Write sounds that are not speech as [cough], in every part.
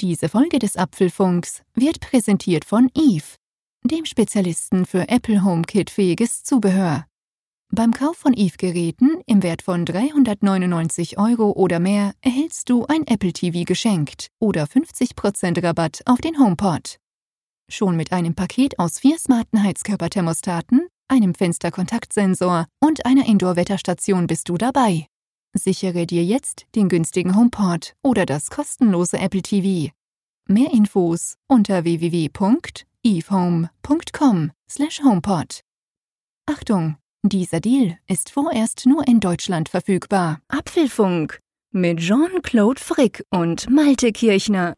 Diese Folge des Apfelfunks wird präsentiert von Eve, dem Spezialisten für Apple HomeKit-fähiges Zubehör. Beim Kauf von Eve-Geräten im Wert von 399 Euro oder mehr erhältst du ein Apple TV geschenkt oder 50% Rabatt auf den HomePod. Schon mit einem Paket aus vier smarten Heizkörperthermostaten, einem Fensterkontaktsensor und einer Indoor-Wetterstation bist du dabei. Sichere dir jetzt den günstigen HomePod oder das kostenlose Apple TV. Mehr Infos unter www.evehome.com/homepod. Achtung, dieser Deal ist vorerst nur in Deutschland verfügbar. Apfelfunk mit Jean-Claude Frick und Malte Kirchner.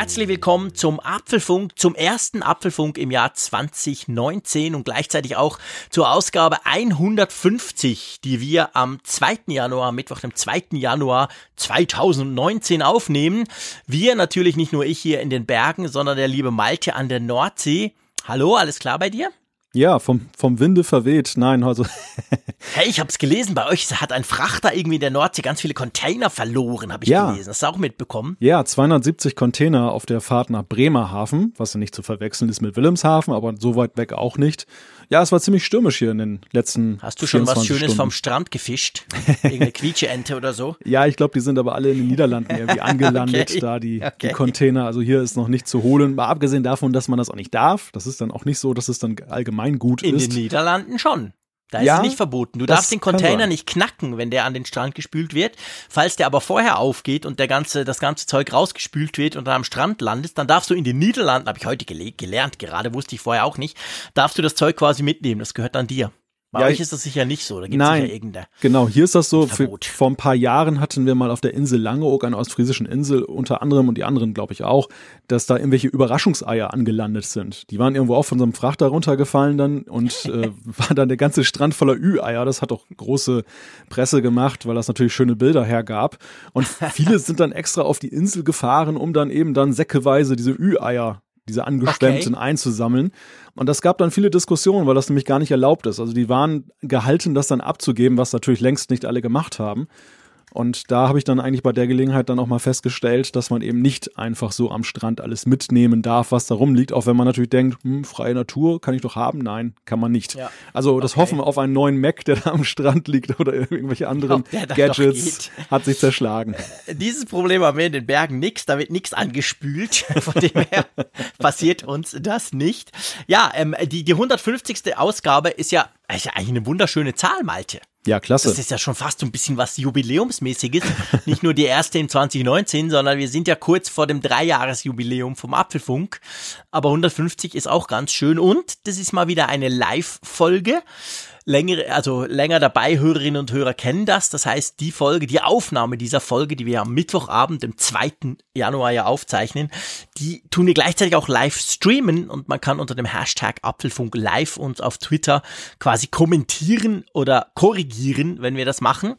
Herzlich willkommen zum Apfelfunk, zum ersten Apfelfunk im Jahr 2019 und gleichzeitig auch zur Ausgabe 150, die wir am 2. Januar, Mittwoch, dem 2. Januar 2019 aufnehmen. Wir natürlich nicht nur ich hier in den Bergen, sondern der liebe Malte an der Nordsee. Hallo, alles klar bei dir? Ja, vom, vom Winde verweht. Nein, also. [laughs] hey, ich habe es gelesen, bei euch hat ein Frachter irgendwie in der Nordsee ganz viele Container verloren, habe ich ja. gelesen. Hast du auch mitbekommen? Ja, 270 Container auf der Fahrt nach Bremerhaven, was ja nicht zu verwechseln ist mit Wilhelmshaven, aber so weit weg auch nicht. Ja, es war ziemlich stürmisch hier in den letzten Hast du schon was Schönes Stunden. vom Strand gefischt? [laughs] Irgendeine Quietscheente oder so? Ja, ich glaube, die sind aber alle in den Niederlanden irgendwie [laughs] angelandet, okay. da die, okay. die Container. Also hier ist noch nicht zu holen. Mal abgesehen davon, dass man das auch nicht darf. Das ist dann auch nicht so, dass es dann allgemein gut in ist. In den Niederlanden schon. Da ja, ist es nicht verboten. Du darfst den Container nicht knacken, wenn der an den Strand gespült wird. Falls der aber vorher aufgeht und der ganze, das ganze Zeug rausgespült wird und dann am Strand landet, dann darfst du in den Niederlanden, habe ich heute gelernt, gerade wusste ich vorher auch nicht, darfst du das Zeug quasi mitnehmen. Das gehört dann dir. Bei ja, euch ist das sicher nicht so. Da gibt es sicher irgendeine. Genau, hier ist das so. Für, vor ein paar Jahren hatten wir mal auf der Insel Langeoog, einer ostfriesischen Insel, unter anderem und die anderen, glaube ich, auch, dass da irgendwelche Überraschungseier angelandet sind. Die waren irgendwo auch von so einem Frachter runtergefallen dann und [laughs] äh, war dann der ganze Strand voller Ü-Eier. Das hat auch große Presse gemacht, weil das natürlich schöne Bilder hergab. Und [laughs] viele sind dann extra auf die Insel gefahren, um dann eben dann säckeweise diese Ü-Eier diese angeschwemmten okay. einzusammeln. Und das gab dann viele Diskussionen, weil das nämlich gar nicht erlaubt ist. Also die waren gehalten, das dann abzugeben, was natürlich längst nicht alle gemacht haben. Und da habe ich dann eigentlich bei der Gelegenheit dann auch mal festgestellt, dass man eben nicht einfach so am Strand alles mitnehmen darf, was da rumliegt, auch wenn man natürlich denkt, hm, freie Natur kann ich doch haben. Nein, kann man nicht. Ja. Also das okay. Hoffen auf einen neuen Mac, der da am Strand liegt oder [laughs] irgendwelche anderen glaub, Gadgets hat sich zerschlagen. [laughs] Dieses Problem haben wir in den Bergen nichts, da wird nichts angespült. [laughs] Von dem her passiert uns das nicht. Ja, ähm, die, die 150. Ausgabe ist ja, ist ja eigentlich eine wunderschöne Zahl, Malte. Ja, klasse. Das ist ja schon fast so ein bisschen was Jubiläumsmäßiges. [laughs] Nicht nur die erste in 2019, sondern wir sind ja kurz vor dem Dreijahresjubiläum vom Apfelfunk. Aber 150 ist auch ganz schön und das ist mal wieder eine Live-Folge länger, also länger dabei Hörerinnen und Hörer kennen das. Das heißt, die Folge, die Aufnahme dieser Folge, die wir am Mittwochabend, dem 2. Januar ja aufzeichnen, die tun wir gleichzeitig auch live streamen und man kann unter dem Hashtag Apfelfunk live uns auf Twitter quasi kommentieren oder korrigieren, wenn wir das machen.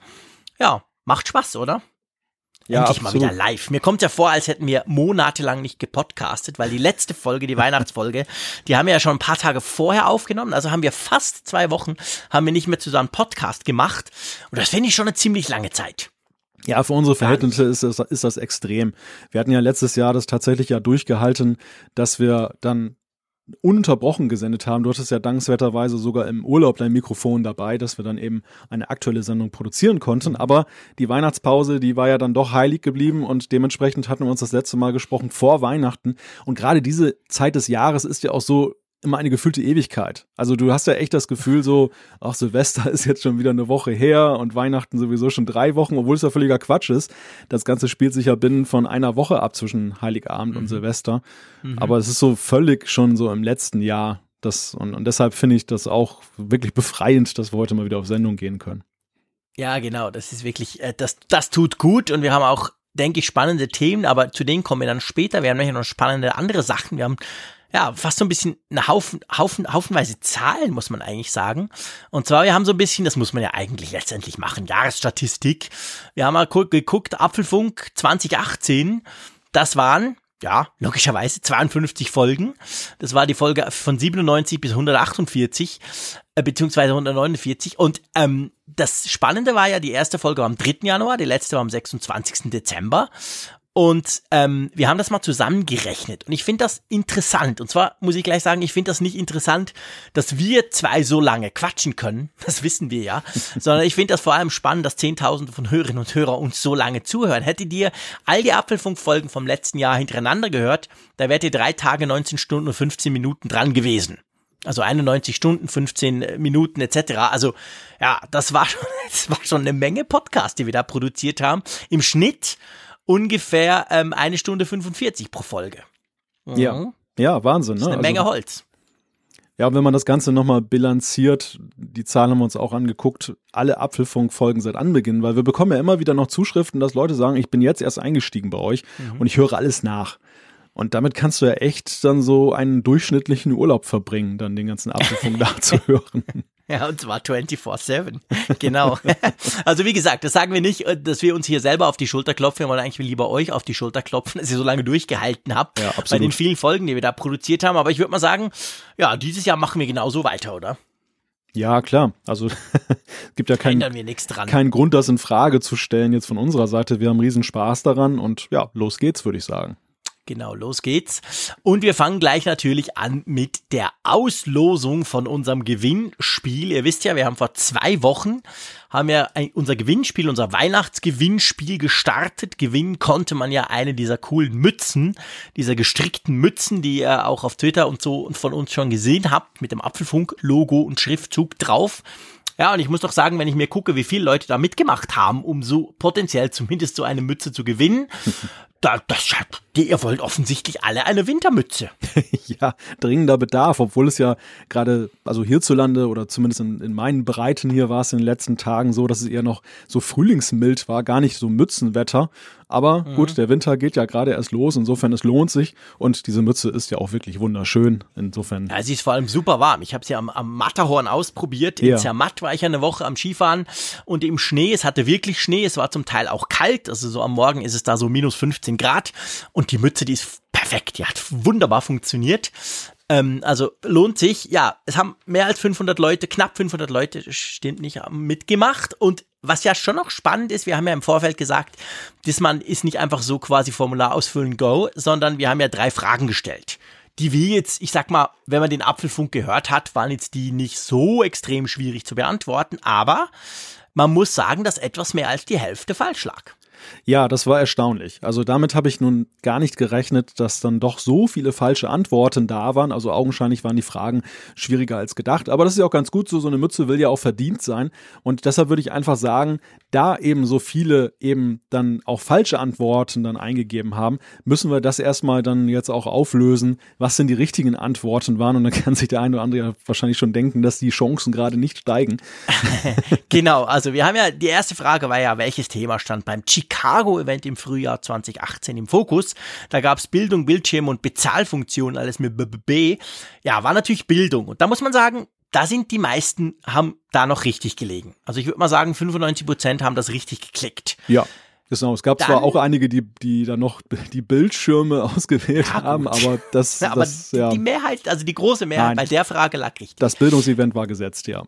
Ja, macht Spaß, oder? Ja, Endlich absolut. mal wieder live. Mir kommt ja vor, als hätten wir monatelang nicht gepodcastet, weil die letzte Folge, die [laughs] Weihnachtsfolge, die haben wir ja schon ein paar Tage vorher aufgenommen. Also haben wir fast zwei Wochen, haben wir nicht mehr zusammen Podcast gemacht. Und das finde ich schon eine ziemlich lange Zeit. Ja, für unsere Verhältnisse ist das, ist das extrem. Wir hatten ja letztes Jahr das tatsächlich ja durchgehalten, dass wir dann ununterbrochen gesendet haben. Du hattest ja dankenswerterweise sogar im Urlaub dein Mikrofon dabei, dass wir dann eben eine aktuelle Sendung produzieren konnten. Aber die Weihnachtspause, die war ja dann doch heilig geblieben und dementsprechend hatten wir uns das letzte Mal gesprochen vor Weihnachten. Und gerade diese Zeit des Jahres ist ja auch so immer eine gefühlte Ewigkeit. Also du hast ja echt das Gefühl so, ach, Silvester [laughs] ist jetzt schon wieder eine Woche her und Weihnachten sowieso schon drei Wochen, obwohl es ja völliger Quatsch ist. Das Ganze spielt sich ja binnen von einer Woche ab zwischen Heiligabend mhm. und Silvester. Mhm. Aber es ist so völlig schon so im letzten Jahr. Das, und, und deshalb finde ich das auch wirklich befreiend, dass wir heute mal wieder auf Sendung gehen können. Ja, genau. Das ist wirklich, äh, das, das tut gut und wir haben auch, denke ich, spannende Themen, aber zu denen kommen wir dann später. Wir haben nämlich noch spannende andere Sachen. Wir haben ja, fast so ein bisschen eine Haufen, Haufen, haufenweise Zahlen, muss man eigentlich sagen. Und zwar, wir haben so ein bisschen, das muss man ja eigentlich letztendlich machen, Jahresstatistik. Wir haben mal geguckt, Apfelfunk 2018, das waren ja, logischerweise 52 Folgen. Das war die Folge von 97 bis 148, äh, beziehungsweise 149. Und ähm, das Spannende war ja, die erste Folge war am 3. Januar, die letzte war am 26. Dezember. Und ähm, wir haben das mal zusammengerechnet. Und ich finde das interessant. Und zwar muss ich gleich sagen, ich finde das nicht interessant, dass wir zwei so lange quatschen können. [laughs] Das wissen wir ja. sondern ich finde das vor allem spannend, dass Zehntausende von Hörerinnen und Hörern uns so lange zuhören. Hättet ihr all die Apfelfunkfolgen vom letzten Jahr hintereinander gehört, da wärt ihr drei Tage, 19 Stunden und 15 Minuten dran gewesen. Also 91 Stunden, 15 Minuten etc. Also ja, das war schon, [laughs] das war schon eine Menge Podcast, die wir da produziert haben. Im Schnitt ungefähr ähm, eine Stunde 45 pro Folge. Mhm. Ja, ja, Wahnsinn. Ne? Das ist eine also, Menge Holz. Ja, und wenn man das Ganze nochmal bilanziert, die Zahlen haben wir uns auch angeguckt, alle Apfelfunk-Folgen seit Anbeginn, weil wir bekommen ja immer wieder noch Zuschriften, dass Leute sagen, ich bin jetzt erst eingestiegen bei euch mhm. und ich höre alles nach. Und damit kannst du ja echt dann so einen durchschnittlichen Urlaub verbringen, dann den ganzen Apfelfunk [laughs] nachzuhören. Ja, und zwar 24-7. genau. [laughs] also wie gesagt, das sagen wir nicht, dass wir uns hier selber auf die Schulter klopfen. Wir wollen eigentlich lieber euch auf die Schulter klopfen, dass ihr so lange durchgehalten habt ja, bei den vielen Folgen, die wir da produziert haben. Aber ich würde mal sagen, ja, dieses Jahr machen wir genauso weiter, oder? Ja, klar. Also [laughs] es gibt ja keinen kein Grund, das in Frage zu stellen jetzt von unserer Seite. Wir haben riesen Spaß daran und ja, los geht's, würde ich sagen. Genau, los geht's. Und wir fangen gleich natürlich an mit der Auslosung von unserem Gewinnspiel. Ihr wisst ja, wir haben vor zwei Wochen haben ja unser Gewinnspiel, unser Weihnachtsgewinnspiel gestartet. Gewinnen konnte man ja eine dieser coolen Mützen, dieser gestrickten Mützen, die ihr auch auf Twitter und so von uns schon gesehen habt, mit dem Apfelfunk-Logo und Schriftzug drauf. Ja, und ich muss doch sagen, wenn ich mir gucke, wie viele Leute da mitgemacht haben, um so potenziell zumindest so eine Mütze zu gewinnen, [laughs] da, das, ihr wollt offensichtlich alle eine Wintermütze. [laughs] ja, dringender Bedarf, obwohl es ja gerade, also hierzulande oder zumindest in, in meinen Breiten hier war es in den letzten Tagen so, dass es eher noch so frühlingsmild war, gar nicht so Mützenwetter. Aber mhm. gut, der Winter geht ja gerade erst los, insofern es lohnt sich und diese Mütze ist ja auch wirklich wunderschön. Insofern. Ja, sie ist vor allem super warm. Ich habe sie am, am Matterhorn ausprobiert. In ja. Zermatt war ich eine Woche am Skifahren und im Schnee, es hatte wirklich Schnee, es war zum Teil auch kalt, also so am Morgen ist es da so minus 15 Grad und die Mütze, die ist perfekt, die hat wunderbar funktioniert. Ähm, also lohnt sich. Ja, es haben mehr als 500 Leute, knapp 500 Leute, stimmt nicht, mitgemacht. Und was ja schon noch spannend ist, wir haben ja im Vorfeld gesagt, dass man ist nicht einfach so quasi Formular ausfüllen, go, sondern wir haben ja drei Fragen gestellt. Die wir jetzt, ich sag mal, wenn man den Apfelfunk gehört hat, waren jetzt die nicht so extrem schwierig zu beantworten, aber man muss sagen, dass etwas mehr als die Hälfte falsch lag. Ja, das war erstaunlich. Also damit habe ich nun gar nicht gerechnet, dass dann doch so viele falsche Antworten da waren. Also augenscheinlich waren die Fragen schwieriger als gedacht. Aber das ist ja auch ganz gut so. So eine Mütze will ja auch verdient sein. Und deshalb würde ich einfach sagen, da eben so viele eben dann auch falsche Antworten dann eingegeben haben, müssen wir das erstmal dann jetzt auch auflösen, was denn die richtigen Antworten waren. Und dann kann sich der eine oder andere wahrscheinlich schon denken, dass die Chancen gerade nicht steigen. [laughs] genau, also wir haben ja, die erste Frage war ja, welches Thema stand beim Chicago-Event im Frühjahr 2018 im Fokus. Da gab es Bildung, Bildschirm und Bezahlfunktionen, alles mit B. Ja, war natürlich Bildung. Und da muss man sagen, da sind die meisten, haben da noch richtig gelegen. Also ich würde mal sagen, 95 Prozent haben das richtig geklickt. Ja. Genau, es gab dann, zwar auch einige, die, die dann noch die Bildschirme [laughs] ausgewählt ja, haben, aber das, ja, aber das, ja. die Mehrheit, also die große Mehrheit Nein, bei der Frage lag richtig. Das Bildungsevent war gesetzt, ja.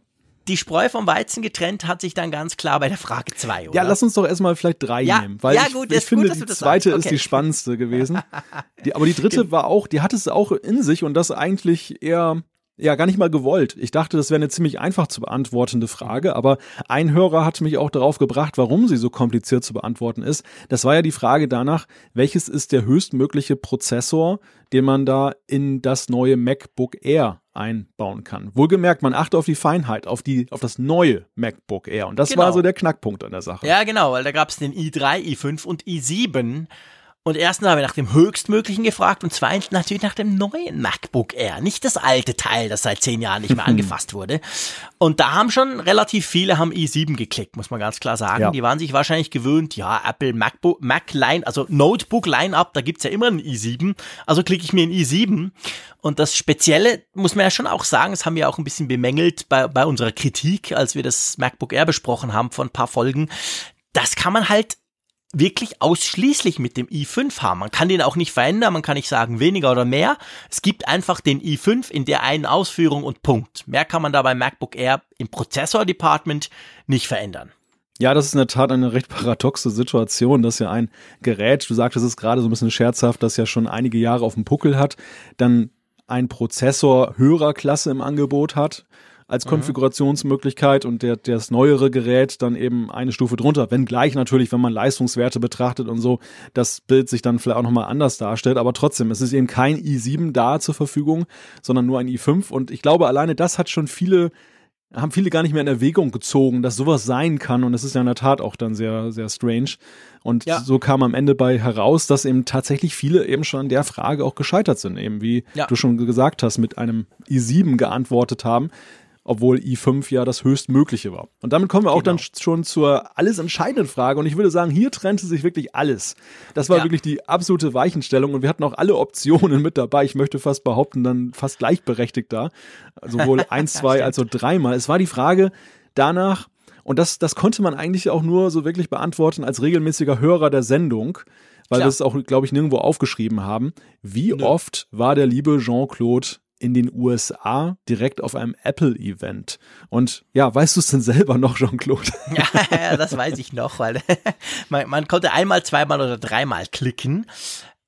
Die Spreu vom Weizen getrennt hat sich dann ganz klar bei der Frage 2, oder? Ja, lass uns doch erstmal vielleicht drei ja, nehmen, weil ja, gut, ich, ich finde, gut, die zweite okay. ist die spannendste gewesen. [laughs] Die, aber die dritte war auch, die hat es auch in sich und das eigentlich eher ja, gar nicht mal gewollt. Ich dachte, das wäre eine ziemlich einfach zu beantwortende Frage, aber ein Hörer hat mich auch darauf gebracht, warum sie so kompliziert zu beantworten ist. Das war ja die Frage danach, welches ist der höchstmögliche Prozessor, den man da in das neue MacBook Air einbauen kann. Wohlgemerkt, man achtet auf die Feinheit, auf die, auf das neue MacBook Air. Und das genau. war so der Knackpunkt an der Sache. Ja, genau, weil da gab es den i3, i5 und i7 und erstens habe ich nach dem höchstmöglichen gefragt und zweitens natürlich nach dem neuen MacBook Air. Nicht das alte Teil, das seit zehn Jahren nicht mehr [laughs] angefasst wurde. Und da haben schon relativ viele haben i7 geklickt, muss man ganz klar sagen. Ja. Die waren sich wahrscheinlich gewöhnt, ja, Apple MacBook, Mac Line, also Notebook Line-Up, da gibt's ja immer ein i7. Also klicke ich mir ein i7. Und das Spezielle muss man ja schon auch sagen, das haben wir auch ein bisschen bemängelt bei, bei unserer Kritik, als wir das MacBook Air besprochen haben von ein paar Folgen. Das kann man halt wirklich ausschließlich mit dem i5 haben. Man kann den auch nicht verändern, man kann nicht sagen weniger oder mehr. Es gibt einfach den i5 in der einen Ausführung und Punkt. Mehr kann man da beim MacBook Air im Prozessor-Department nicht verändern. Ja, das ist in der Tat eine recht paradoxe Situation, dass ja ein Gerät, du sagtest es gerade so ein bisschen scherzhaft, das ja schon einige Jahre auf dem Puckel hat, dann ein Prozessor höherer Klasse im Angebot hat als mhm. Konfigurationsmöglichkeit und der, das neuere Gerät dann eben eine Stufe drunter. Wenngleich natürlich, wenn man Leistungswerte betrachtet und so, das Bild sich dann vielleicht auch nochmal anders darstellt. Aber trotzdem, es ist eben kein i7 da zur Verfügung, sondern nur ein i5. Und ich glaube, alleine das hat schon viele haben viele gar nicht mehr in Erwägung gezogen, dass sowas sein kann. Und das ist ja in der Tat auch dann sehr, sehr strange. Und ja. so kam am Ende bei heraus, dass eben tatsächlich viele eben schon an der Frage auch gescheitert sind. Eben wie ja. du schon gesagt hast, mit einem i7 geantwortet haben obwohl i5 ja das höchstmögliche war. Und damit kommen wir auch genau. dann schon zur alles entscheidenden Frage. Und ich würde sagen, hier trennte sich wirklich alles. Das war ja. wirklich die absolute Weichenstellung. Und wir hatten auch alle Optionen mit dabei. Ich möchte fast behaupten, dann fast gleichberechtigt da. Sowohl [laughs] eins, zwei als auch dreimal. Es war die Frage danach, und das, das konnte man eigentlich auch nur so wirklich beantworten als regelmäßiger Hörer der Sendung weil Klar. wir es auch, glaube ich, nirgendwo aufgeschrieben haben. Wie Nö. oft war der liebe Jean-Claude in den USA direkt auf einem Apple-Event. Und ja, weißt du es denn selber noch, Jean-Claude? [laughs] Ja, das weiß ich noch, weil [laughs] man, man konnte einmal, zweimal oder dreimal klicken.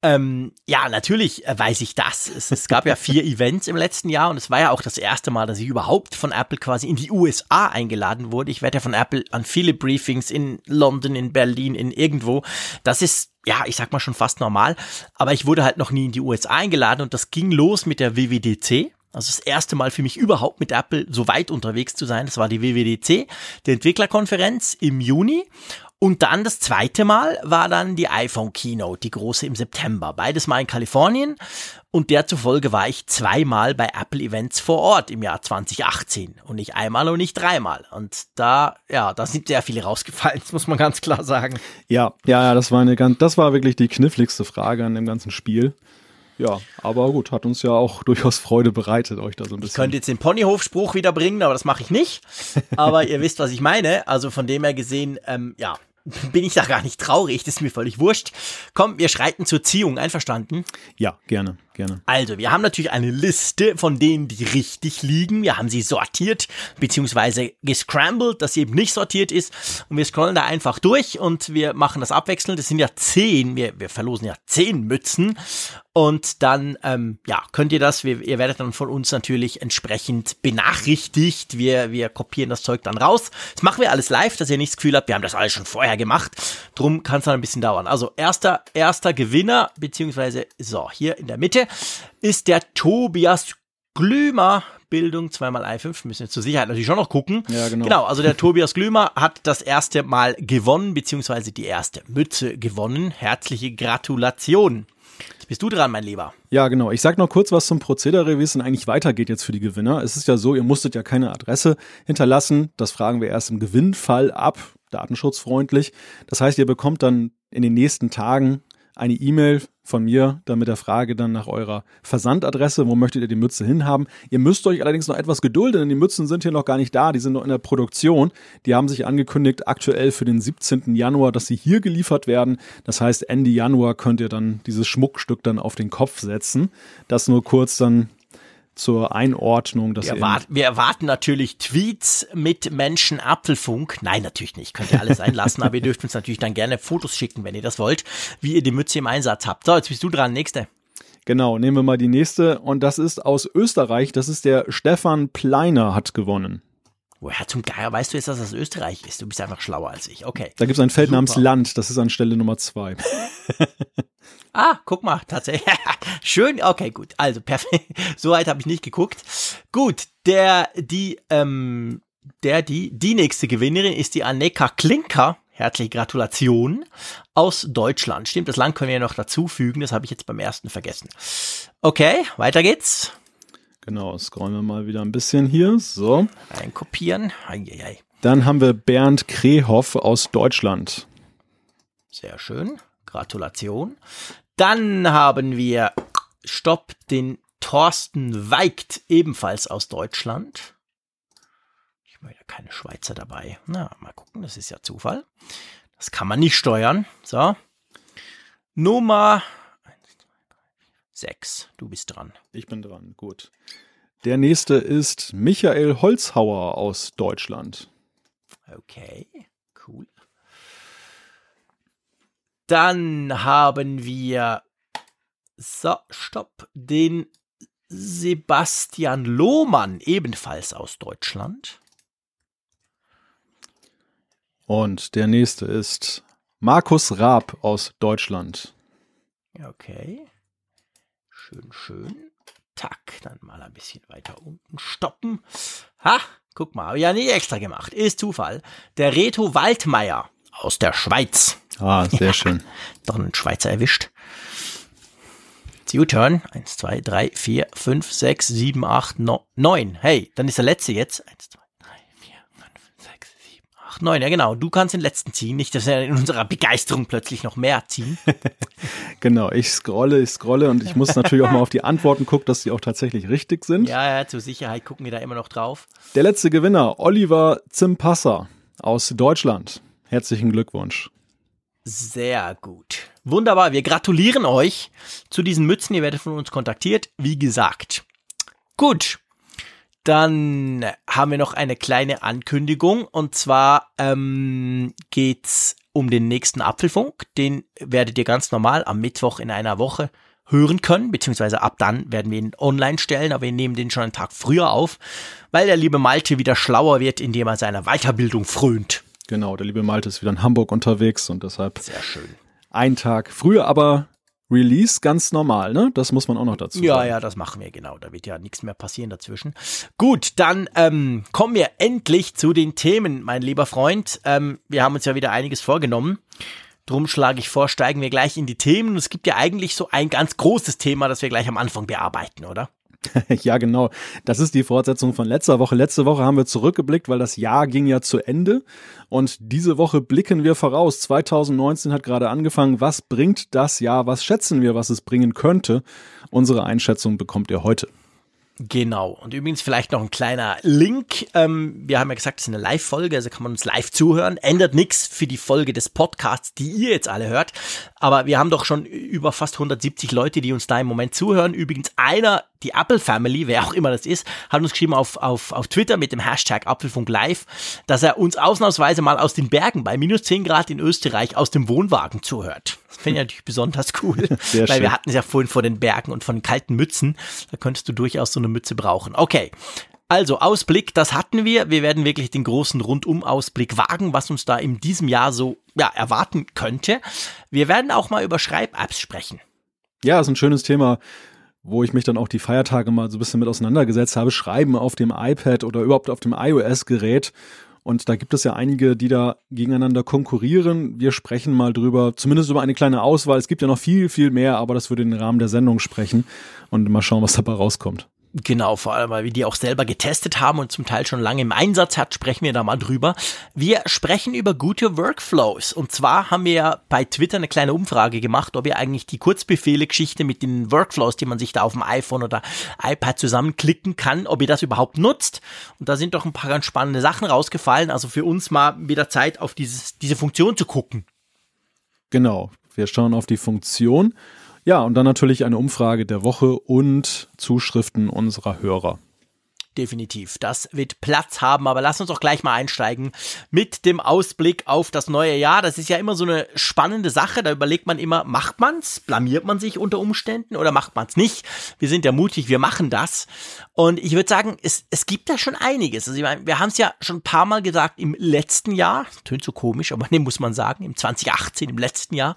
Ähm, ja, natürlich äh, weiß ich das. Es, es, gab ja vier [laughs] Events im letzten Jahr und es war ja auch das erste Mal, dass ich überhaupt von Apple quasi in die USA eingeladen wurde. Ich werde ja von Apple an viele Briefings in London, in Berlin, in irgendwo. Das ist ja, ich sag mal schon fast normal, aber ich wurde halt noch nie in die USA eingeladen und das ging los mit der WWDC. Also das erste Mal für mich überhaupt mit Apple so weit unterwegs zu sein. Das war die WWDC, die Entwicklerkonferenz im Juni. Und dann das zweite Mal war dann die iPhone Keynote, die große im September. Beides mal in Kalifornien. Und derzufolge war ich zweimal bei Apple Events vor Ort im Jahr 2018. Und nicht einmal und nicht dreimal. Und da, ja, da sind sehr viele rausgefallen, [laughs] das muss man ganz klar sagen. Ja, ja, das war eine ganz, das war wirklich die kniffligste Frage an dem ganzen Spiel. Ja, aber gut, hat uns ja auch [laughs] durchaus Freude bereitet, euch da so ein bisschen. Ich könnte jetzt den Ponyhof-Spruch wieder bringen, aber das mache ich nicht. [laughs] Aber ihr wisst, was ich meine. Also von dem her gesehen, ähm, ja, [laughs] bin ich da gar nicht traurig, das ist mir völlig wurscht. Komm, wir schreiten zur Ziehung, einverstanden? Ja, gerne, gerne. Also, wir haben natürlich eine Liste von denen, die richtig liegen. Wir haben sie sortiert, beziehungsweise gescrambled, dass sie eben nicht sortiert ist. Und wir scrollen da einfach durch und wir machen das abwechselnd. Das sind ja zehn, wir, wir verlosen ja zehn Mützen. Und dann, ähm, ja, könnt ihr das, wir, ihr werdet dann von uns natürlich entsprechend benachrichtigt. Wir, wir kopieren das Zeug dann raus. Das machen wir alles live, dass ihr nicht das Gefühl habt, wir haben das alles schon vorher gemacht. Drum kann es dann ein bisschen dauern. Also erster, erster Gewinner, beziehungsweise, so, hier in der Mitte, ist der Tobias Glümer. Bildung, zweimal i5, müssen wir zur Sicherheit natürlich schon noch gucken. Ja, genau. Genau, also der Tobias Glümer hat das erste Mal gewonnen, beziehungsweise die erste Mütze gewonnen. Herzliche Gratulation. Jetzt bist du dran, mein Lieber. Ja, genau. Ich sag noch kurz was zum Prozedere, wie es denn eigentlich weitergeht jetzt für die Gewinner. Es ist ja so, ihr musstet ja keine Adresse hinterlassen. Das fragen wir erst im Gewinnfall ab, datenschutzfreundlich. Das heißt, ihr bekommt dann in den nächsten Tagen eine E-Mail von mir, dann mit der Frage dann nach eurer Versandadresse, wo möchtet ihr die Mütze hinhaben. Ihr müsst euch allerdings noch etwas gedulden, denn die Mützen sind hier noch gar nicht da, die sind noch in der Produktion. Die haben sich angekündigt aktuell für den 17. Januar, dass sie hier geliefert werden. Das heißt, Ende Januar könnt ihr dann dieses Schmuckstück dann auf den Kopf setzen. Das nur kurz dann zur Einordnung. Dass wir, erwarten, wir erwarten natürlich Tweets mit Menschen Apfelfunk. Nein, natürlich nicht. Könnt ihr alles einlassen, aber ihr dürft uns natürlich dann gerne Fotos schicken, wenn ihr das wollt, wie ihr die Mütze im Einsatz habt. So, jetzt bist du dran. Nächste. Genau, nehmen wir mal die nächste. Und das ist aus Österreich. Das ist der Stefan Pleiner hat gewonnen. Woher zum Geier weißt du jetzt, dass das Österreich ist? Du bist einfach schlauer als ich. Okay. Da gibt es ein Feld Super. namens Land. Das ist an Stelle Nummer zwei. [laughs] Ah, guck mal, tatsächlich. [laughs] Schön, okay, gut. Also perfekt. [laughs] So weit habe ich nicht geguckt. Gut, der, die, ähm, der, die, die nächste Gewinnerin ist die Anneka Klinker. Herzliche Gratulation aus Deutschland. Stimmt, das Land können wir ja noch dazu fügen. Das habe ich jetzt beim ersten vergessen. Okay, weiter geht's. Genau, scrollen wir mal wieder ein bisschen hier. So. Einkopieren. Eieiei. Dann haben wir Bernd Krehoff aus Deutschland. Sehr schön. Gratulation. Dann haben wir Stopp den Thorsten Weigt, ebenfalls aus Deutschland. Ich meine, keine Schweizer dabei. Na, mal gucken, das ist ja Zufall. Das kann man nicht steuern. So. Nummer 6. Du bist dran. Ich bin dran, gut. Der nächste ist Michael Holzhauer aus Deutschland. Okay, cool. Dann haben wir, so, stopp, den Sebastian Lohmann, ebenfalls aus Deutschland. Und der nächste ist Markus Raab aus Deutschland. Okay. Schön, schön. Tack, dann mal ein bisschen weiter unten stoppen. Ha, guck mal, habe ich ja nie extra gemacht. Ist Zufall. Der Reto Waldmeier aus der Schweiz. Ah, sehr schön. [laughs] Doch einen Schweizer erwischt. U-Turn. Eins, zwei, drei, vier, fünf, sechs, sieben, acht, neun. Hey, dann ist der letzte jetzt. Eins, zwei, drei, vier, fünf, sechs, sieben, acht, neun. Ja, genau. Du kannst den letzten ziehen. Nicht, dass wir in unserer Begeisterung plötzlich noch mehr ziehen. [laughs] genau. Ich scrolle, ich scrolle und ich muss natürlich auch mal auf die Antworten gucken, dass die auch tatsächlich richtig sind. Ja, ja, zur Sicherheit gucken wir da immer noch drauf. Der letzte Gewinner, Oliver Zimpasser aus Deutschland. Herzlichen Glückwunsch. Sehr gut. Wunderbar. Wir gratulieren euch zu diesen Mützen. Ihr werdet von uns kontaktiert. Wie gesagt. Gut. Dann haben wir noch eine kleine Ankündigung. Und zwar ähm, geht's um den nächsten Apfelfunk. Den werdet ihr ganz normal am Mittwoch in einer Woche hören können, beziehungsweise ab dann werden wir ihn online stellen, aber wir nehmen den schon einen Tag früher auf, weil der liebe Malte wieder schlauer wird, indem er seiner Weiterbildung frönt. Genau, der liebe Malte ist wieder in Hamburg unterwegs und deshalb sehr schön. Ein Tag früher, aber Release ganz normal, ne? Das muss man auch noch dazu ja, sagen. Ja, ja, das machen wir genau. Da wird ja nichts mehr passieren dazwischen. Gut, dann ähm, kommen wir endlich zu den Themen, mein lieber Freund. Ähm, wir haben uns ja wieder einiges vorgenommen. Drum schlage ich vor, steigen wir gleich in die Themen. Und es gibt ja eigentlich so ein ganz großes Thema, das wir gleich am Anfang bearbeiten, oder? [laughs] ja, genau. Das ist die Fortsetzung von letzter Woche. Letzte Woche haben wir zurückgeblickt, weil das Jahr ging ja zu Ende. Und diese Woche blicken wir voraus. 2019 hat gerade angefangen. Was bringt das Jahr? Was schätzen wir, was es bringen könnte? Unsere Einschätzung bekommt ihr heute. Genau. Und übrigens vielleicht noch ein kleiner Link. Ähm, wir haben ja gesagt, es ist eine Live-Folge, also kann man uns live zuhören. Ändert nichts für die Folge des Podcasts, die ihr jetzt alle hört. Aber wir haben doch schon über fast 170 Leute, die uns da im Moment zuhören. Übrigens einer die Apple Family, wer auch immer das ist, hat uns geschrieben auf, auf, auf Twitter mit dem Hashtag Apfelfunk Live, dass er uns ausnahmsweise mal aus den Bergen bei minus 10 Grad in Österreich aus dem Wohnwagen zuhört. Das finde ich natürlich besonders cool, [laughs] Sehr weil schön. wir hatten es ja vorhin vor den Bergen und von kalten Mützen. Da könntest du durchaus so eine Mütze brauchen. Okay. Also Ausblick, das hatten wir. Wir werden wirklich den großen Rundum-Ausblick wagen, was uns da in diesem Jahr so ja, erwarten könnte. Wir werden auch mal über Schreib-Apps sprechen. Ja, ist ein schönes Thema wo ich mich dann auch die Feiertage mal so ein bisschen mit auseinandergesetzt habe, schreiben auf dem iPad oder überhaupt auf dem iOS-Gerät. Und da gibt es ja einige, die da gegeneinander konkurrieren. Wir sprechen mal drüber, zumindest über eine kleine Auswahl. Es gibt ja noch viel, viel mehr, aber das würde den Rahmen der Sendung sprechen und mal schauen, was dabei rauskommt. Genau, vor allem, weil wir die auch selber getestet haben und zum Teil schon lange im Einsatz hat, sprechen wir da mal drüber. Wir sprechen über gute Workflows. Und zwar haben wir ja bei Twitter eine kleine Umfrage gemacht, ob ihr eigentlich die Kurzbefehle-Geschichte mit den Workflows, die man sich da auf dem iPhone oder iPad zusammenklicken kann, ob ihr das überhaupt nutzt. Und da sind doch ein paar ganz spannende Sachen rausgefallen. Also für uns mal wieder Zeit, auf dieses, diese Funktion zu gucken. Genau. Wir schauen auf die Funktion. Ja, und dann natürlich eine Umfrage der Woche und Zuschriften unserer Hörer. Definitiv. Das wird Platz haben, aber lass uns doch gleich mal einsteigen mit dem Ausblick auf das neue Jahr. Das ist ja immer so eine spannende Sache. Da überlegt man immer, macht man's? Blamiert man sich unter Umständen oder macht man's nicht? Wir sind ja mutig, wir machen das. Und ich würde sagen, es, es gibt da schon einiges. Also ich meine, wir haben es ja schon ein paar Mal gesagt im letzten Jahr. Tönt so komisch, aber [laughs] nee, muss man sagen, im 2018, im letzten Jahr.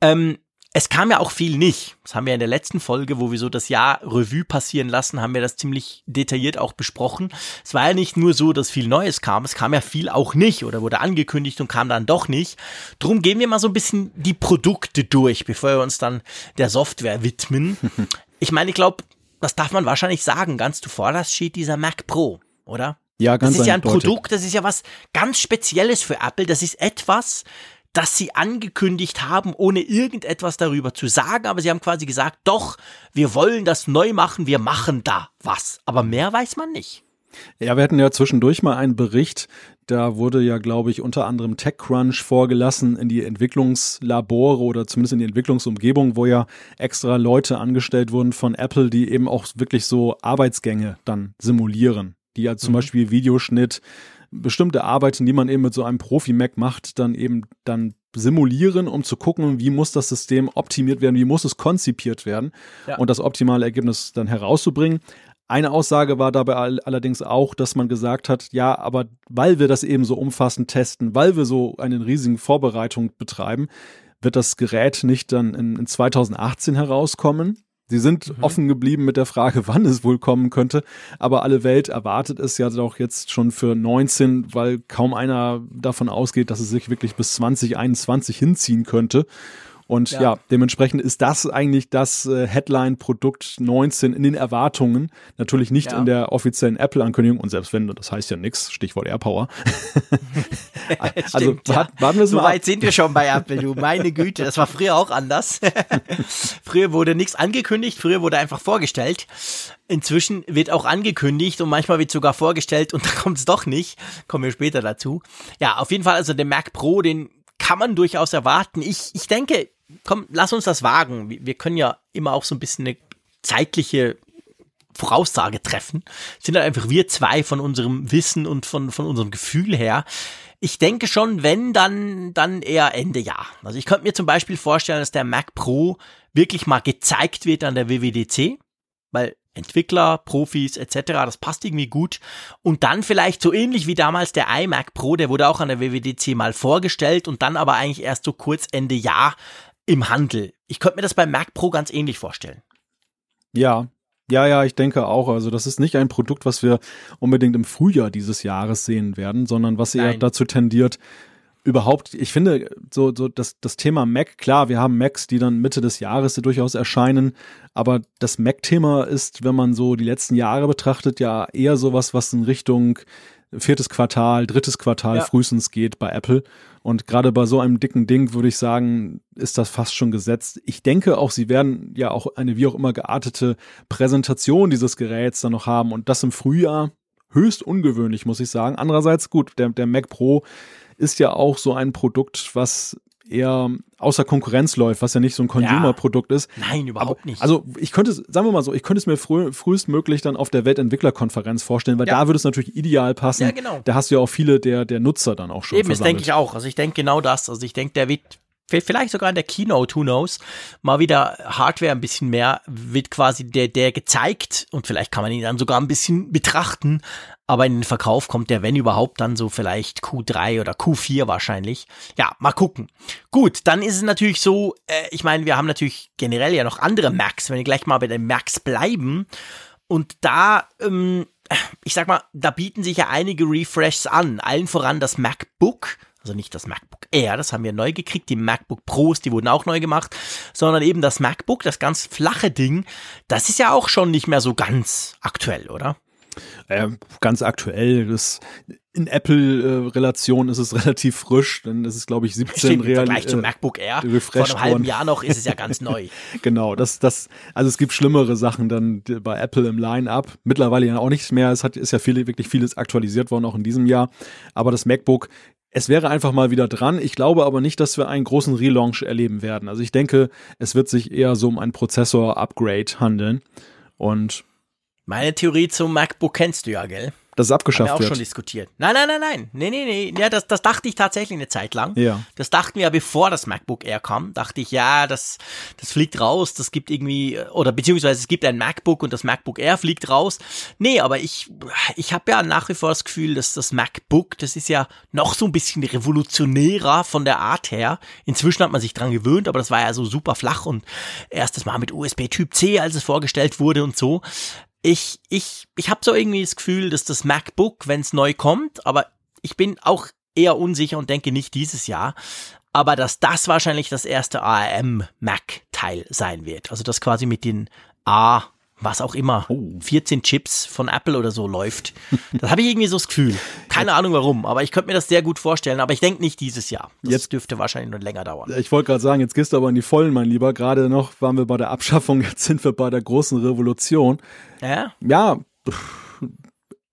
Ähm, es kam ja auch viel nicht. Das haben wir in der letzten Folge, wo wir so das Jahr Revue passieren lassen, haben wir das ziemlich detailliert auch besprochen. Es war ja nicht nur so, dass viel Neues kam, es kam ja viel auch nicht oder wurde angekündigt und kam dann doch nicht. Drum gehen wir mal so ein bisschen die Produkte durch, bevor wir uns dann der Software widmen. [laughs] Ich meine, ich glaube, das darf man wahrscheinlich sagen, ganz zuvorderst steht dieser Mac Pro, oder? Ja, ganz Das ist ja ein Produkt, das ist ja was ganz Spezielles für Apple. Das ist etwas, das sie angekündigt haben, ohne irgendetwas darüber zu sagen, aber sie haben quasi gesagt, doch, wir wollen das neu machen, wir machen da was. Aber mehr weiß man nicht. Ja, wir hatten ja zwischendurch mal einen Bericht, da wurde ja, glaube ich, unter anderem TechCrunch vorgelassen in die Entwicklungslabore oder zumindest in die Entwicklungsumgebung, wo ja extra Leute angestellt wurden von Apple, die eben auch wirklich so Arbeitsgänge dann simulieren, die ja zum mhm. Beispiel Videoschnitt, bestimmte Arbeiten, die man eben mit so einem Profi-Mac macht, dann eben dann simulieren, um zu gucken, wie muss das System optimiert werden, wie muss es konzipiert werden ja. und das optimale Ergebnis dann herauszubringen. Eine Aussage war dabei allerdings auch, dass man gesagt hat, ja, aber weil wir das eben so umfassend testen, weil wir so eine riesige Vorbereitung betreiben, wird das Gerät nicht dann in, in 2018 herauskommen. Sie sind mhm. offen geblieben mit der Frage, [laughs] wann es wohl kommen könnte, aber alle Welt erwartet es ja doch jetzt schon für 19, weil kaum einer davon ausgeht, dass es sich wirklich bis 2021 hinziehen könnte. Und ja. ja, dementsprechend ist das eigentlich das äh, Headline-Produkt 19 in den Erwartungen. Natürlich nicht ja. in der offiziellen Apple-Ankündigung. Und selbst wenn, das heißt ja nichts, Stichwort AirPower. [laughs] also Stimmt, ja. warten wir so weit sind wir schon bei Apple, du. Meine Güte, das war früher auch anders. [laughs] früher wurde nichts angekündigt, früher wurde einfach vorgestellt. Inzwischen wird auch angekündigt und manchmal wird sogar vorgestellt und [laughs] dann kommt es doch nicht. Kommen wir später dazu. Ja, auf jeden Fall also der Mac Pro, den kann man durchaus erwarten. Ich, ich denke, komm, lass uns das wagen. Wir können ja immer auch so ein bisschen eine zeitliche Voraussage treffen. sind halt einfach wir zwei von unserem Wissen und von, von unserem Gefühl her. Ich denke schon, wenn, dann, dann eher Ende Jahr. Also ich könnte mir zum Beispiel vorstellen, dass der Mac Pro wirklich mal gezeigt wird an der WWDC, weil Entwickler, Profis etc. Das passt irgendwie gut. Und dann vielleicht so ähnlich wie damals der iMac Pro, der wurde auch an der WWDC mal vorgestellt und dann aber eigentlich erst so kurz Ende Jahr im Handel. Ich könnte mir das beim Mac Pro ganz ähnlich vorstellen. Ja, ja, ja, ich denke auch. Also das ist nicht ein Produkt, was wir unbedingt im Frühjahr dieses Jahres sehen werden, sondern was eher Nein. dazu tendiert, überhaupt, ich finde, so, so das, das Thema Mac, klar, wir haben Macs, die dann Mitte des Jahres durchaus erscheinen, aber das Mac-Thema ist, wenn man so die letzten Jahre betrachtet, ja eher sowas, was in Richtung viertes Quartal, drittes Quartal ja. frühestens geht bei Apple. Und gerade bei so einem dicken Ding würde ich sagen, ist das fast schon gesetzt. Ich denke auch, sie werden ja auch eine wie auch immer geartete Präsentation dieses Geräts dann noch haben und das im Frühjahr höchst ungewöhnlich, muss ich sagen. Andererseits gut, der, der Mac Pro ist ja auch so ein Produkt, was eher außer Konkurrenz läuft, was ja nicht so ein Consumer-Produkt ist. Nein, überhaupt nicht. Also ich könnte, sagen wir mal so, ich könnte es mir früh, frühestmöglich dann auf der Weltentwicklerkonferenz vorstellen, weil ja. da würde es natürlich ideal passen. Ja, genau. Da hast du ja auch viele der, der Nutzer dann auch schon Eben, das denke ich auch. Also ich denke genau das. Also ich denke, der wird vielleicht sogar in der Keynote, who knows, mal wieder Hardware ein bisschen mehr, wird quasi der, der gezeigt und vielleicht kann man ihn dann sogar ein bisschen betrachten, aber in den Verkauf kommt der, wenn überhaupt, dann so vielleicht Q3 oder Q4 wahrscheinlich. Ja, mal gucken. Gut, dann ist es natürlich so, äh, ich meine, wir haben natürlich generell ja noch andere Macs, wenn wir gleich mal bei den Macs bleiben und da, ähm, ich sag mal, da bieten sich ja einige Refreshs an, allen voran das MacBook, also nicht das MacBook Air, das haben wir neu gekriegt, die MacBook Pros, die wurden auch neu gemacht, sondern eben das MacBook, das ganz flache Ding, das ist ja auch schon nicht mehr so ganz aktuell, oder? Äh, ganz aktuell, das in Apple-Relation ist es [laughs] relativ frisch, denn es ist, glaube ich, 17 Stimmt, Im Vergleich äh, zum MacBook Air vor einem halben Jahr noch ist es ja ganz neu. [laughs] genau, das, das, also es gibt schlimmere Sachen dann bei Apple im Line-Up. Mittlerweile ja auch nichts mehr. Es hat, ist ja viel, wirklich vieles aktualisiert worden, auch in diesem Jahr. Aber das MacBook es wäre einfach mal wieder dran. Ich glaube aber nicht, dass wir einen großen Relaunch erleben werden. Also ich denke, es wird sich eher so um ein Prozessor-Upgrade handeln. Und meine Theorie zum MacBook kennst du ja, gell? Dass es abgeschafft Haben wir auch schon diskutiert. Nein, nein, nein, nein. Nee, nee, nee. Ja, das, das dachte ich tatsächlich eine Zeit lang. Ja. Das dachten wir ja, bevor das MacBook Air kam. Dachte ich, ja, das, das fliegt raus. Das gibt irgendwie, oder beziehungsweise es gibt ein MacBook und das MacBook Air fliegt raus. Nee, aber ich, ich habe ja nach wie vor das Gefühl, dass das MacBook, das ist ja noch so ein bisschen revolutionärer von der Art her. Inzwischen hat man sich dran gewöhnt, aber das war ja so super flach und erstes Mal mit USB Typ C, als es vorgestellt wurde und so ich, ich, ich habe so irgendwie das Gefühl, dass das MacBook, wenn es neu kommt, aber ich bin auch eher unsicher und denke nicht dieses Jahr, aber dass das wahrscheinlich das erste ARM Mac Teil sein wird. Also das quasi mit den A was auch immer, oh. 14 Chips von Apple oder so läuft. [laughs] Das habe ich irgendwie so das Gefühl. Keine Ahnung warum, aber ich könnte mir das sehr gut vorstellen. Aber ich denke nicht dieses Jahr. Das jetzt dürfte wahrscheinlich noch länger dauern. Ich wollte gerade sagen, jetzt gehst du aber in die Vollen, mein Lieber. Gerade noch waren wir bei der Abschaffung, [laughs] jetzt sind wir bei der großen Revolution. Ja? Ja,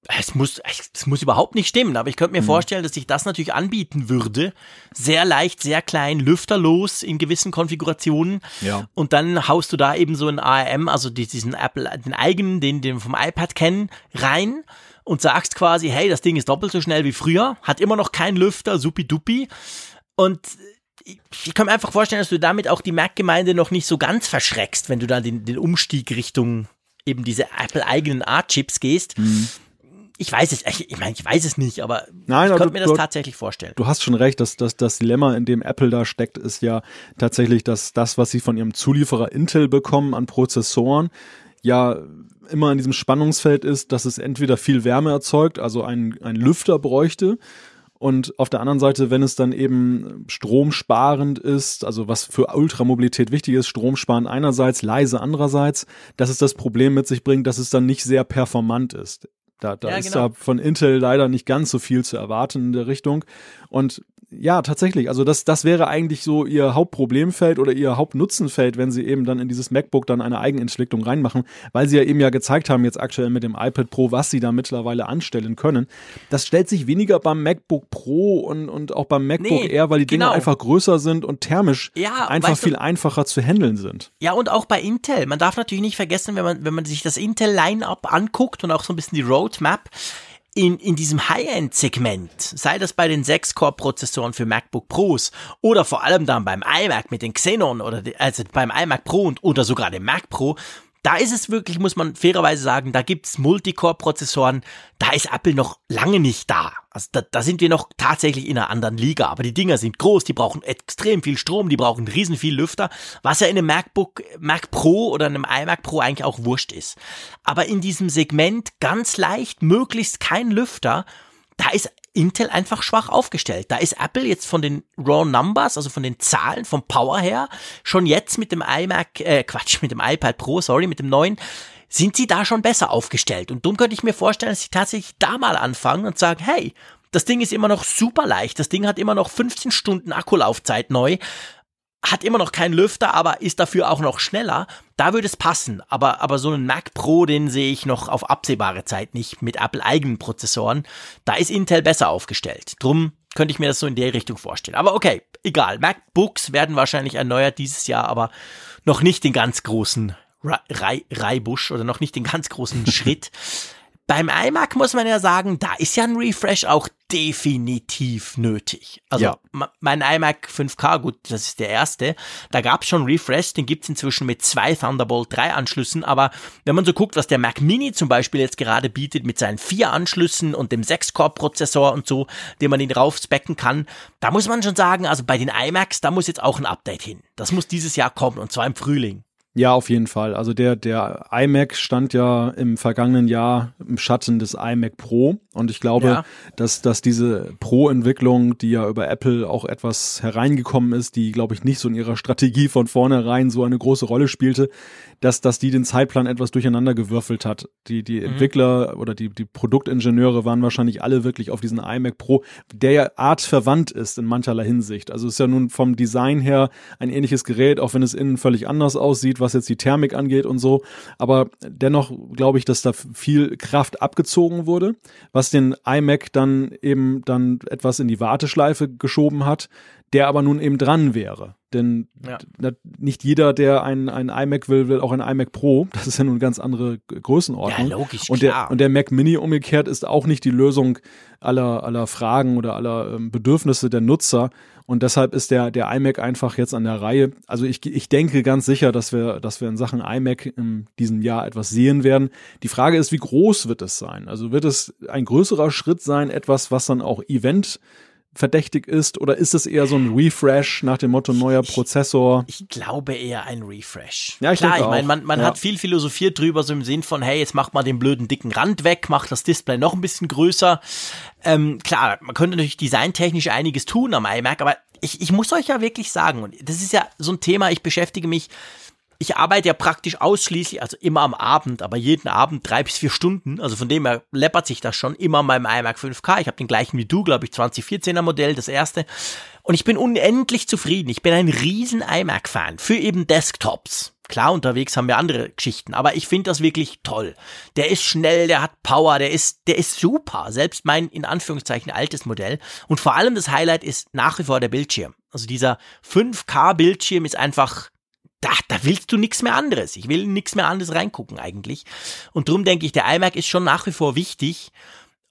es muss, es muss überhaupt nicht stimmen, aber ich könnte mir mhm. vorstellen, dass sich das natürlich anbieten würde. Sehr leicht, sehr klein, lüfterlos in gewissen Konfigurationen. Ja. Und dann haust du da eben so ein ARM, also diesen Apple, den eigenen, den, den vom iPad kennen, rein und sagst quasi, hey, das Ding ist doppelt so schnell wie früher, hat immer noch keinen Lüfter, supi-dupi. Und ich kann mir einfach vorstellen, dass du damit auch die Mac-Gemeinde noch nicht so ganz verschreckst, wenn du dann den, den Umstieg Richtung eben diese Apple-eigenen Art-Chips gehst. Mhm ich weiß es, ich, ich meine, ich weiß es nicht, aber Nein, ich könnte mir das du, tatsächlich vorstellen. Du hast schon recht, dass, dass das Dilemma, in dem Apple da steckt, ist ja tatsächlich, dass das, was sie von ihrem Zulieferer Intel bekommen an Prozessoren, ja immer in diesem Spannungsfeld ist, dass es entweder viel Wärme erzeugt, also ein, ein Lüfter bräuchte, und auf der anderen Seite, wenn es dann eben stromsparend ist, also was für Ultramobilität wichtig ist, stromsparend einerseits, leise andererseits, dass es das Problem mit sich bringt, dass es dann nicht sehr performant ist. Da, da ja, ist genau. da von Intel leider nicht ganz so viel zu erwarten in der Richtung. Und ja, tatsächlich. Also das, das wäre eigentlich so ihr Hauptproblemfeld oder ihr Hauptnutzenfeld, wenn sie eben dann in dieses MacBook dann eine Eigenentwicklung reinmachen, weil sie ja eben ja gezeigt haben jetzt aktuell mit dem iPad Pro, was sie da mittlerweile anstellen können. Das stellt sich weniger beim MacBook Pro und, und auch beim MacBook nee, Air, weil die genau. Dinge einfach größer sind und thermisch ja, einfach viel du, einfacher zu handeln sind. Ja, und auch bei Intel. Man darf natürlich nicht vergessen, wenn man, wenn man sich das Intel-Line-Up anguckt und auch so ein bisschen die Roadmap, in, in diesem High-End-Segment, sei das bei den 6-Core-Prozessoren für MacBook Pros oder vor allem dann beim iMac mit den Xenon oder also beim iMac Pro und, oder sogar dem Mac Pro, da ist es wirklich, muss man fairerweise sagen, da gibt's Multicore-Prozessoren, da ist Apple noch lange nicht da. Also da, da sind wir noch tatsächlich in einer anderen Liga. Aber die Dinger sind groß, die brauchen extrem viel Strom, die brauchen riesen viel Lüfter, was ja in einem MacBook, Mac Pro oder einem iMac Pro eigentlich auch wurscht ist. Aber in diesem Segment ganz leicht, möglichst kein Lüfter, da ist Intel einfach schwach aufgestellt. Da ist Apple jetzt von den Raw Numbers, also von den Zahlen, vom Power her, schon jetzt mit dem iMac, äh, Quatsch, mit dem iPad Pro, sorry, mit dem neuen, sind sie da schon besser aufgestellt. Und darum könnte ich mir vorstellen, dass sie tatsächlich da mal anfangen und sagen, hey, das Ding ist immer noch super leicht. Das Ding hat immer noch 15 Stunden Akkulaufzeit neu hat immer noch keinen Lüfter, aber ist dafür auch noch schneller. Da würde es passen. Aber, aber so einen Mac Pro, den sehe ich noch auf absehbare Zeit nicht mit Apple eigenen Prozessoren. Da ist Intel besser aufgestellt. Drum könnte ich mir das so in der Richtung vorstellen. Aber okay, egal. MacBooks werden wahrscheinlich erneuert dieses Jahr, aber noch nicht den ganz großen Reibusch oder noch nicht den ganz großen [laughs] Schritt. Beim iMac muss man ja sagen, da ist ja ein Refresh auch definitiv nötig. Also ja. mein iMac 5K, gut, das ist der erste, da gab es schon Refresh, den gibt's inzwischen mit zwei Thunderbolt 3 Anschlüssen, aber wenn man so guckt, was der Mac Mini zum Beispiel jetzt gerade bietet mit seinen vier Anschlüssen und dem 6-Core-Prozessor und so, den man ihn raufspecken kann, da muss man schon sagen, also bei den iMacs, da muss jetzt auch ein Update hin. Das muss dieses Jahr kommen und zwar im Frühling. Ja, auf jeden Fall. Also der, der iMac stand ja im vergangenen Jahr im Schatten des iMac Pro. Und ich glaube, ja. dass, dass diese Pro-Entwicklung, die ja über Apple auch etwas hereingekommen ist, die, glaube ich, nicht so in ihrer Strategie von vornherein so eine große Rolle spielte, dass, dass die den Zeitplan etwas durcheinander gewürfelt hat. Die, die mhm. Entwickler oder die, die Produktingenieure waren wahrscheinlich alle wirklich auf diesen iMac Pro, der ja artverwandt ist in mancherlei Hinsicht. Also ist ja nun vom Design her ein ähnliches Gerät, auch wenn es innen völlig anders aussieht, was jetzt die Thermik angeht und so. Aber dennoch glaube ich, dass da viel Kraft abgezogen wurde, was den iMac dann eben dann etwas in die Warteschleife geschoben hat, der aber nun eben dran wäre. Denn ja. nicht jeder, der ein, ein iMac will, will auch ein iMac Pro. Das ist ja nun eine ganz andere Größenordnung. Ja, logisch, und klar. Der, und der Mac Mini umgekehrt ist auch nicht die Lösung aller, aller Fragen oder aller ähm, Bedürfnisse der Nutzer. Und deshalb ist der, der iMac einfach jetzt an der Reihe. Also ich, ich denke ganz sicher, dass wir, dass wir in Sachen iMac in diesem Jahr etwas sehen werden. Die Frage ist, wie groß wird es sein? Also wird es ein größerer Schritt sein, etwas, was dann auch Event verdächtig ist oder ist es eher so ein Refresh nach dem Motto neuer Prozessor? Ich, ich glaube eher ein Refresh. Ja, ich Klar, ich meine, man, man ja. hat viel philosophiert drüber, so im Sinn von, hey, jetzt macht mal den blöden dicken Rand weg, macht das Display noch ein bisschen größer. Ähm, klar, man könnte natürlich designtechnisch einiges tun am iMac, aber ich, ich muss euch ja wirklich sagen, und das ist ja so ein Thema, ich beschäftige mich ich arbeite ja praktisch ausschließlich, also immer am Abend, aber jeden Abend drei bis vier Stunden. Also von dem her läppert sich das schon immer beim iMac 5K. Ich habe den gleichen wie du, glaube ich, 2014er Modell, das erste. Und ich bin unendlich zufrieden. Ich bin ein riesen iMac-Fan für eben Desktops. Klar, unterwegs haben wir andere Geschichten, aber ich finde das wirklich toll. Der ist schnell, der hat Power, der ist, der ist super. Selbst mein, in Anführungszeichen, altes Modell. Und vor allem das Highlight ist nach wie vor der Bildschirm. Also dieser 5K-Bildschirm ist einfach, da, da willst du nichts mehr anderes. Ich will nichts mehr anderes reingucken eigentlich. Und drum denke ich, der iMac ist schon nach wie vor wichtig.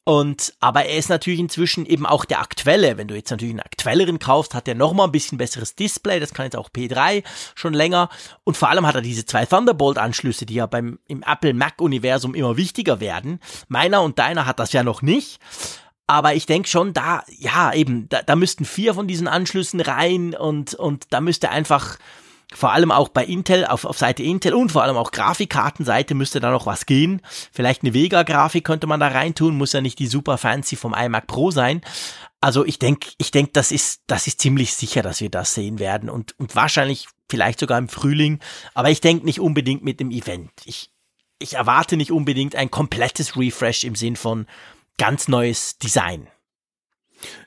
Und, aber er ist natürlich inzwischen eben auch der aktuelle. Wenn du jetzt natürlich einen aktuelleren kaufst, hat er nochmal ein bisschen besseres Display. Das kann jetzt auch P3 schon länger. Und vor allem hat er diese zwei Thunderbolt-Anschlüsse, die ja beim, im Apple Mac-Universum immer wichtiger werden. Meiner und deiner hat das ja noch nicht. Aber ich denke schon, da, ja, eben, da, da müssten vier von diesen Anschlüssen rein und, und da müsste einfach, vor allem auch bei Intel, auf, auf Seite Intel und vor allem auch Grafikkartenseite müsste da noch was gehen. Vielleicht eine Vega-Grafik könnte man da reintun, muss ja nicht die super fancy vom iMac Pro sein. Also ich denke, ich denke, das ist, das ist ziemlich sicher, dass wir das sehen werden und, und wahrscheinlich vielleicht sogar im Frühling. Aber ich denke nicht unbedingt mit dem Event. Ich, ich erwarte nicht unbedingt ein komplettes Refresh im Sinn von ganz neues Design.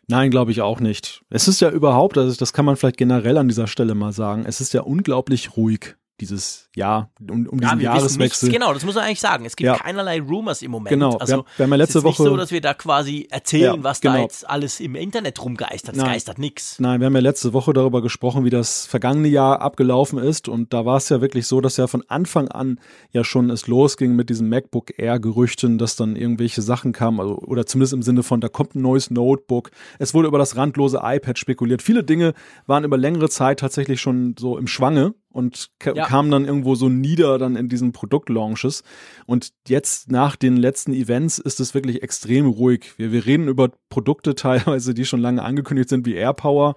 Nein, glaube ich auch nicht. Es ist ja überhaupt, also das kann man vielleicht generell an dieser Stelle mal sagen, es ist ja unglaublich ruhig dieses Jahr, um, um diesen ja, Jahreswechsel. Nichts, genau, das muss man eigentlich sagen. Es gibt ja. keinerlei Rumors im Moment. Genau, also, wir, haben, wir haben ja letzte es ist Woche. nicht so, dass wir da quasi erzählen, ja, was genau. da jetzt alles im Internet rumgeistert. Es geistert nichts. Nein, wir haben ja letzte Woche darüber gesprochen, wie das vergangene Jahr abgelaufen ist. Und da war es ja wirklich so, dass ja von Anfang an ja schon es losging mit diesen MacBook Air-Gerüchten, dass dann irgendwelche Sachen kamen, also, oder zumindest im Sinne von, da kommt ein neues Notebook. Es wurde über das randlose iPad spekuliert. Viele Dinge waren über längere Zeit tatsächlich schon so im Schwange und ja. kam dann irgendwo so nieder dann in diesen Produktlaunches. Und jetzt nach den letzten Events ist es wirklich extrem ruhig. Wir, wir reden über Produkte teilweise, die schon lange angekündigt sind, wie AirPower.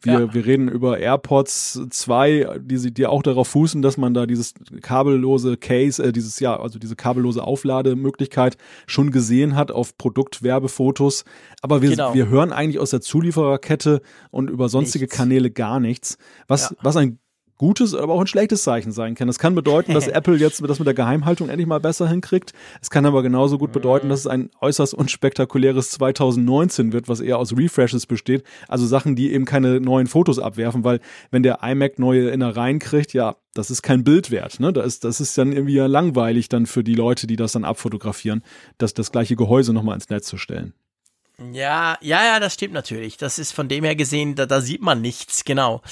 Wir, ja. wir reden über AirPods 2, die, die auch darauf fußen, dass man da dieses kabellose Case, äh, dieses, ja, also diese kabellose Auflademöglichkeit schon gesehen hat auf Produktwerbefotos. Aber wir, genau. wir hören eigentlich aus der Zuliefererkette und über sonstige nichts. Kanäle gar nichts. Was, ja. was ein gutes, aber auch ein schlechtes Zeichen sein kann. Es kann bedeuten, dass [laughs] Apple jetzt das mit der Geheimhaltung endlich mal besser hinkriegt. Es kann aber genauso gut bedeuten, mhm. dass es ein äußerst unspektakuläres 2019 wird, was eher aus Refreshes besteht. Also Sachen, die eben keine neuen Fotos abwerfen, weil wenn der iMac neue Innereien kriegt, ja, das ist kein Bild wert. Ne? Das, ist, das ist dann irgendwie ja langweilig dann für die Leute, die das dann abfotografieren, das, das gleiche Gehäuse nochmal ins Netz zu stellen. Ja, ja, ja, das stimmt natürlich. Das ist von dem her gesehen, da, da sieht man nichts, genau.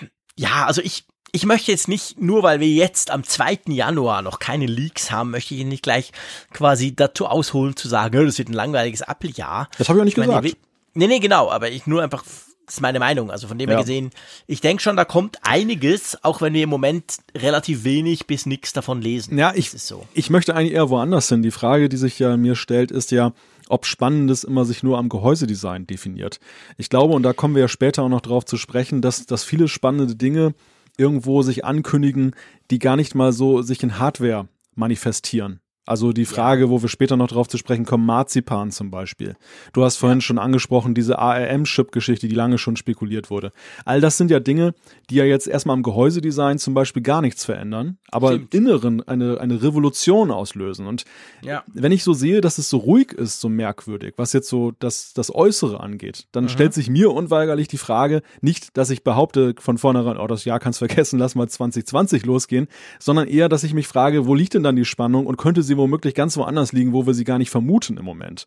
Ähm, ja, also ich, ich möchte jetzt nicht, nur weil wir jetzt am 2. Januar noch keine Leaks haben, möchte ich nicht gleich quasi dazu ausholen zu sagen, das wird ein langweiliges Apple-Jahr. Das habe ich auch nicht ich gesagt. nee, nee, genau, aber ich nur einfach, ist meine Meinung. Also von dem her gesehen, ich denke schon, da kommt einiges, auch wenn wir im Moment relativ wenig bis nichts davon lesen. Ja, ich, so. ich möchte eigentlich eher woanders hin. Die Frage, die sich ja mir stellt, ist ja, ob Spannendes immer sich nur am Gehäusedesign definiert. Ich glaube, und da kommen wir ja später auch noch drauf zu sprechen, dass, dass viele spannende Dinge irgendwo sich ankündigen, die gar nicht mal so sich in Hardware manifestieren. Also die Frage, ja. wo wir später noch drauf zu sprechen kommen, Marzipan zum Beispiel. Du hast vorhin ja. schon angesprochen, diese ARM-Chip-Geschichte, die lange schon spekuliert wurde. All das sind ja Dinge, die ja jetzt erstmal am Gehäusedesign zum Beispiel gar nichts verändern, aber Stimmt. im Inneren eine, eine Revolution auslösen. Und ja. wenn ich so sehe, dass es so ruhig ist, so merkwürdig, was jetzt so das, das Äußere angeht, dann mhm. stellt sich mir unweigerlich die Frage, nicht, dass ich behaupte von vornherein, oh, das Jahr kannst vergessen, [laughs] lass mal 2020 losgehen, sondern eher, dass ich mich frage, wo liegt denn dann die Spannung und könnte sie womöglich ganz woanders liegen, wo wir sie gar nicht vermuten im Moment.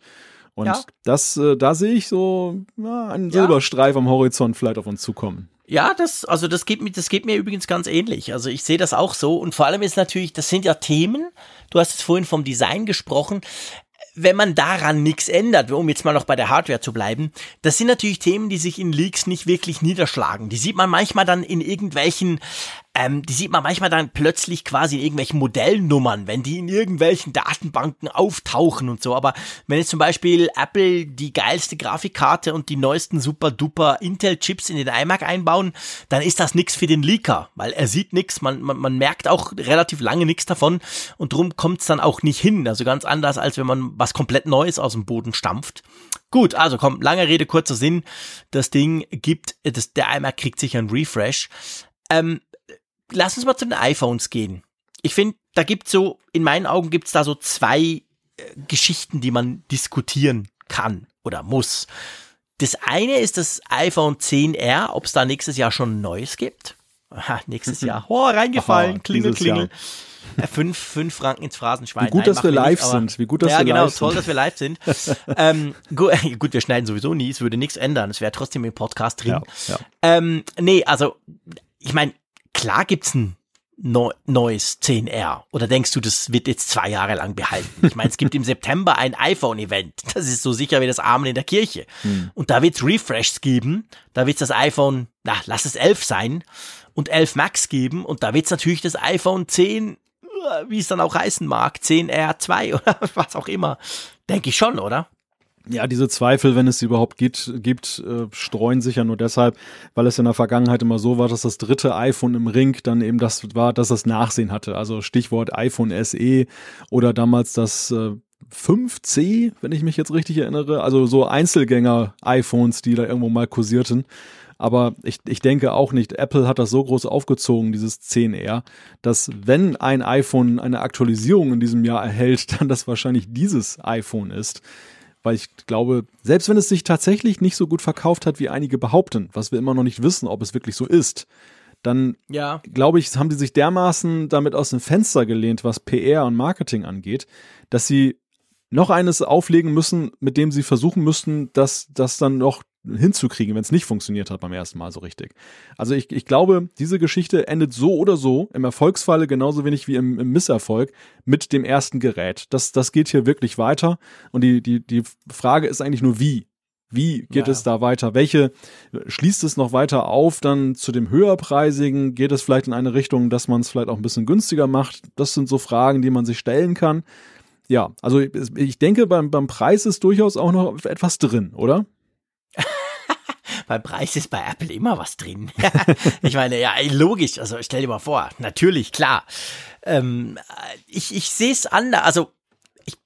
Und ja. das, äh, da sehe ich so ja, einen Silberstreif am Horizont vielleicht auf uns zukommen. Ja, das, also das geht mir, das geht mir übrigens ganz ähnlich. Also ich sehe das auch so. Und vor allem ist natürlich, das sind ja Themen. Du hast es vorhin vom Design gesprochen wenn man daran nichts ändert, um jetzt mal noch bei der Hardware zu bleiben, das sind natürlich Themen, die sich in Leaks nicht wirklich niederschlagen. Die sieht man manchmal dann in irgendwelchen ähm, die sieht man manchmal dann plötzlich quasi in irgendwelchen Modellnummern, wenn die in irgendwelchen Datenbanken auftauchen und so. Aber wenn jetzt zum Beispiel Apple die geilste Grafikkarte und die neuesten super duper Intel-Chips in den iMac einbauen, dann ist das nichts für den Leaker, weil er sieht nichts, man, man, man merkt auch relativ lange nichts davon und drum kommt's dann auch nicht hin. Also ganz anders, als wenn man was komplett Neues aus dem Boden stampft. Gut, also komm, lange Rede, kurzer Sinn. Das Ding gibt, das, der iMac kriegt sicher einen Refresh. Ähm, lass uns mal zu den iPhones gehen. Ich finde, da gibt's so, in meinen Augen gibt's da so zwei äh, Geschichten, die man diskutieren kann oder muss. Das eine ist das iPhone 10R, ob es da nächstes Jahr schon ein neues gibt. Ha, nächstes Jahr. Oh, reingefallen, Aha, klingel, klingel. Jahr. Äh, fünf, fünf Franken ins Phrasenschwein. Wie gut, Nein, dass wir live nicht, sind. Wie gut, dass ja, wir genau, live toll, dass wir live sind. [laughs] ähm, gut, gut, wir schneiden sowieso nie, es würde nichts ändern. Es wäre trotzdem im Podcast drin. Ja, ja. Ähm, nee, also, ich meine, klar gibt's ein neues 10R? Oder denkst du, das wird jetzt zwei Jahre lang behalten? Ich meine, es gibt im September ein iPhone-Event. Das ist so sicher wie das Amen in der Kirche. Hm. Und da wird es Refreshs geben. Da wird es das iPhone, na, lass es 11 sein und 11 Max geben. Und da wird es natürlich das iPhone 10, wie es dann auch heißen mag, 10R2 [laughs] oder was auch immer. Denke ich schon, oder? Ja, diese Zweifel, wenn es sie überhaupt gibt, gibt äh, streuen sich ja nur deshalb, weil es in der Vergangenheit immer so war, dass das dritte iPhone im Ring dann eben das war, dass das Nachsehen hatte. Also Stichwort iPhone SE oder damals das äh, 5C, wenn ich mich jetzt richtig erinnere. Also so Einzelgänger-iPhones, die da irgendwo mal kursierten. Aber ich, ich denke auch nicht, Apple hat das so groß aufgezogen, dieses 10R, dass wenn ein iPhone eine Aktualisierung in diesem Jahr erhält, [laughs] dann das wahrscheinlich dieses iPhone ist weil ich glaube, selbst wenn es sich tatsächlich nicht so gut verkauft hat, wie einige behaupten, was wir immer noch nicht wissen, ob es wirklich so ist, dann ja. glaube ich, haben die sich dermaßen damit aus dem Fenster gelehnt, was PR und Marketing angeht, dass sie noch eines auflegen müssen, mit dem sie versuchen müssten, dass das dann noch hinzukriegen, wenn es nicht funktioniert hat beim ersten Mal so richtig. Also ich, ich glaube, diese Geschichte endet so oder so, im Erfolgsfalle genauso wenig wie im, im Misserfolg, mit dem ersten Gerät. Das, das geht hier wirklich weiter. Und die, die, die Frage ist eigentlich nur, wie. Wie geht ja. es da weiter? Welche schließt es noch weiter auf dann zu dem höherpreisigen? Geht es vielleicht in eine Richtung, dass man es vielleicht auch ein bisschen günstiger macht? Das sind so Fragen, die man sich stellen kann. Ja, also ich denke, beim, beim Preis ist durchaus auch noch etwas drin, oder? [laughs] beim Preis ist bei Apple immer was drin. [laughs] ich meine, ja, logisch. Also stell dir mal vor, natürlich, klar. Ähm, ich ich sehe es anders. Also ich,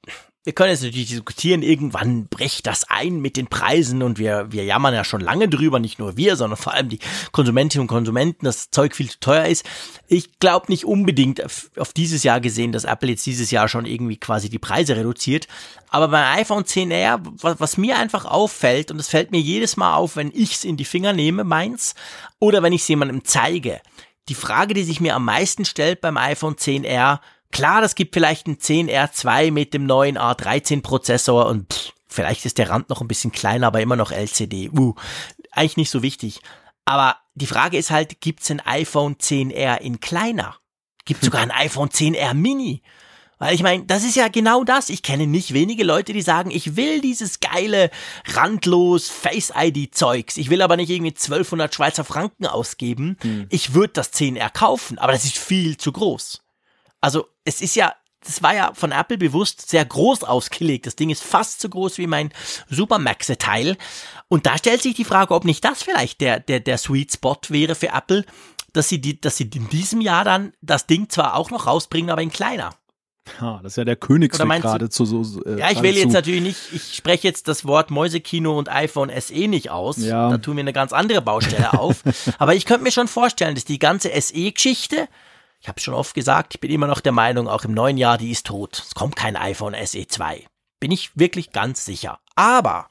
wir können jetzt natürlich diskutieren, irgendwann bricht das ein mit den Preisen und wir, wir jammern ja schon lange drüber, nicht nur wir, sondern vor allem die Konsumentinnen und Konsumenten, dass das Zeug viel zu teuer ist. Ich glaube nicht unbedingt auf, dieses Jahr gesehen, dass Apple jetzt dieses Jahr schon irgendwie quasi die Preise reduziert. Aber beim iPhone 10R, was, was mir einfach auffällt, und das fällt mir jedes Mal auf, wenn ich es in die Finger nehme, meins, oder wenn ich es jemandem zeige, die Frage, die sich mir am meisten stellt beim iPhone 10R, Klar, das gibt vielleicht ein 10R2 mit dem neuen A13 Prozessor und pff, vielleicht ist der Rand noch ein bisschen kleiner, aber immer noch LCD. Uh, eigentlich nicht so wichtig. Aber die Frage ist halt, gibt's ein iPhone 10R in kleiner? Gibt sogar ein iPhone 10R Mini? Weil ich meine, das ist ja genau das. Ich kenne nicht wenige Leute, die sagen, ich will dieses geile, randlos Face-ID-Zeugs. Ich will aber nicht irgendwie 1200 Schweizer Franken ausgeben. Hm. Ich würde das 10R kaufen, aber das ist viel zu groß. Also es ist ja, das war ja von Apple bewusst sehr groß ausgelegt. Das Ding ist fast so groß wie mein Super Maxe-Teil. Und da stellt sich die Frage, ob nicht das vielleicht der, der, der Sweet Spot wäre für Apple, dass sie, die, dass sie in diesem Jahr dann das Ding zwar auch noch rausbringen, aber in kleiner. Ja, das ist ja der Königsweg gerade zu so. Äh, ja, ich will jetzt natürlich nicht, ich spreche jetzt das Wort Mäusekino und iPhone SE nicht aus. Ja. Da tun wir eine ganz andere Baustelle auf. Aber ich könnte mir schon vorstellen, dass die ganze SE-Geschichte ich habe schon oft gesagt, ich bin immer noch der Meinung, auch im neuen Jahr, die ist tot. Es kommt kein iPhone SE 2. Bin ich wirklich ganz sicher. Aber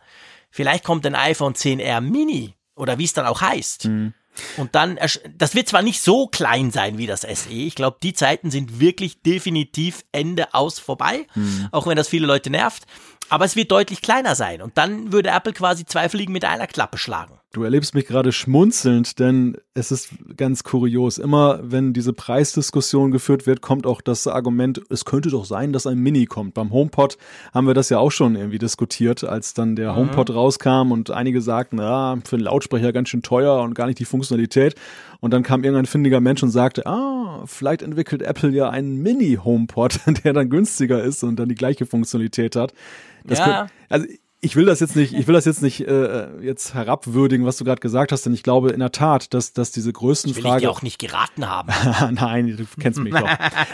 vielleicht kommt ein iPhone 10R Mini oder wie es dann auch heißt. Mhm. Und dann, das wird zwar nicht so klein sein wie das SE. Ich glaube, die Zeiten sind wirklich definitiv Ende aus vorbei. Mhm. Auch wenn das viele Leute nervt. Aber es wird deutlich kleiner sein. Und dann würde Apple quasi zwei Fliegen mit einer Klappe schlagen. Du erlebst mich gerade schmunzelnd, denn es ist ganz kurios. Immer wenn diese Preisdiskussion geführt wird, kommt auch das Argument, es könnte doch sein, dass ein Mini kommt. Beim HomePod haben wir das ja auch schon irgendwie diskutiert, als dann der mhm. HomePod rauskam und einige sagten, ja, für einen Lautsprecher ganz schön teuer und gar nicht die Funktionalität. Und dann kam irgendein findiger Mensch und sagte, ah, vielleicht entwickelt Apple ja einen Mini-HomePod, [laughs] der dann günstiger ist und dann die gleiche Funktionalität hat. Das ja. Könnte, also ich will das jetzt nicht, ich will das jetzt nicht äh, jetzt herabwürdigen, was du gerade gesagt hast, denn ich glaube in der Tat, dass, dass diese größten ich will dir auch nicht geraten haben. [laughs] Nein, du kennst mich doch.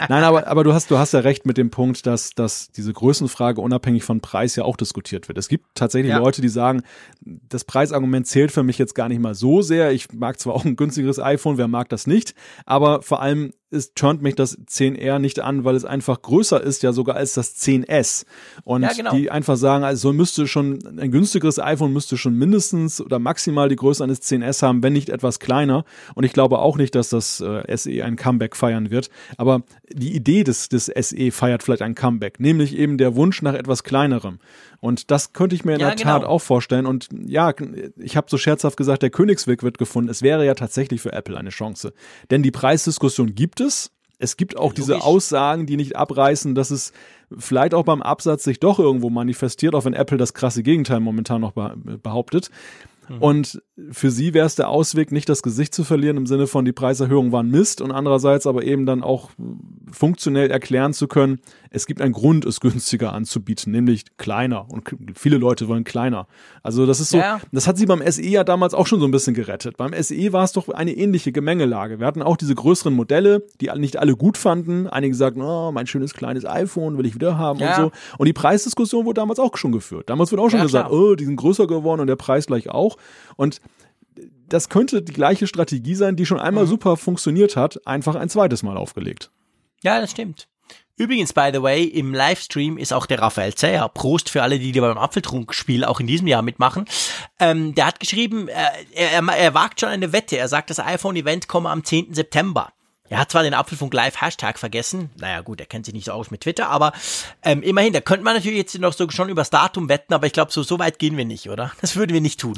Nein, aber, aber du hast, du hast ja recht mit dem Punkt, dass, dass diese Größenfrage unabhängig von Preis ja auch diskutiert wird. Es gibt tatsächlich ja. Leute, die sagen, das Preisargument zählt für mich jetzt gar nicht mal so sehr. Ich mag zwar auch ein günstigeres iPhone, wer mag das nicht, aber vor allem ist, turnt mich das 10R nicht an, weil es einfach größer ist, ja sogar als das 10S. Und ja, genau. die einfach sagen, also müsste schon, ein günstigeres iPhone müsste schon mindestens oder maximal die Größe eines 10S haben, wenn nicht etwas kleiner. Und ich glaube auch nicht, dass das äh, SE ein Comeback feiern wird. Aber die Idee des, des SE feiert vielleicht ein Comeback, nämlich eben der Wunsch nach etwas kleinerem. Und das könnte ich mir in ja, der genau. Tat auch vorstellen. Und ja, ich habe so scherzhaft gesagt, der Königsweg wird gefunden. Es wäre ja tatsächlich für Apple eine Chance. Denn die Preisdiskussion gibt es. Es gibt auch ja, diese Aussagen, die nicht abreißen, dass es vielleicht auch beim Absatz sich doch irgendwo manifestiert, auch wenn Apple das krasse Gegenteil momentan noch behauptet. Mhm. Und für sie wäre es der Ausweg, nicht das Gesicht zu verlieren im Sinne von die Preiserhöhungen waren Mist und andererseits aber eben dann auch funktionell erklären zu können, es gibt einen Grund, es günstiger anzubieten, nämlich kleiner und viele Leute wollen kleiner. Also das ist so, ja. das hat sie beim SE ja damals auch schon so ein bisschen gerettet. Beim SE war es doch eine ähnliche Gemengelage. Wir hatten auch diese größeren Modelle, die nicht alle gut fanden. Einige sagten, oh, mein schönes kleines iPhone will ich wieder haben ja. und so. Und die Preisdiskussion wurde damals auch schon geführt. Damals wurde auch schon ja, gesagt, klar. oh, die sind größer geworden und der Preis gleich auch. Und das könnte die gleiche Strategie sein, die schon einmal mhm. super funktioniert hat, einfach ein zweites Mal aufgelegt. Ja, das stimmt. Übrigens, by the way, im Livestream ist auch der Raphael Zeyer. Prost für alle, die, beim Apfeltrunkspiel auch in diesem Jahr mitmachen. Ähm, der hat geschrieben, äh, er, er, er wagt schon eine Wette. Er sagt, das iPhone-Event komme am 10. September. Er hat zwar den Apfelfunk Live Hashtag vergessen, naja gut, er kennt sich nicht so aus mit Twitter, aber ähm, immerhin, da könnte man natürlich jetzt noch so schon übers Datum wetten, aber ich glaube, so, so weit gehen wir nicht, oder? Das würden wir nicht tun.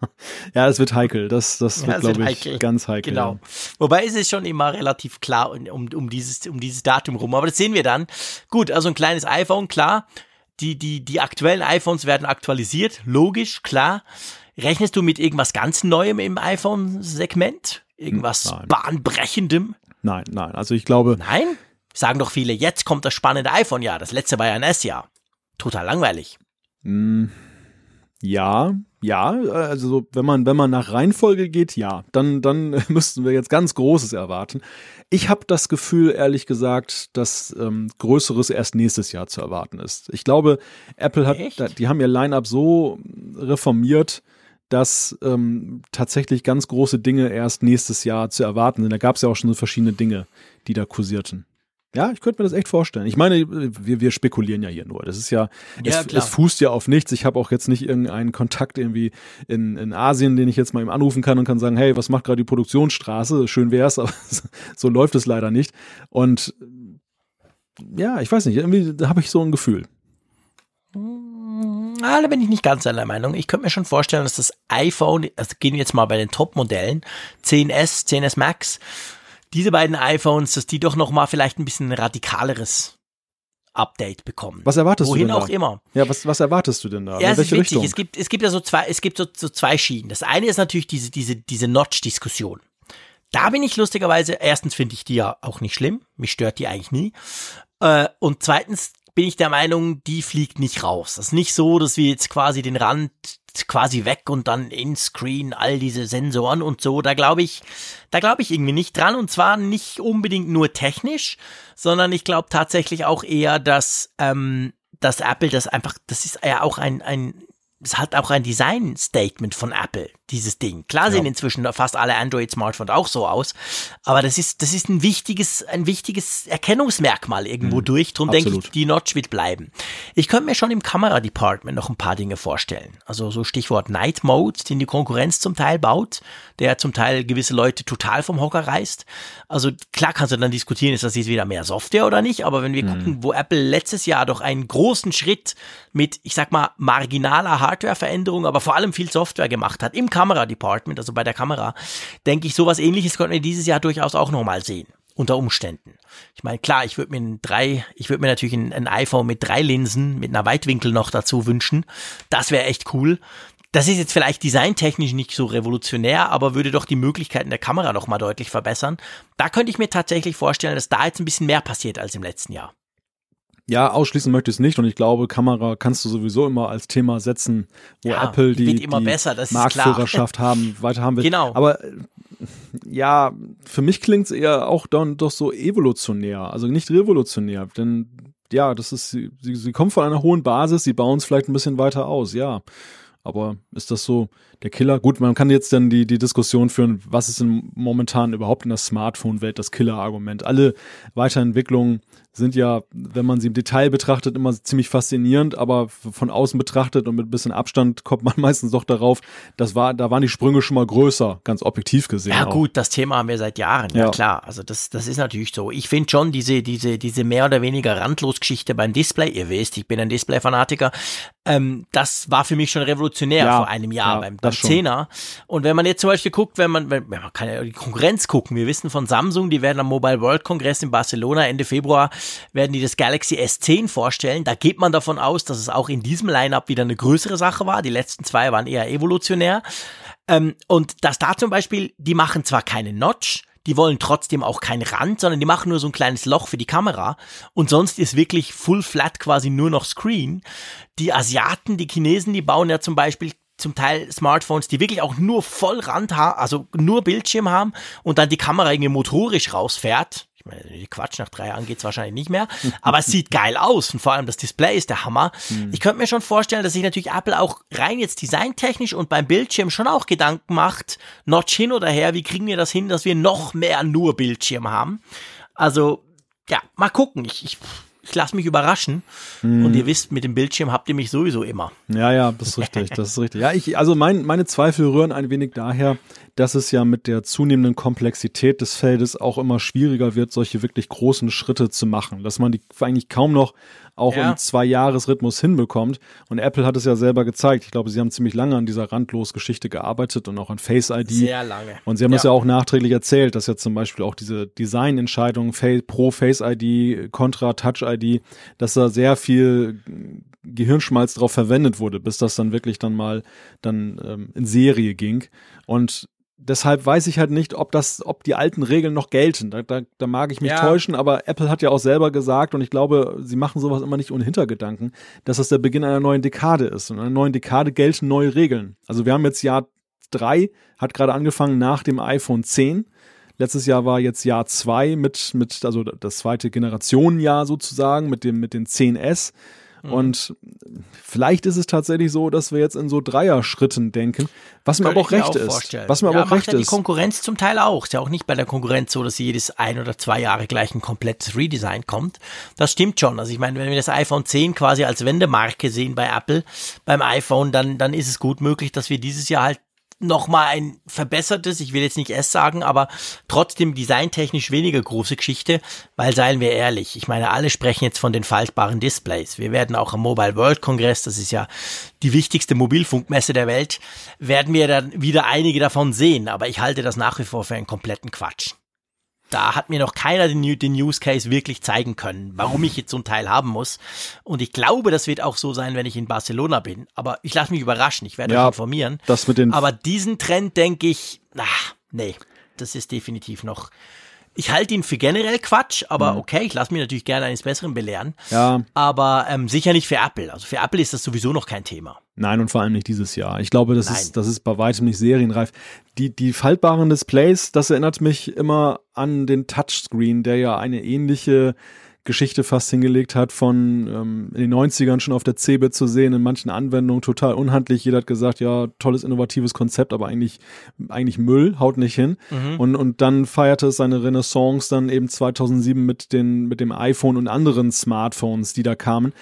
[laughs] ja, das wird heikel, das, das ja, wird, glaube ich, heikel. ganz heikel. Genau. Ja. Wobei ist es schon immer relativ klar um, um, dieses, um dieses Datum rum, aber das sehen wir dann. Gut, also ein kleines iPhone, klar. Die, die, die aktuellen iPhones werden aktualisiert, logisch, klar. Rechnest du mit irgendwas ganz Neuem im iPhone-Segment? Irgendwas Nein. bahnbrechendem? Nein, nein. Also ich glaube. Nein? Sagen doch viele, jetzt kommt das spannende iPhone-Jahr. Das letzte war ja ein S-Jahr. Total langweilig. Mm, ja, ja. Also wenn man, wenn man nach Reihenfolge geht, ja. Dann, dann [laughs] müssten wir jetzt ganz Großes erwarten. Ich habe das Gefühl, ehrlich gesagt, dass ähm, Größeres erst nächstes Jahr zu erwarten ist. Ich glaube, Apple hat, Echt? die haben ihr Line-up so reformiert, dass ähm, tatsächlich ganz große Dinge erst nächstes Jahr zu erwarten sind. Da gab es ja auch schon so verschiedene Dinge, die da kursierten. Ja, ich könnte mir das echt vorstellen. Ich meine, wir, wir spekulieren ja hier nur. Das ist ja, ja es, es, fußt ja auf nichts. Ich habe auch jetzt nicht irgendeinen Kontakt irgendwie in, in Asien, den ich jetzt mal eben anrufen kann und kann sagen, hey, was macht gerade die Produktionsstraße? Schön wär's, [laughs] aber so läuft es leider nicht. Und ja, ich weiß nicht, irgendwie habe ich so ein Gefühl. Ah, da bin ich nicht ganz einer Meinung. Ich könnte mir schon vorstellen, dass das iPhone, also gehen wir jetzt mal bei den Top-Modellen, 10S, 10S Max, diese beiden iPhones, dass die doch noch mal vielleicht ein bisschen radikaleres Update bekommen. Was erwartest Wohin du denn auch da? immer. Ja, was, was erwartest du denn da? Ja, es ist witzig. Richtung? Es gibt, es gibt ja so zwei, es gibt so, so zwei Schienen. Das eine ist natürlich diese, diese, diese Notch-Diskussion. Da bin ich lustigerweise, erstens finde ich die ja auch nicht schlimm. Mich stört die eigentlich nie. Äh, und zweitens bin ich der Meinung, die fliegt nicht raus. Das ist nicht so, dass wir jetzt quasi den Rand quasi weg und dann in Screen all diese Sensoren und so. Da glaube ich, da glaube ich irgendwie nicht dran und zwar nicht unbedingt nur technisch, sondern ich glaube tatsächlich auch eher, dass ähm, dass Apple das einfach, das ist ja auch ein ein es hat auch ein Design-Statement von Apple, dieses Ding. Klar sehen ja. inzwischen fast alle Android-Smartphones auch so aus, aber das ist, das ist ein wichtiges, ein wichtiges Erkennungsmerkmal irgendwo mhm. durch. Drum denke ich, die Notch wird bleiben. Ich könnte mir schon im Kamera-Department noch ein paar Dinge vorstellen. Also so Stichwort Night Mode, den die Konkurrenz zum Teil baut, der zum Teil gewisse Leute total vom Hocker reißt. Also klar kannst du dann diskutieren, ist das jetzt wieder mehr Software oder nicht, aber wenn wir mhm. gucken, wo Apple letztes Jahr doch einen großen Schritt mit, ich sag mal, marginaler Hardware-Veränderung, aber vor allem viel Software gemacht hat im Kamera-Department, also bei der Kamera, denke ich, sowas ähnliches könnten wir dieses Jahr durchaus auch nochmal sehen. Unter Umständen. Ich meine, klar, ich würde mir ein drei, ich würde mir natürlich ein, ein, iPhone mit drei Linsen, mit einer Weitwinkel noch dazu wünschen. Das wäre echt cool. Das ist jetzt vielleicht designtechnisch nicht so revolutionär, aber würde doch die Möglichkeiten der Kamera noch mal deutlich verbessern. Da könnte ich mir tatsächlich vorstellen, dass da jetzt ein bisschen mehr passiert als im letzten Jahr. Ja, ausschließen möchte ich es nicht und ich glaube, Kamera kannst du sowieso immer als Thema setzen, wo ja, Apple die, die besser, Marktführerschaft haben, weiter haben will. Genau. Aber ja, für mich klingt es eher auch dann doch so evolutionär, also nicht revolutionär, denn ja, das ist, sie, sie kommen von einer hohen Basis, sie bauen es vielleicht ein bisschen weiter aus, ja. Aber ist das so der Killer? Gut, man kann jetzt dann die, die Diskussion führen, was ist denn momentan überhaupt in der Smartphone-Welt das Killer-Argument? Alle Weiterentwicklungen sind ja, wenn man sie im Detail betrachtet, immer ziemlich faszinierend, aber von außen betrachtet und mit ein bisschen Abstand kommt man [laughs] meistens doch darauf, das war, da waren die Sprünge schon mal größer, ganz objektiv gesehen. Ja, auch. gut, das Thema haben wir seit Jahren, ja, ja klar. Also das, das ist natürlich so. Ich finde schon diese, diese, diese mehr oder weniger Randlos-Geschichte beim Display, ihr wisst, ich bin ein Display-Fanatiker, ähm, das war für mich schon revolutionär ja, vor einem Jahr ja, beim, beim Zehner. Und wenn man jetzt zum Beispiel guckt, wenn man, wenn, man kann ja die Konkurrenz gucken, wir wissen von Samsung, die werden am Mobile World Congress in Barcelona Ende Februar werden die das Galaxy S10 vorstellen. Da geht man davon aus, dass es auch in diesem Lineup wieder eine größere Sache war. Die letzten zwei waren eher evolutionär. Ähm, und dass da zum Beispiel, die machen zwar keine Notch, die wollen trotzdem auch keinen Rand, sondern die machen nur so ein kleines Loch für die Kamera und sonst ist wirklich full flat quasi nur noch Screen. Die Asiaten, die Chinesen, die bauen ja zum Beispiel zum Teil Smartphones, die wirklich auch nur voll Rand haben, also nur Bildschirm haben und dann die Kamera irgendwie motorisch rausfährt. Ich meine, Quatsch, nach drei Jahren geht's wahrscheinlich nicht mehr. Aber es sieht geil aus und vor allem das Display ist der Hammer. Mhm. Ich könnte mir schon vorstellen, dass sich natürlich Apple auch rein jetzt designtechnisch und beim Bildschirm schon auch Gedanken macht, notch hin oder her, wie kriegen wir das hin, dass wir noch mehr nur Bildschirm haben. Also, ja, mal gucken. Ich, ich ich lasse mich überraschen. Mhm. Und ihr wisst, mit dem Bildschirm habt ihr mich sowieso immer. Ja, ja, das ist richtig, das ist richtig. Ja, ich, also mein, meine Zweifel rühren ein wenig daher, dass es ja mit der zunehmenden Komplexität des Feldes auch immer schwieriger wird, solche wirklich großen Schritte zu machen. Dass man die eigentlich kaum noch auch ja. im Zwei-Jahres-Rhythmus hinbekommt. Und Apple hat es ja selber gezeigt. Ich glaube, sie haben ziemlich lange an dieser Randlos-Geschichte gearbeitet und auch an Face ID. Sehr lange. Und sie haben ja. das ja auch nachträglich erzählt, dass ja zum Beispiel auch diese Designentscheidungen pro Face ID, contra Touch ID, dass da sehr viel Gehirnschmalz drauf verwendet wurde, bis das dann wirklich dann mal dann ähm, in Serie ging. Und deshalb weiß ich halt nicht, ob das, ob die alten Regeln noch gelten. Da, da, da mag ich mich ja. täuschen, aber Apple hat ja auch selber gesagt, und ich glaube, sie machen sowas immer nicht ohne Hintergedanken, dass das der Beginn einer neuen Dekade ist. Und in einer neuen Dekade gelten neue Regeln. Also wir haben jetzt Jahr drei, hat gerade angefangen nach dem iPhone 10. Letztes Jahr war jetzt Jahr zwei mit, mit, also das zweite Generationenjahr sozusagen, mit dem, mit den 10S. Mhm. Und vielleicht ist es tatsächlich so, dass wir jetzt in so Dreier-Schritten denken, was mir aber auch recht ist. Vorstellen. Was mir ja, aber auch recht ja ist. die Konkurrenz zum Teil auch. Ist ja auch nicht bei der Konkurrenz so, dass jedes ein oder zwei Jahre gleich ein komplettes Redesign kommt. Das stimmt schon. Also ich meine, wenn wir das iPhone 10 quasi als Wendemarke sehen bei Apple, beim iPhone, dann, dann ist es gut möglich, dass wir dieses Jahr halt nochmal ein verbessertes, ich will jetzt nicht S sagen, aber trotzdem designtechnisch weniger große Geschichte, weil seien wir ehrlich, ich meine, alle sprechen jetzt von den faltbaren Displays. Wir werden auch am Mobile World Congress, das ist ja die wichtigste Mobilfunkmesse der Welt, werden wir dann wieder einige davon sehen, aber ich halte das nach wie vor für einen kompletten Quatsch da hat mir noch keiner den, den Use Case wirklich zeigen können, warum ich jetzt so ein Teil haben muss. Und ich glaube, das wird auch so sein, wenn ich in Barcelona bin. Aber ich lasse mich überraschen, ich werde ja, euch informieren. Das mit den Aber diesen Trend denke ich, na, nee, das ist definitiv noch ich halte ihn für generell Quatsch, aber mhm. okay, ich lasse mich natürlich gerne eines Besseren belehren. Ja. Aber ähm, sicher nicht für Apple. Also für Apple ist das sowieso noch kein Thema. Nein, und vor allem nicht dieses Jahr. Ich glaube, das ist, das ist bei weitem nicht serienreif. Die, die faltbaren Displays, das erinnert mich immer an den Touchscreen, der ja eine ähnliche Geschichte fast hingelegt hat, von ähm, in den 90ern schon auf der CeBIT zu sehen, in manchen Anwendungen total unhandlich. Jeder hat gesagt, ja, tolles, innovatives Konzept, aber eigentlich, eigentlich Müll, haut nicht hin. Mhm. Und, und dann feierte es seine Renaissance dann eben 2007 mit, den, mit dem iPhone und anderen Smartphones, die da kamen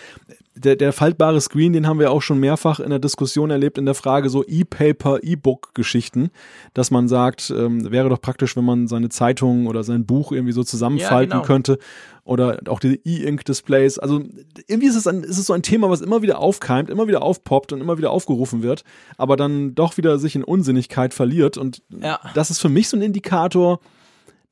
der, der faltbare Screen, den haben wir auch schon mehrfach in der Diskussion erlebt, in der Frage so E-Paper, E-Book-Geschichten, dass man sagt, ähm, wäre doch praktisch, wenn man seine Zeitung oder sein Buch irgendwie so zusammenfalten ja, genau. könnte. Oder auch diese E-Ink-Displays. Also irgendwie ist es, ein, ist es so ein Thema, was immer wieder aufkeimt, immer wieder aufpoppt und immer wieder aufgerufen wird, aber dann doch wieder sich in Unsinnigkeit verliert. Und ja. das ist für mich so ein Indikator,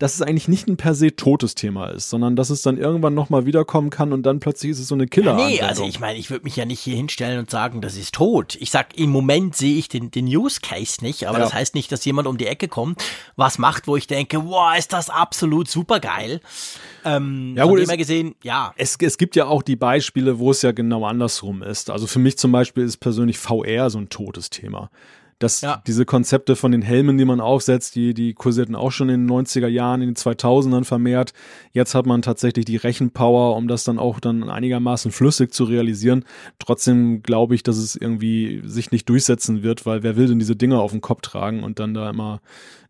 dass es eigentlich nicht ein per se totes Thema ist, sondern dass es dann irgendwann nochmal wiederkommen kann und dann plötzlich ist es so eine killer ja, Nee, also ich meine, ich würde mich ja nicht hier hinstellen und sagen, das ist tot. Ich sag, im Moment sehe ich den, den Use Case nicht, aber ja. das heißt nicht, dass jemand um die Ecke kommt, was macht, wo ich denke, wow, ist das absolut super geil. Ähm, ja, gut, es, gesehen, ja. Es, es gibt ja auch die Beispiele, wo es ja genau andersrum ist. Also für mich zum Beispiel ist persönlich VR so ein totes Thema dass ja. diese Konzepte von den Helmen, die man aufsetzt, die, die kursierten auch schon in den 90er Jahren, in den 2000ern vermehrt. Jetzt hat man tatsächlich die Rechenpower, um das dann auch dann einigermaßen flüssig zu realisieren. Trotzdem glaube ich, dass es irgendwie sich nicht durchsetzen wird, weil wer will denn diese Dinger auf den Kopf tragen und dann da immer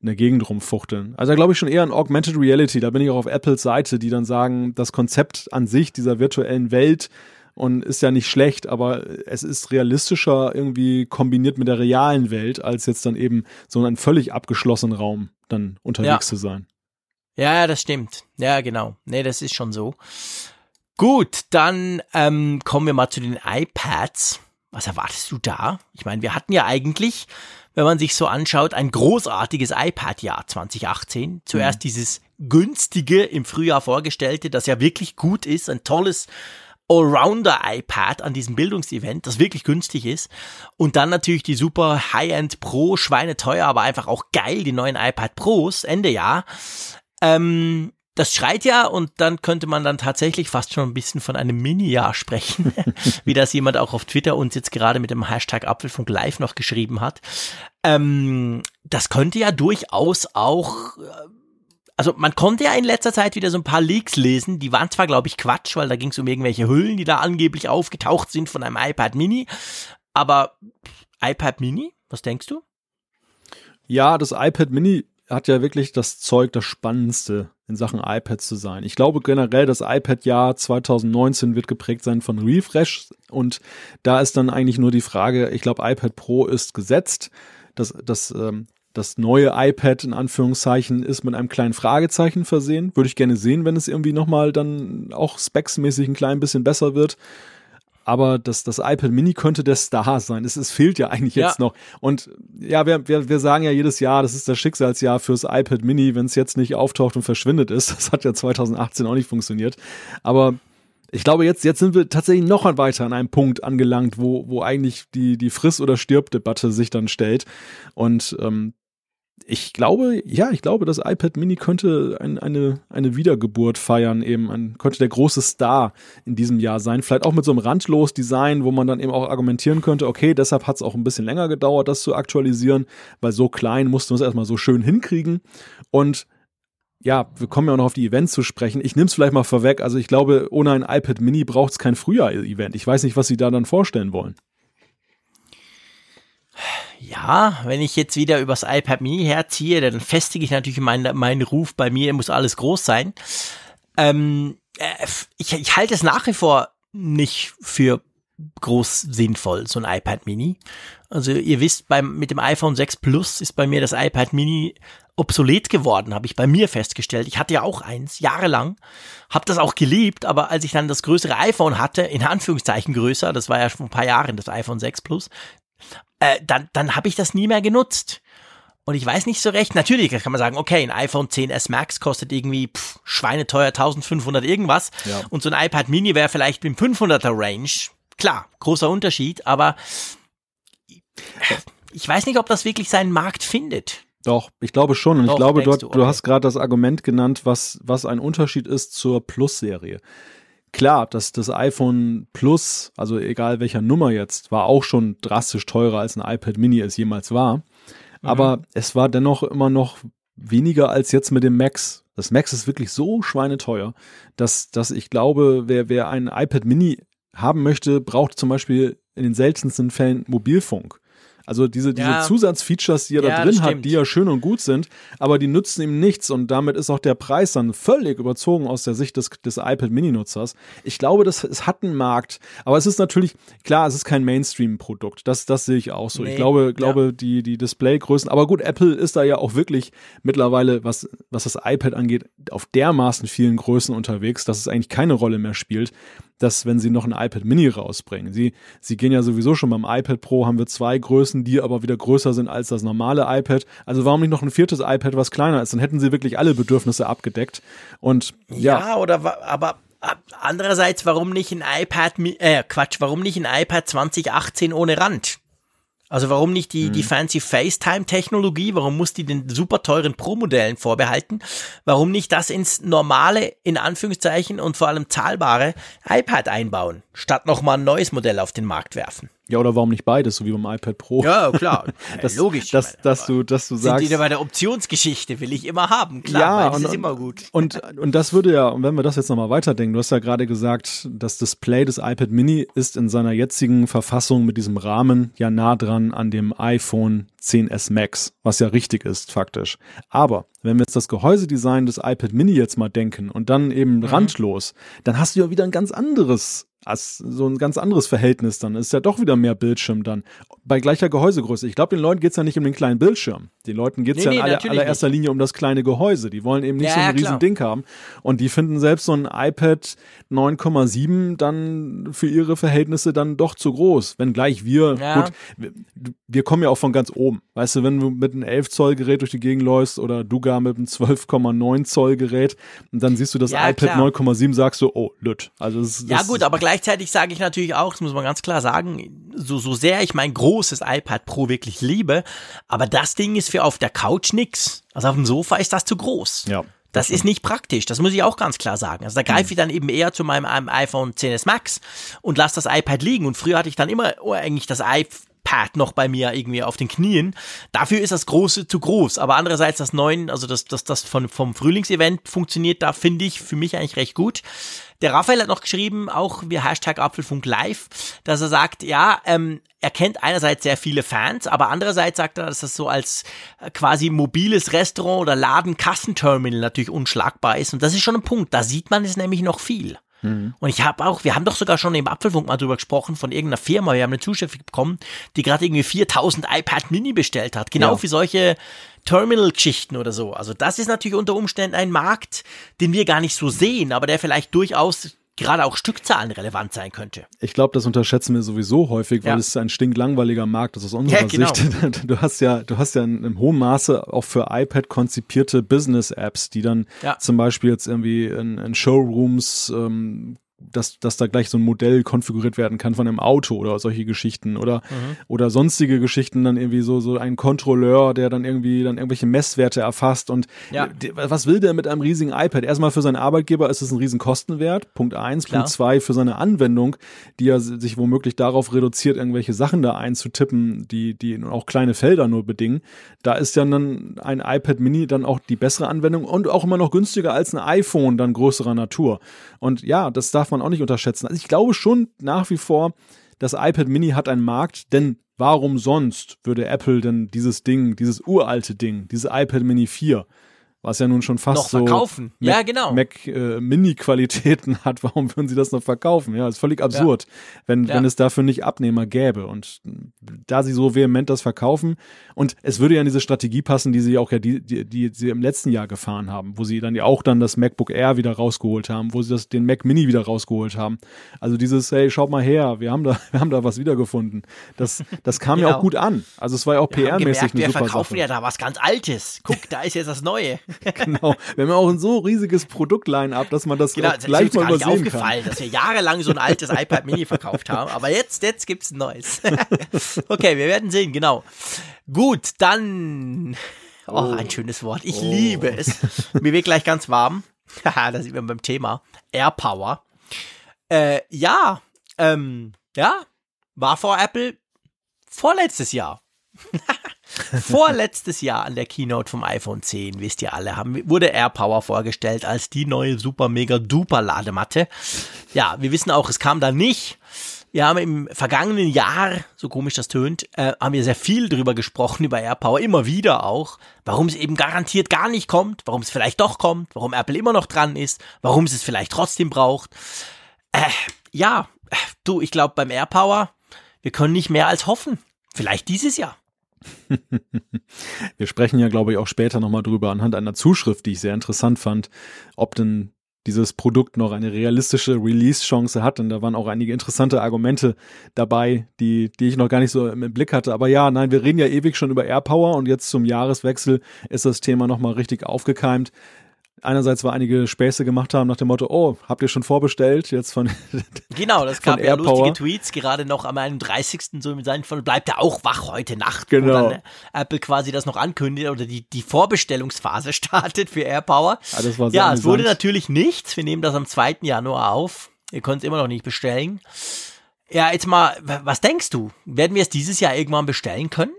in der Gegend rumfuchteln. Also da glaube ich schon eher an Augmented Reality. Da bin ich auch auf Apples Seite, die dann sagen, das Konzept an sich dieser virtuellen Welt und ist ja nicht schlecht, aber es ist realistischer irgendwie kombiniert mit der realen Welt, als jetzt dann eben so ein völlig abgeschlossenen Raum dann unterwegs ja. zu sein. Ja, das stimmt. Ja, genau. Nee, das ist schon so. Gut, dann ähm, kommen wir mal zu den iPads. Was erwartest du da? Ich meine, wir hatten ja eigentlich, wenn man sich so anschaut, ein großartiges iPad-Jahr 2018. Zuerst mhm. dieses günstige im Frühjahr vorgestellte, das ja wirklich gut ist, ein tolles Allrounder-iPad an diesem Bildungsevent, das wirklich günstig ist. Und dann natürlich die super High-End Pro, schweineteuer, aber einfach auch geil, die neuen iPad Pros, Ende Jahr. Ähm, das schreit ja und dann könnte man dann tatsächlich fast schon ein bisschen von einem Mini-Jahr sprechen, [laughs] wie das jemand auch auf Twitter uns jetzt gerade mit dem Hashtag Apfelfunk Live noch geschrieben hat. Ähm, das könnte ja durchaus auch äh, also man konnte ja in letzter Zeit wieder so ein paar Leaks lesen, die waren zwar, glaube ich, Quatsch, weil da ging es um irgendwelche Hüllen, die da angeblich aufgetaucht sind von einem iPad Mini, aber iPad Mini, was denkst du? Ja, das iPad Mini hat ja wirklich das Zeug, das Spannendste in Sachen iPad zu sein. Ich glaube generell, das iPad-Jahr 2019 wird geprägt sein von Refresh und da ist dann eigentlich nur die Frage, ich glaube, iPad Pro ist gesetzt. Das, das ähm, das neue iPad in Anführungszeichen ist mit einem kleinen Fragezeichen versehen. Würde ich gerne sehen, wenn es irgendwie nochmal dann auch specsmäßig ein klein bisschen besser wird. Aber das, das iPad Mini könnte der Star sein. Es, es fehlt ja eigentlich jetzt ja. noch. Und ja, wir, wir, wir sagen ja jedes Jahr, das ist das Schicksalsjahr fürs iPad Mini, wenn es jetzt nicht auftaucht und verschwindet ist. Das hat ja 2018 auch nicht funktioniert. Aber ich glaube, jetzt, jetzt sind wir tatsächlich noch weiter an einem Punkt angelangt, wo, wo eigentlich die, die Friss- oder Stirb-Debatte sich dann stellt. Und ähm, ich glaube, ja, ich glaube, das iPad Mini könnte ein, eine, eine Wiedergeburt feiern, eben ein, könnte der große Star in diesem Jahr sein. Vielleicht auch mit so einem randlos Design, wo man dann eben auch argumentieren könnte, okay, deshalb hat es auch ein bisschen länger gedauert, das zu aktualisieren, weil so klein mussten wir es erstmal so schön hinkriegen. Und ja, wir kommen ja auch noch auf die Events zu sprechen. Ich nehme es vielleicht mal vorweg. Also ich glaube, ohne ein iPad Mini braucht es kein Frühjahr-Event. Ich weiß nicht, was Sie da dann vorstellen wollen. Ja, wenn ich jetzt wieder übers iPad Mini herziehe, dann festige ich natürlich meinen, meinen Ruf, bei mir muss alles groß sein. Ähm, äh, ich, ich halte es nach wie vor nicht für groß sinnvoll, so ein iPad Mini. Also ihr wisst, beim, mit dem iPhone 6 Plus ist bei mir das iPad Mini obsolet geworden, habe ich bei mir festgestellt. Ich hatte ja auch eins, jahrelang, habe das auch geliebt, aber als ich dann das größere iPhone hatte, in Anführungszeichen größer, das war ja schon ein paar Jahre das iPhone 6 Plus, äh, dann, dann habe ich das nie mehr genutzt. Und ich weiß nicht so recht, natürlich kann man sagen, okay, ein iPhone 10s Max kostet irgendwie pff, schweineteuer 1500 irgendwas. Ja. Und so ein iPad Mini wäre vielleicht im 500er Range. Klar, großer Unterschied, aber ich weiß nicht, ob das wirklich seinen Markt findet. Doch, ich glaube schon. Und Doch, ich glaube, du, du, okay. du hast gerade das Argument genannt, was, was ein Unterschied ist zur Plus-Serie klar, dass das iPhone Plus, also egal welcher Nummer jetzt, war auch schon drastisch teurer als ein iPad Mini es jemals war. Mhm. Aber es war dennoch immer noch weniger als jetzt mit dem Max. Das Max ist wirklich so schweineteuer, dass, dass ich glaube, wer, wer ein iPad Mini haben möchte, braucht zum Beispiel in den seltensten Fällen Mobilfunk. Also diese, diese ja. Zusatzfeatures, die er ja, da drin hat, die ja schön und gut sind, aber die nützen ihm nichts und damit ist auch der Preis dann völlig überzogen aus der Sicht des, des iPad Mini-Nutzers. Ich glaube, das, es hat einen Markt, aber es ist natürlich, klar, es ist kein Mainstream-Produkt. Das, das sehe ich auch so. Nee. Ich glaube, glaube ja. die, die Displaygrößen, aber gut, Apple ist da ja auch wirklich mittlerweile, was, was das iPad angeht, auf dermaßen vielen Größen unterwegs, dass es eigentlich keine Rolle mehr spielt dass wenn sie noch ein iPad Mini rausbringen, sie, sie gehen ja sowieso schon beim iPad Pro, haben wir zwei Größen, die aber wieder größer sind als das normale iPad. Also warum nicht noch ein viertes iPad, was kleiner ist? Dann hätten sie wirklich alle Bedürfnisse abgedeckt. Und ja, ja oder aber andererseits, warum nicht ein iPad, äh, Quatsch, warum nicht ein iPad 2018 ohne Rand? Also warum nicht die, mhm. die fancy FaceTime-Technologie? Warum muss die den super teuren Pro-Modellen vorbehalten? Warum nicht das ins normale, in Anführungszeichen und vor allem zahlbare iPad einbauen, statt nochmal ein neues Modell auf den Markt werfen? Ja, oder warum nicht beides, so wie beim iPad Pro? Ja, klar. [laughs] das, Logisch. Dass, dass, du, dass du sagst. Sind die bei der Optionsgeschichte, will ich immer haben. Klar, ja, das und, ist immer gut. Und, und das würde ja, und wenn wir das jetzt nochmal weiterdenken, du hast ja gerade gesagt, das Display des iPad Mini ist in seiner jetzigen Verfassung mit diesem Rahmen ja nah dran an dem iPhone 10s Max, was ja richtig ist, faktisch. Aber wenn wir jetzt das Gehäusedesign des iPad Mini jetzt mal denken und dann eben mhm. randlos, dann hast du ja wieder ein ganz anderes so ein ganz anderes Verhältnis dann. Ist ja doch wieder mehr Bildschirm dann. Bei gleicher Gehäusegröße. Ich glaube, den Leuten geht es ja nicht um den kleinen Bildschirm. Den Leuten geht es nee, ja in nee, aller, allererster nicht. Linie um das kleine Gehäuse. Die wollen eben nicht ja, so ein ja, riesen Ding haben. Und die finden selbst so ein iPad 9,7 dann für ihre Verhältnisse dann doch zu groß. Wenngleich wir, ja. gut, wir, wir, kommen ja auch von ganz oben. Weißt du, wenn du mit einem 11 Zoll Gerät durch die Gegend läufst oder du gar mit einem 12,9 Zoll Gerät und dann siehst du das iPad 9,7, sagst du, oh, lütt. Also das, das, ja gut, aber gleichzeitig sage ich natürlich auch, das muss man ganz klar sagen, so, so sehr ich mein großes iPad Pro wirklich liebe, aber das Ding ist für auf der Couch nix. Also auf dem Sofa ist das zu groß. Ja. Das ist nicht praktisch, das muss ich auch ganz klar sagen. Also da greife hm. ich dann eben eher zu meinem iPhone 10s Max und lasse das iPad liegen. Und früher hatte ich dann immer eigentlich das iPad noch bei mir irgendwie auf den Knien. Dafür ist das Große zu groß. Aber andererseits das Neuen, also das, das, das von, vom Frühlingsevent funktioniert da, finde ich, für mich eigentlich recht gut. Der Raphael hat noch geschrieben, auch wie Hashtag Apfelfunk Live, dass er sagt, ja, ähm, er kennt einerseits sehr viele Fans, aber andererseits sagt er, dass das so als äh, quasi mobiles Restaurant oder Laden-Kassenterminal natürlich unschlagbar ist. Und das ist schon ein Punkt. Da sieht man es nämlich noch viel. Mhm. Und ich habe auch, wir haben doch sogar schon im Apfelfunk mal drüber gesprochen, von irgendeiner Firma, wir haben eine Zuschrift bekommen, die gerade irgendwie 4000 iPad Mini bestellt hat. Genau ja. für solche Terminal-Geschichten oder so. Also das ist natürlich unter Umständen ein Markt, den wir gar nicht so sehen, aber der vielleicht durchaus gerade auch Stückzahlen relevant sein könnte. Ich glaube, das unterschätzen wir sowieso häufig, weil ja. es ein stinklangweiliger Markt ist aus unserer ja, genau. Sicht. [laughs] Du hast ja, du hast ja in, in hohem Maße auch für iPad konzipierte Business-Apps, die dann ja. zum Beispiel jetzt irgendwie in, in Showrooms ähm, dass, dass da gleich so ein Modell konfiguriert werden kann von einem Auto oder solche Geschichten oder, mhm. oder sonstige Geschichten, dann irgendwie so, so ein Kontrolleur, der dann irgendwie dann irgendwelche Messwerte erfasst und ja. was will der mit einem riesigen iPad? Erstmal für seinen Arbeitgeber ist es ein riesen Kostenwert, Punkt eins, Klar. Punkt zwei für seine Anwendung, die ja sich womöglich darauf reduziert, irgendwelche Sachen da einzutippen, die, die auch kleine Felder nur bedingen. Da ist ja dann ein iPad Mini dann auch die bessere Anwendung und auch immer noch günstiger als ein iPhone dann größerer Natur. Und ja, das darf man auch nicht unterschätzen. Also ich glaube schon nach wie vor, das iPad Mini hat einen Markt, denn warum sonst würde Apple denn dieses Ding, dieses uralte Ding, dieses iPad Mini 4 was ja nun schon fast noch verkaufen. so Mac, ja, genau. Mac äh, Mini Qualitäten hat, warum würden sie das noch verkaufen? Ja, ist völlig absurd, ja. wenn ja. wenn es dafür nicht Abnehmer gäbe und da sie so vehement das verkaufen und es würde ja in diese Strategie passen, die sie auch ja die die, die sie im letzten Jahr gefahren haben, wo sie dann ja auch dann das MacBook Air wieder rausgeholt haben, wo sie das den Mac Mini wieder rausgeholt haben. Also dieses hey, schaut mal her, wir haben da [laughs] wir haben da was wiedergefunden. Das das kam genau. ja auch gut an. Also es war ja auch PR-mäßig eine wir super verkaufen Sache. ja da was ganz altes. Guck, da ist jetzt das neue. [laughs] genau. Wir haben ja auch ein so riesiges Produktline-up, dass man das genau, das gleich mal übersehen kann. aufgefallen, dass wir jahrelang so ein altes iPad Mini verkauft haben, aber jetzt, jetzt gibt's ein neues. [laughs] okay, wir werden sehen, genau. Gut, dann, oh, ein schönes Wort. Ich oh. liebe es. Mir wird gleich ganz warm. Haha, [laughs] da sind wir beim Thema. Airpower. Äh, ja, ähm, ja, war vor Apple vorletztes Jahr. Vorletztes Jahr an der Keynote vom iPhone 10, wisst ihr alle, haben, wurde AirPower vorgestellt als die neue super mega duper Ladematte. Ja, wir wissen auch, es kam da nicht. Wir haben im vergangenen Jahr, so komisch das tönt, äh, haben wir sehr viel drüber gesprochen, [laughs] über AirPower, immer wieder auch, warum es eben garantiert gar nicht kommt, warum es vielleicht doch kommt, warum Apple immer noch dran ist, warum es es vielleicht trotzdem braucht. Äh, ja, du, ich glaube beim AirPower, wir können nicht mehr als hoffen. Vielleicht dieses Jahr. [laughs] Wir sprechen ja, glaube ich, auch später nochmal drüber anhand einer Zuschrift, die ich sehr interessant fand, ob denn dieses Produkt noch eine realistische Release-Chance hat. Und da waren auch einige interessante Argumente dabei, die, die ich noch gar nicht so im Blick hatte. Aber ja, nein, wir reden ja ewig schon über AirPower und jetzt zum Jahreswechsel ist das Thema nochmal richtig aufgekeimt einerseits war einige Späße gemacht haben nach dem Motto, oh, habt ihr schon vorbestellt jetzt von [laughs] Genau, das gab ja lustige Tweets, gerade noch am 31. so im Sinne von, bleibt er auch wach heute Nacht, genau. wo dann Apple quasi das noch ankündigt oder die, die Vorbestellungsphase [laughs] startet für AirPower. Ja, das war ja es wurde natürlich nichts, wir nehmen das am 2. Januar auf, ihr könnt es immer noch nicht bestellen. Ja, jetzt mal, was denkst du? Werden wir es dieses Jahr irgendwann bestellen können?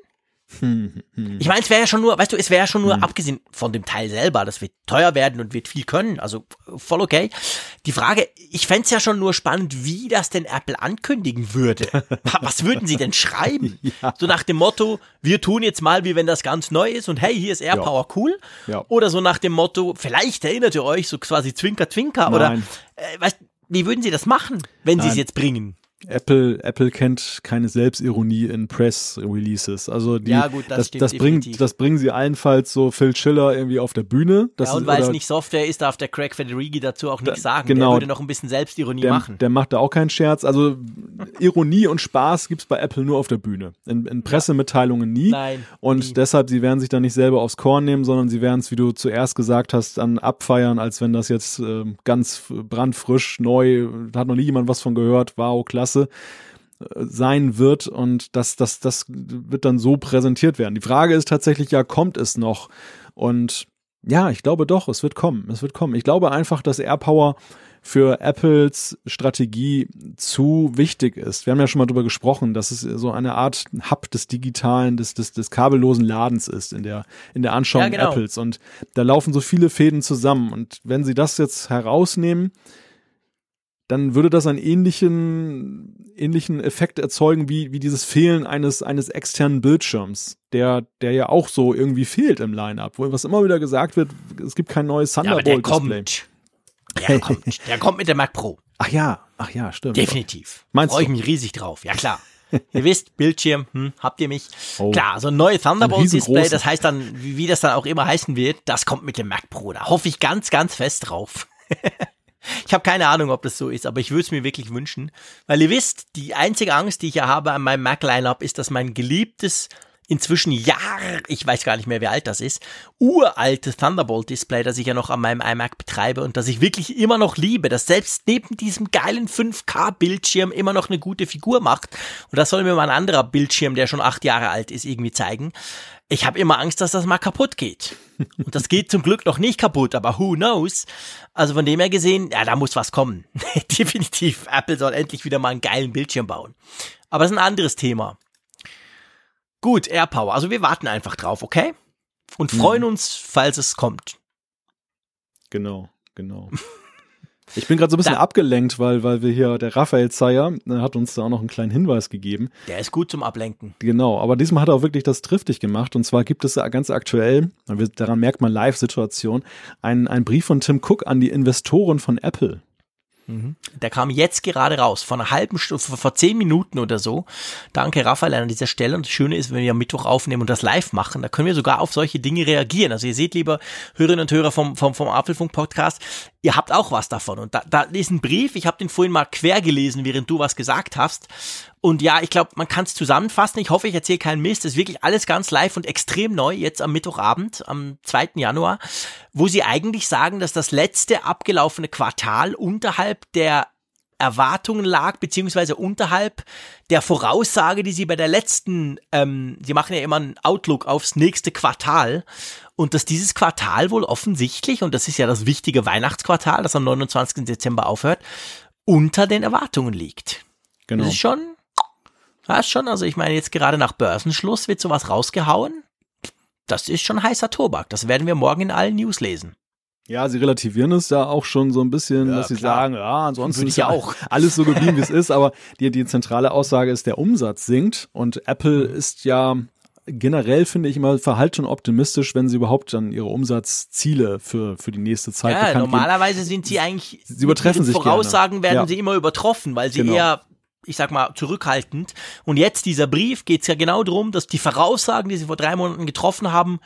Ich meine, es wäre ja schon nur, weißt du, es wäre ja schon nur, hm. abgesehen von dem Teil selber, das wird teuer werden und wird viel können, also voll okay. Die Frage, ich fände ja schon nur spannend, wie das denn Apple ankündigen würde. [laughs] Was würden sie denn schreiben? [laughs] Ja. So nach dem Motto, wir tun jetzt mal, wie wenn das ganz neu ist und hey, hier ist AirPower ja. cool. Ja. Oder so nach dem Motto, vielleicht erinnert ihr euch, so quasi Zwinker, Zwinker. Nein. Oder, äh, weißt, wie würden sie das machen, wenn sie es jetzt bringen? Apple, Apple kennt keine Selbstironie in Press-Releases. Also die, ja, gut, das, das, das bringt, das bringen sie allenfalls so Phil Schiller irgendwie auf der Bühne. Das ja, und weil es nicht Software ist, darf der Craig Federighi dazu auch nichts sagen. Genau, der würde noch ein bisschen Selbstironie der, machen. Der macht da auch keinen Scherz. Also Ironie und Spaß gibt's bei Apple nur auf der Bühne. In, in Pressemitteilungen nie. Nein. Und nie. deshalb, sie werden sich da nicht selber aufs Korn nehmen, sondern sie werden es, wie du zuerst gesagt hast, dann abfeiern, als wenn das jetzt äh, ganz brandfrisch, neu, da hat noch nie jemand was von gehört, wow, klasse Klasse äh, sein wird und das, das, das wird dann so präsentiert werden. Die Frage ist tatsächlich ja, kommt es noch? Und ja, ich glaube doch, es wird kommen. Es wird kommen. Ich glaube einfach, dass AirPower für Apples Strategie zu wichtig ist. Wir haben ja schon mal darüber gesprochen, dass es so eine Art Hub des digitalen, des, des, des kabellosen Ladens ist in der, in der Anschauung ja, genau. Apples. Und da laufen so viele Fäden zusammen. Und wenn sie das jetzt herausnehmen, dann würde das einen ähnlichen, ähnlichen Effekt erzeugen wie, wie dieses Fehlen eines, eines externen Bildschirms, der, der ja auch so irgendwie fehlt im Line-Up, wo was immer wieder gesagt wird, es gibt kein neues Thunderbolt-Display. Ja, der kommt. Der [laughs] kommt. Der kommt mit der Mac Pro. Ach ja, ach ja, stimmt. Definitiv. Meinst Freue ich mich riesig drauf. Ja, klar. [laughs] ihr wisst, Bildschirm, hm, habt ihr mich? Oh. Klar, so ein neues Thunderbolt-Display, das heißt dann, wie, wie das dann auch immer heißen wird, das kommt mit dem Mac Pro. Da hoffe ich ganz, ganz fest drauf. [laughs] Ich habe keine Ahnung, ob das so ist, aber ich würde es mir wirklich wünschen. Weil ihr wisst, die einzige Angst, die ich ja habe an meinem Mac-Line-Up, ist, dass mein geliebtes, inzwischen Jahre, ich weiß gar nicht mehr, wie alt das ist, uraltes Thunderbolt-Display, das ich ja noch an meinem iMac betreibe und das ich wirklich immer noch liebe, das selbst neben diesem geilen 5K-Bildschirm immer noch eine gute Figur macht. Und das soll mir mal ein anderer Bildschirm, der schon acht Jahre alt ist, irgendwie zeigen ich habe immer Angst, dass das mal kaputt geht. Und das geht zum Glück noch nicht kaputt, aber who knows? Also von dem her gesehen, ja, da muss was kommen. [laughs] Definitiv. Apple soll endlich wieder mal einen geilen Bildschirm bauen. Aber das ist ein anderes Thema. Gut, AirPower. Also wir warten einfach drauf, okay? Und freuen mhm. uns, falls es kommt. Genau, genau. [laughs] Ich bin gerade so ein bisschen da. abgelenkt, weil, weil wir hier, der Raphael Zeyer äh, hat uns da auch noch einen kleinen Hinweis gegeben. Der ist gut zum Ablenken. Genau, aber diesmal hat er auch wirklich das triftig gemacht. Und zwar gibt es ganz aktuell, daran merkt man Live-Situation, einen, einen Brief von Tim Cook an die Investoren von Apple. Der kam jetzt gerade raus, vor einer halben Stunde, vor zehn Minuten oder so. Danke, Raphael, an dieser Stelle. Und das Schöne ist, wenn wir am Mittwoch aufnehmen und das live machen, da können wir sogar auf solche Dinge reagieren. Also ihr seht, lieber Hörerinnen und Hörer vom, vom, vom Apfelfunk-Podcast, ihr habt auch was davon. Und da, da ist ein Brief, ich habe den vorhin mal quer gelesen, während du was gesagt hast. Und ja, ich glaube, man kann es zusammenfassen. Ich hoffe, ich erzähle keinen Mist. Das ist wirklich alles ganz live und extrem neu, jetzt am Mittwochabend, am 2. Januar, wo sie eigentlich sagen, dass das letzte abgelaufene Quartal unterhalb der Erwartungen lag, beziehungsweise unterhalb der Voraussage, die sie bei der letzten, ähm, sie machen ja immer einen Outlook aufs nächste Quartal und dass dieses Quartal wohl offensichtlich, und das ist ja das wichtige Weihnachtsquartal, das am 29. Dezember aufhört, unter den Erwartungen liegt. Genau. Das ist schon Weißt schon, also ich meine, jetzt gerade nach Börsenschluss wird sowas rausgehauen. Das ist schon heißer Tobak. Das werden wir morgen in allen News lesen. Ja, sie relativieren es ja auch schon so ein bisschen, ja, dass sie klar. sagen, ja, ansonsten ist ja auch alles so geblieben, wie es [laughs] ist, aber die, die zentrale Aussage ist, der Umsatz sinkt und Apple mhm. ist ja generell finde ich immer verhalten optimistisch, wenn sie überhaupt dann ihre Umsatzziele für, für die nächste Zeit ja, normalerweise geben. sind sie eigentlich sie übertreffen sich Voraussagen gerne. werden ja. sie immer übertroffen, weil sie genau. eher ich sag mal, zurückhaltend. Und jetzt dieser Brief geht es ja genau darum, dass die Voraussagen, die sie vor drei Monaten getroffen haben,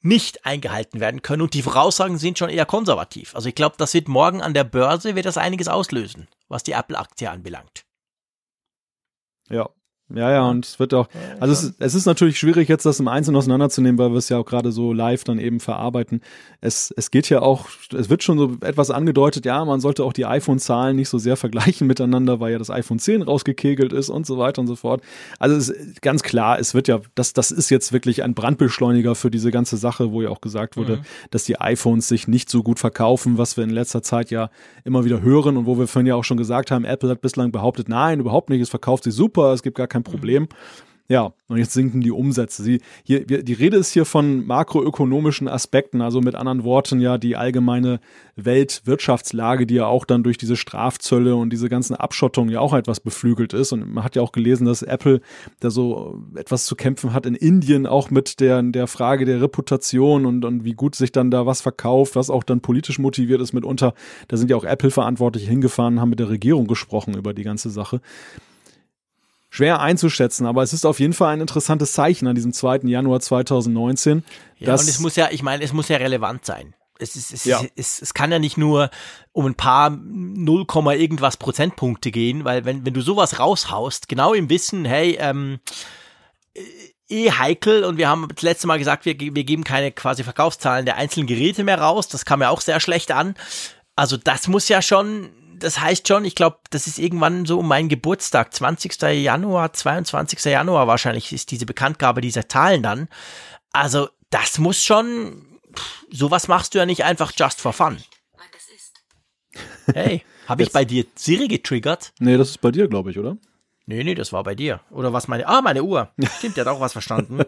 nicht eingehalten werden können. Und die Voraussagen sind schon eher konservativ. Also ich glaube, das wird morgen an der Börse, wird das einiges auslösen, was die Apple-Aktie anbelangt. Ja, Ja, ja, und es wird auch, also es, es, ist natürlich schwierig, jetzt das im Einzelnen auseinanderzunehmen, weil wir es ja auch gerade so live dann eben verarbeiten. Es, es geht ja auch, es wird schon so etwas angedeutet, ja, man sollte auch die iPhone-Zahlen nicht so sehr vergleichen [laughs] miteinander, weil ja das iPhone 10 rausgekegelt ist und so weiter und so fort. Also es ist ganz klar, es wird ja, das, das ist jetzt wirklich ein Brandbeschleuniger für diese ganze Sache, wo ja auch gesagt wurde, mhm. dass die iPhones sich nicht so gut verkaufen, was wir in letzter Zeit ja immer wieder hören und wo wir vorhin ja auch schon gesagt haben, Apple hat bislang behauptet, nein, überhaupt nicht, es verkauft sich super, es gibt gar kein Problem. Mhm. Ja, und jetzt sinken die Umsätze. Sie, hier, die Rede ist hier von makroökonomischen Aspekten, also mit anderen Worten ja die allgemeine Weltwirtschaftslage, die ja auch dann durch diese Strafzölle und diese ganzen Abschottungen ja auch etwas beflügelt ist. Und man hat ja auch gelesen, dass Apple da so etwas zu kämpfen hat in Indien, auch mit der, der Frage der Reputation und, und wie gut sich dann da was verkauft, was auch dann politisch motiviert ist mitunter. Da sind ja auch Apple-Verantwortliche hingefahren, haben mit der Regierung gesprochen über die ganze Sache schwer einzuschätzen, aber es ist auf jeden Fall ein interessantes Zeichen an diesem 2. Januar 2019. Ja, und es muss ja, ich meine, es muss ja relevant sein. Es, ist, es, ja. es, es kann ja nicht nur um ein paar 0, irgendwas Prozentpunkte gehen, weil wenn, wenn du sowas raushaust, genau im Wissen, hey, ähm, eh heikel und wir haben das letzte Mal gesagt, wir, wir geben keine quasi Verkaufszahlen der einzelnen Geräte mehr raus, das kam ja auch sehr schlecht an. Also das muss ja schon das heißt schon, ich glaube, das ist irgendwann so um meinen Geburtstag, 20. Januar, 22. Januar wahrscheinlich ist diese Bekanntgabe dieser Zahlen dann. Also, das muss schon, sowas machst du ja nicht einfach just for fun. Hey, habe ich bei dir Siri getriggert? Nee, das ist bei dir, glaube ich, oder? Nee, nee, das war bei dir. Oder was meine. Ah, meine Uhr. Stimmt, die hat auch was verstanden.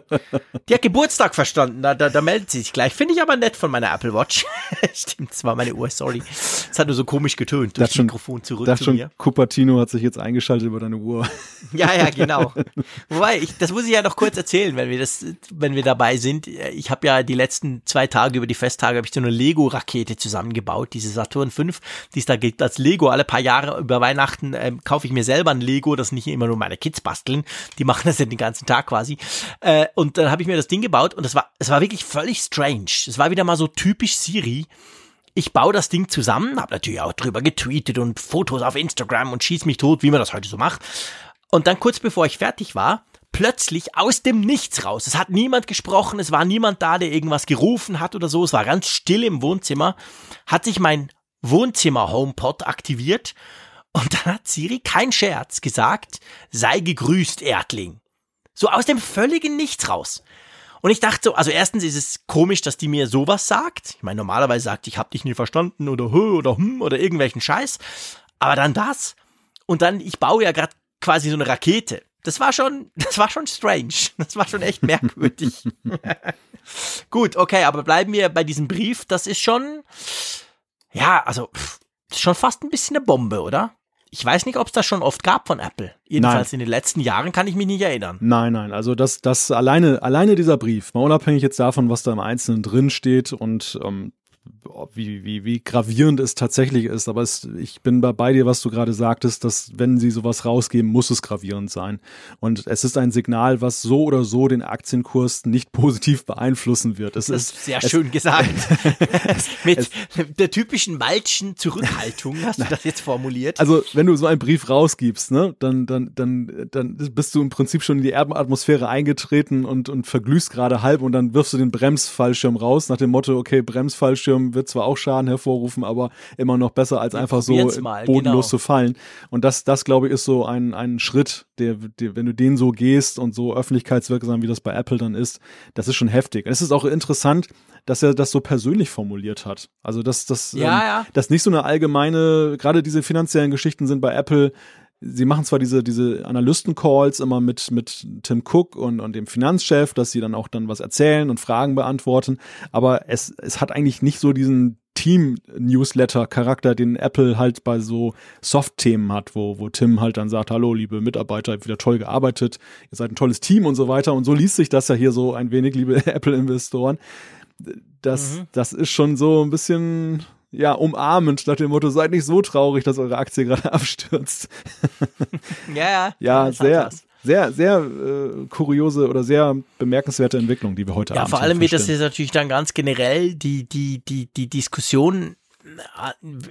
Die hat Geburtstag verstanden. Da, da, da meldet sie sich gleich. Finde ich aber nett von meiner Apple Watch. [laughs] Stimmt, das war meine Uhr, sorry. Es hat nur so komisch getönt durch das Mikrofon zurück das zu schon, mir. Cupertino hat sich jetzt eingeschaltet über deine Uhr. Ja, ja, [laughs] genau. Wobei, ich, das muss ich ja noch kurz erzählen, wenn wir das, wenn wir dabei sind. Ich habe ja die letzten zwei Tage über die Festtage habe ich so eine Lego-Rakete zusammengebaut, diese Saturn 5, die es da gibt als Lego. Alle paar Jahre über Weihnachten ähm, kaufe ich mir selber ein Lego, das nicht immer nur meine Kids basteln. Die machen das ja den ganzen Tag quasi. Äh, und dann habe ich mir das Ding gebaut und es war, es war wirklich völlig strange. Es war wieder mal so typisch Siri. Ich baue das Ding zusammen, habe natürlich auch drüber getweetet und Fotos auf Instagram und schieß mich tot, wie man das heute so macht. Und dann kurz bevor ich fertig war, plötzlich aus dem Nichts raus. Es hat niemand gesprochen, es war niemand da, der irgendwas gerufen hat oder so. Es war ganz still im Wohnzimmer. Hat sich mein Wohnzimmer-HomePod aktiviert und dann hat Siri, kein Scherz, gesagt, sei gegrüßt, Erdling. So aus dem völligen Nichts raus. Und ich dachte so, also erstens ist es komisch, dass die mir sowas sagt. Ich meine, normalerweise sagt, ich hab dich nie verstanden oder hö oder hm oder irgendwelchen Scheiß. Aber dann das. Und dann, ich baue ja gerade quasi so eine Rakete. Das war schon, [laughs] das war schon strange. Das war schon echt merkwürdig. [laughs] Gut, okay, aber bleiben wir bei diesem Brief. Das ist schon, ja, also, ist schon fast ein bisschen eine Bombe, oder? Ich weiß nicht, ob es das schon oft gab von Apple. Jedenfalls nein. in den letzten Jahren kann ich mich nicht erinnern. Nein, nein. Also das, das alleine, alleine dieser Brief, mal unabhängig jetzt davon, was da im Einzelnen drin steht und ähm, wie, wie, wie gravierend es tatsächlich ist. Aber es, ich bin bei, dir, was du gerade sagtest, dass wenn sie sowas rausgeben, muss es gravierend sein. Und es ist ein Signal, was so oder so den Aktienkurs nicht [laughs] positiv beeinflussen wird. Es das ist sehr es, schön gesagt. [laughs] [laughs] Mit es, der typischen Malchen Zurückhaltung hast du das jetzt formuliert. Also, wenn du so einen Brief rausgibst, ne, dann, dann, dann, dann bist du im Prinzip schon in die Erdatmosphäre eingetreten und, und verglühst gerade halb und dann wirfst du den Bremsfallschirm raus nach dem Motto, okay, Bremsfallschirm wird zwar auch Schaden hervorrufen, aber immer noch besser als einfach so mal, bodenlos genau. zu fallen. Und das, das glaube ich, ist so ein, ein Schritt, der, der, wenn du den so gehst und so öffentlichkeitswirksam, wie das bei Apple dann ist, das ist schon heftig. Es ist auch interessant, dass er das so persönlich formuliert hat. Also, dass das, ja, ähm, ja. dass nicht so eine allgemeine, gerade diese finanziellen Geschichten sind bei Apple, sie machen zwar diese, diese Analysten-Calls immer mit, mit Tim Cook und, und dem Finanzchef, dass sie dann auch dann was erzählen und Fragen beantworten, aber es, es hat eigentlich nicht so diesen Team-Newsletter-Charakter, den Apple halt bei so Soft-Themen hat, wo, wo Tim halt dann sagt, hallo, liebe Mitarbeiter, ihr habt wieder toll gearbeitet, ihr seid ein tolles Team und so weiter. Und so liest sich das ja hier so ein wenig, liebe [laughs] Apple-Investoren. Das, mhm. das ist schon so ein bisschen, ja, umarmend nach dem Motto, seid nicht so traurig, dass eure Aktie gerade [laughs] abstürzt. ja, ja. Ja, sehr, sehr, sehr äh, kuriose oder sehr bemerkenswerte Entwicklung, die wir heute ja, haben. Ja, vor allem wird das jetzt natürlich dann ganz generell die, die, die, die Diskussion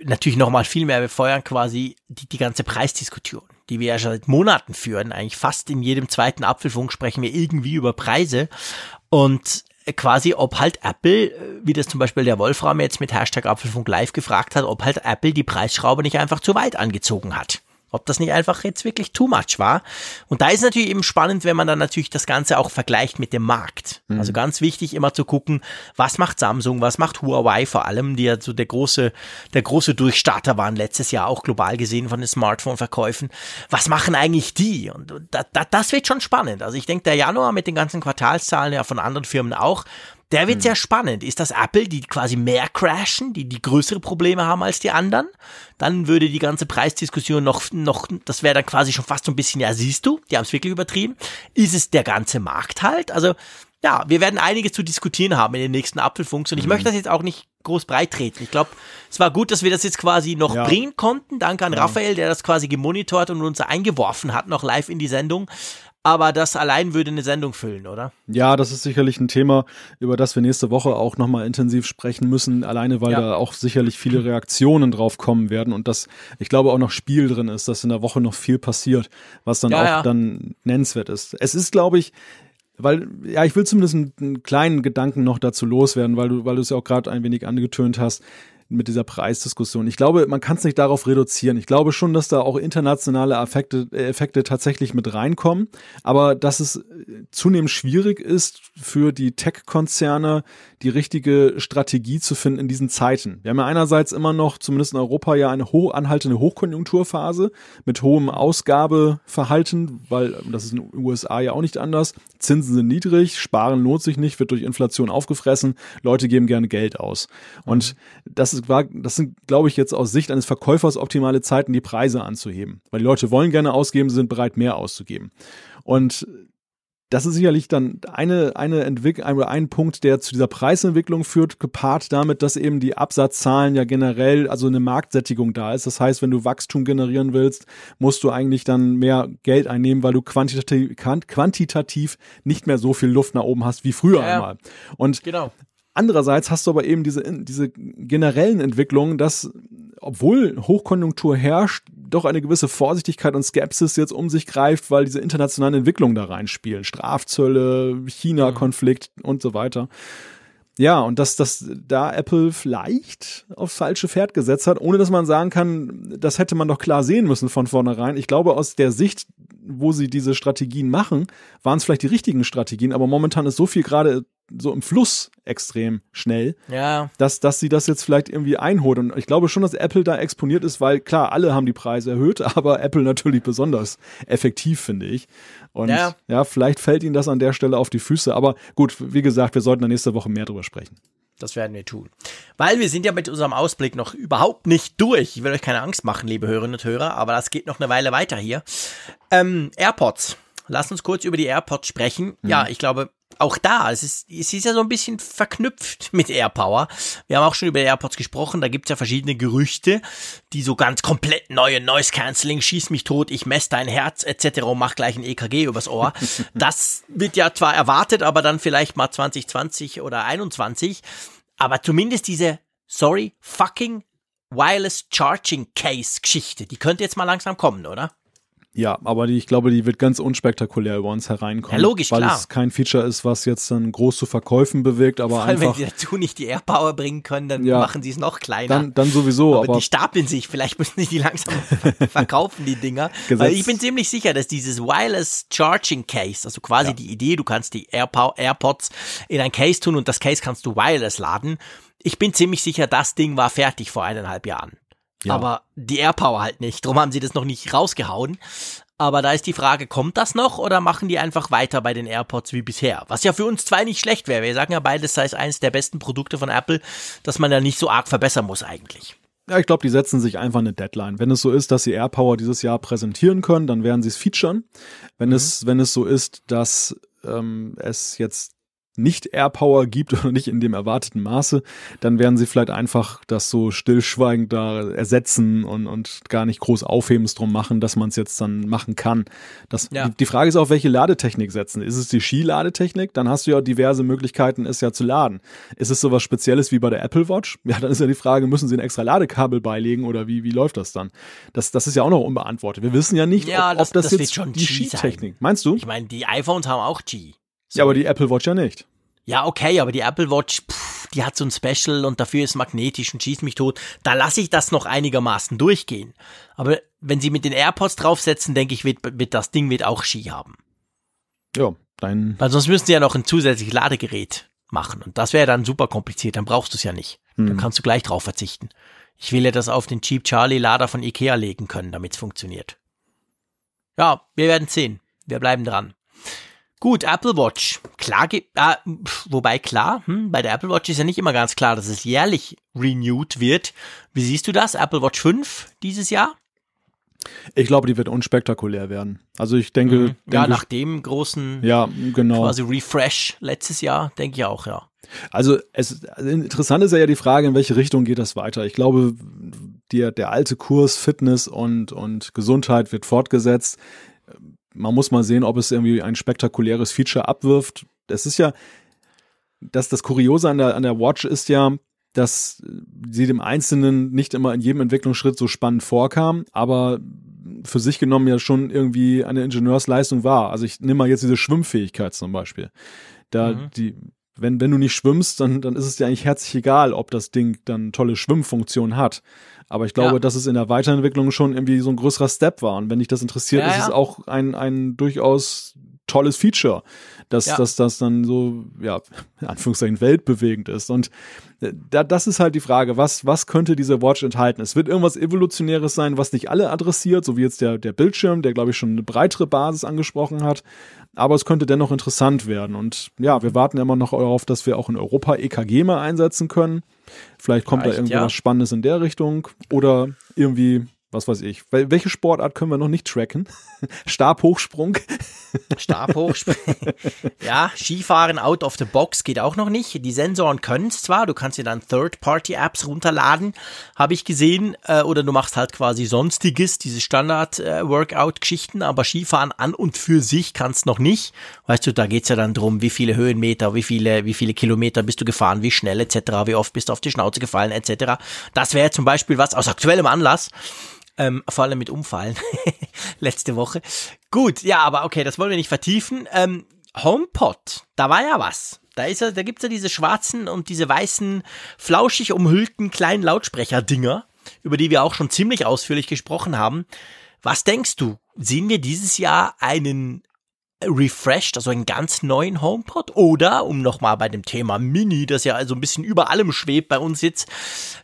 natürlich nochmal viel mehr befeuern, quasi die, die ganze Preisdiskussion, die wir ja schon seit Monaten führen. Eigentlich fast in jedem zweiten Apfelfunk sprechen wir irgendwie über Preise. Und quasi, ob halt Apple, wie das zum Beispiel der Wolfram jetzt mit Hashtag Apfelfunk Live gefragt hat, ob halt Apple die Preisschraube nicht einfach zu weit angezogen hat. Ob das nicht einfach jetzt wirklich too much war. Und da ist natürlich eben spannend, wenn man dann natürlich das Ganze auch vergleicht mit dem Markt. Mhm. Also ganz wichtig immer zu gucken, was macht Samsung, was macht Huawei vor allem, die ja so der große, der große Durchstarter waren letztes Jahr auch global gesehen von den Smartphone-Verkäufen. Was machen eigentlich die? Und da, da, das wird schon spannend. Also ich denke, der Januar mit den ganzen Quartalszahlen ja von anderen Firmen auch, der wird hm. sehr spannend. Ist das Apple, die quasi mehr crashen, die die größere Probleme haben als die anderen? Dann würde die ganze Preisdiskussion noch, noch, das wäre dann quasi schon fast so ein bisschen, ja, siehst du, die haben es wirklich übertrieben. Ist es der ganze Markt halt? Also, ja, wir werden einiges zu diskutieren haben in den nächsten Apfelfunks und ich mhm. möchte das jetzt auch nicht groß breit treten. Ich glaube, es war gut, dass wir das jetzt quasi noch ja. bringen konnten. Danke an ja. Raphael, der das quasi gemonitort und uns eingeworfen hat, noch live in die Sendung aber das allein würde eine Sendung füllen, oder? Ja, das ist sicherlich ein Thema, über das wir nächste Woche auch nochmal intensiv sprechen müssen, alleine weil ja. da auch sicherlich viele Reaktionen drauf kommen werden und das, ich glaube, auch noch Spiel drin ist, dass in der Woche noch viel passiert, was dann ja, auch ja. dann nennenswert ist. Es ist, glaube ich, weil, ja, ich will zumindest einen, einen kleinen Gedanken noch dazu loswerden, weil du, weil du es ja auch gerade ein wenig angetönt hast mit dieser Preisdiskussion. Ich glaube, man kann es nicht darauf reduzieren. Ich glaube schon, dass da auch internationale Effekte, Effekte tatsächlich mit reinkommen, aber dass es zunehmend schwierig ist für die Tech-Konzerne, die richtige Strategie zu finden in diesen Zeiten. Wir haben ja einerseits immer noch, zumindest in Europa, ja eine hoch anhaltende Hochkonjunkturphase mit hohem Ausgabeverhalten, weil das ist in den USA ja auch nicht anders. Zinsen sind niedrig, Sparen lohnt sich nicht, wird durch Inflation aufgefressen, Leute geben gerne Geld aus. Und das ist, das sind, glaube ich, jetzt aus Sicht eines Verkäufers optimale Zeiten, die Preise anzuheben. Weil die Leute wollen gerne ausgeben, sind bereit, mehr auszugeben. Und das ist sicherlich dann eine, eine Entwicklung, ein, ein Punkt, der zu dieser Preisentwicklung führt, gepaart damit, dass eben die Absatzzahlen ja generell, also eine Marktsättigung da ist. Das heißt, wenn du Wachstum generieren willst, musst du eigentlich dann mehr Geld einnehmen, weil du quantitativ, quantitativ nicht mehr so viel Luft nach oben hast wie früher ja, einmal. Und genau. Andererseits hast du aber eben diese, diese generellen Entwicklungen, dass, obwohl Hochkonjunktur herrscht, doch eine gewisse Vorsichtigkeit und Skepsis jetzt um sich greift, weil diese internationalen Entwicklungen da reinspielen. Strafzölle, China-Konflikt mhm. und so weiter. Ja, und dass, dass da Apple vielleicht aufs falsche Pferd gesetzt hat, ohne dass man sagen kann, das hätte man doch klar sehen müssen von vornherein. Ich glaube, aus der Sicht, wo sie diese Strategien machen, waren es vielleicht die richtigen Strategien, aber momentan ist so viel gerade so im Fluss extrem schnell, ja. dass, dass sie das jetzt vielleicht irgendwie einholt. Und ich glaube schon, dass Apple da exponiert ist, weil klar, alle haben die Preise erhöht, [laughs] aber Apple natürlich besonders effektiv, finde ich. Und ja. ja, vielleicht fällt ihnen das an der Stelle auf die Füße. Aber gut, wie gesagt, wir sollten da nächste Woche mehr drüber sprechen. Das werden wir tun. Weil wir sind ja mit unserem Ausblick noch überhaupt nicht durch. Ich will euch keine Angst machen, liebe Hörerinnen und Hörer, aber das geht noch eine Weile weiter hier. Ähm, AirPods. Lass uns kurz über die AirPods sprechen. Mhm. Ja, ich glaube, auch da, es ist, es ist ja so ein bisschen verknüpft [laughs] mit AirPower. Wir haben auch schon über AirPods gesprochen, da gibt's ja verschiedene Gerüchte, die so ganz komplett neue Noise Cancelling, schieß mich tot, ich messe dein Herz etc. und mach gleich ein EKG übers Ohr. [laughs] Das wird ja zwar erwartet, aber dann vielleicht mal 2020 oder 21. Aber zumindest diese, sorry, fucking Wireless Charging Case Geschichte, die könnte jetzt mal langsam kommen, oder? Ja, aber die, ich glaube, die wird ganz unspektakulär über uns hereinkommen. Ja, logisch, weil klar. es kein Feature ist, was jetzt dann groß zu Verkäufen bewegt, aber Vor allem, einfach. wenn sie dazu nicht die Airpower bringen können, dann ja, machen sie es noch kleiner. Dann, dann sowieso. Aber, aber die stapeln sich. Vielleicht müssen sie die langsam [laughs] verkaufen, die Dinger. Weil ich bin ziemlich sicher, dass dieses Wireless Charging Case, also quasi ja. die Idee, du kannst die Airpow AirPods in ein Case tun und das Case kannst du wireless laden. Ich bin ziemlich sicher, das Ding war fertig vor eineinhalb Jahren. Ja. Aber die Airpower halt nicht. Darum haben sie das noch nicht rausgehauen. Aber da ist die Frage, kommt das noch oder machen die einfach weiter bei den AirPods wie bisher? Was ja für uns zwei nicht schlecht wäre. Wir sagen ja beides sei es eines der besten Produkte von Apple, dass man ja nicht so arg verbessern muss eigentlich. Ja, ich glaube, die setzen sich einfach eine Deadline. Wenn es so ist, dass sie AirPower dieses Jahr präsentieren können, dann werden sie es featuren. Wenn mhm. es, wenn es so ist, dass ähm, es jetzt nicht AirPower gibt oder nicht in dem erwarteten Maße, dann werden sie vielleicht einfach das so stillschweigend da ersetzen und, und gar nicht groß Aufhebens drum machen, dass man es jetzt dann machen kann. Das, ja. die, Frage ist auch, welche Ladetechnik setzen. Ist es die Skiladetechnik? Dann hast du ja diverse Möglichkeiten, es ja zu laden. Ist es sowas Spezielles wie bei der Apple Watch? Ja, dann ist ja die Frage, müssen sie ein extra Ladekabel beilegen oder wie, wie läuft das dann? Das, das ist ja auch noch unbeantwortet. Wir wissen ja nicht, ja, ob, das, ob das, das jetzt schon die Skitechnik. Meinst du? Ich meine, die iPhones haben auch G. So. Ja, aber die Apple Watch ja nicht. Ja, okay, aber die Apple Watch, pff, die hat so ein Special und dafür ist magnetisch und schießt mich tot. Da lasse ich das noch einigermaßen durchgehen. Aber wenn sie mit den AirPods draufsetzen, denke ich, wird, wird das Ding wird auch Ski haben. Ja, dein. Weil sonst müssten sie ja noch ein zusätzliches Ladegerät machen. Und das wäre dann super kompliziert. Dann brauchst du es ja nicht. Hm. Dann kannst du gleich drauf verzichten. Ich will ja das auf den Cheap Charlie Lader von Ikea legen können, damit es funktioniert. Ja, wir werden sehen. Wir bleiben dran. Gut, Apple Watch. Klar, äh, wobei klar, hm, bei der Apple Watch ist ja nicht immer ganz klar, dass es jährlich renewed wird. Wie siehst du das? Apple Watch 5 dieses Jahr? Ich glaube, die wird unspektakulär werden. Also ich denke. Mhm. Ja, denke nach dem großen ja, genau. quasi Refresh letztes Jahr, denke ich auch, ja. Also es also interessant ist ja die Frage, in welche Richtung geht das weiter. Ich glaube, die, der alte Kurs Fitness und, und Gesundheit wird fortgesetzt man muss mal sehen, ob es irgendwie ein spektakuläres Feature abwirft. Das ist ja, dass das Kuriose an der, an der Watch ist ja, dass sie dem Einzelnen nicht immer in jedem Entwicklungsschritt so spannend vorkam, aber für sich genommen ja schon irgendwie eine Ingenieursleistung war. Also ich nehme mal jetzt diese Schwimmfähigkeit zum Beispiel. Da mhm. die, wenn, wenn du nicht schwimmst, dann, dann ist es dir eigentlich herzlich egal, ob das Ding dann tolle Schwimmfunktion hat. Aber ich glaube, ja. dass es in der Weiterentwicklung schon irgendwie so ein größerer Step war. Und wenn dich das interessiert, ja, ist ja. es auch ein, ein durchaus tolles Feature, dass, ja. dass das dann so, ja, in Anführungszeichen weltbewegend ist. Und äh, da, das ist halt die Frage, was, was könnte diese Watch enthalten? Es wird irgendwas Evolutionäres sein, was nicht alle adressiert, so wie jetzt der, der Bildschirm, der, glaube ich, schon eine breitere Basis angesprochen hat. Aber es könnte dennoch interessant werden. Und ja, wir warten immer noch darauf, dass wir auch in Europa EKG mal einsetzen können. Vielleicht kommt Vielleicht, da irgendwas ja. Spannendes in der Richtung. Oder irgendwie was weiß ich. Welche Sportart können wir noch nicht tracken? [laughs] Stabhochsprung. [laughs] Stabhochsprung. ja, Skifahren out of the box geht auch noch nicht. Die Sensoren können es zwar, du kannst dir dann Third-Party-Apps runterladen, habe ich gesehen, äh, oder du machst halt quasi sonstiges, diese Standard-Workout-Geschichten, aber Skifahren an und für sich kannst noch nicht. Weißt du, da geht's ja dann drum, wie viele Höhenmeter, wie viele, wie viele Kilometer bist du gefahren, wie schnell etc., wie oft bist du auf die Schnauze gefallen etc. Das wäre zum Beispiel was aus aktuellem Anlass ähm, vor allem mit Umfallen. [laughs] Letzte Woche. Gut, ja, aber okay, das wollen wir nicht vertiefen. Ähm, HomePod, da war ja was. Da ja, da gibt's ja diese schwarzen und diese weißen, flauschig umhüllten kleinen Lautsprecher-Dinger, über die wir auch schon ziemlich ausführlich gesprochen haben. Was denkst du? Sehen wir dieses Jahr einen refreshed, also einen ganz neuen HomePod? Oder, um nochmal bei dem Thema Mini, das ja also ein bisschen über allem schwebt bei uns jetzt,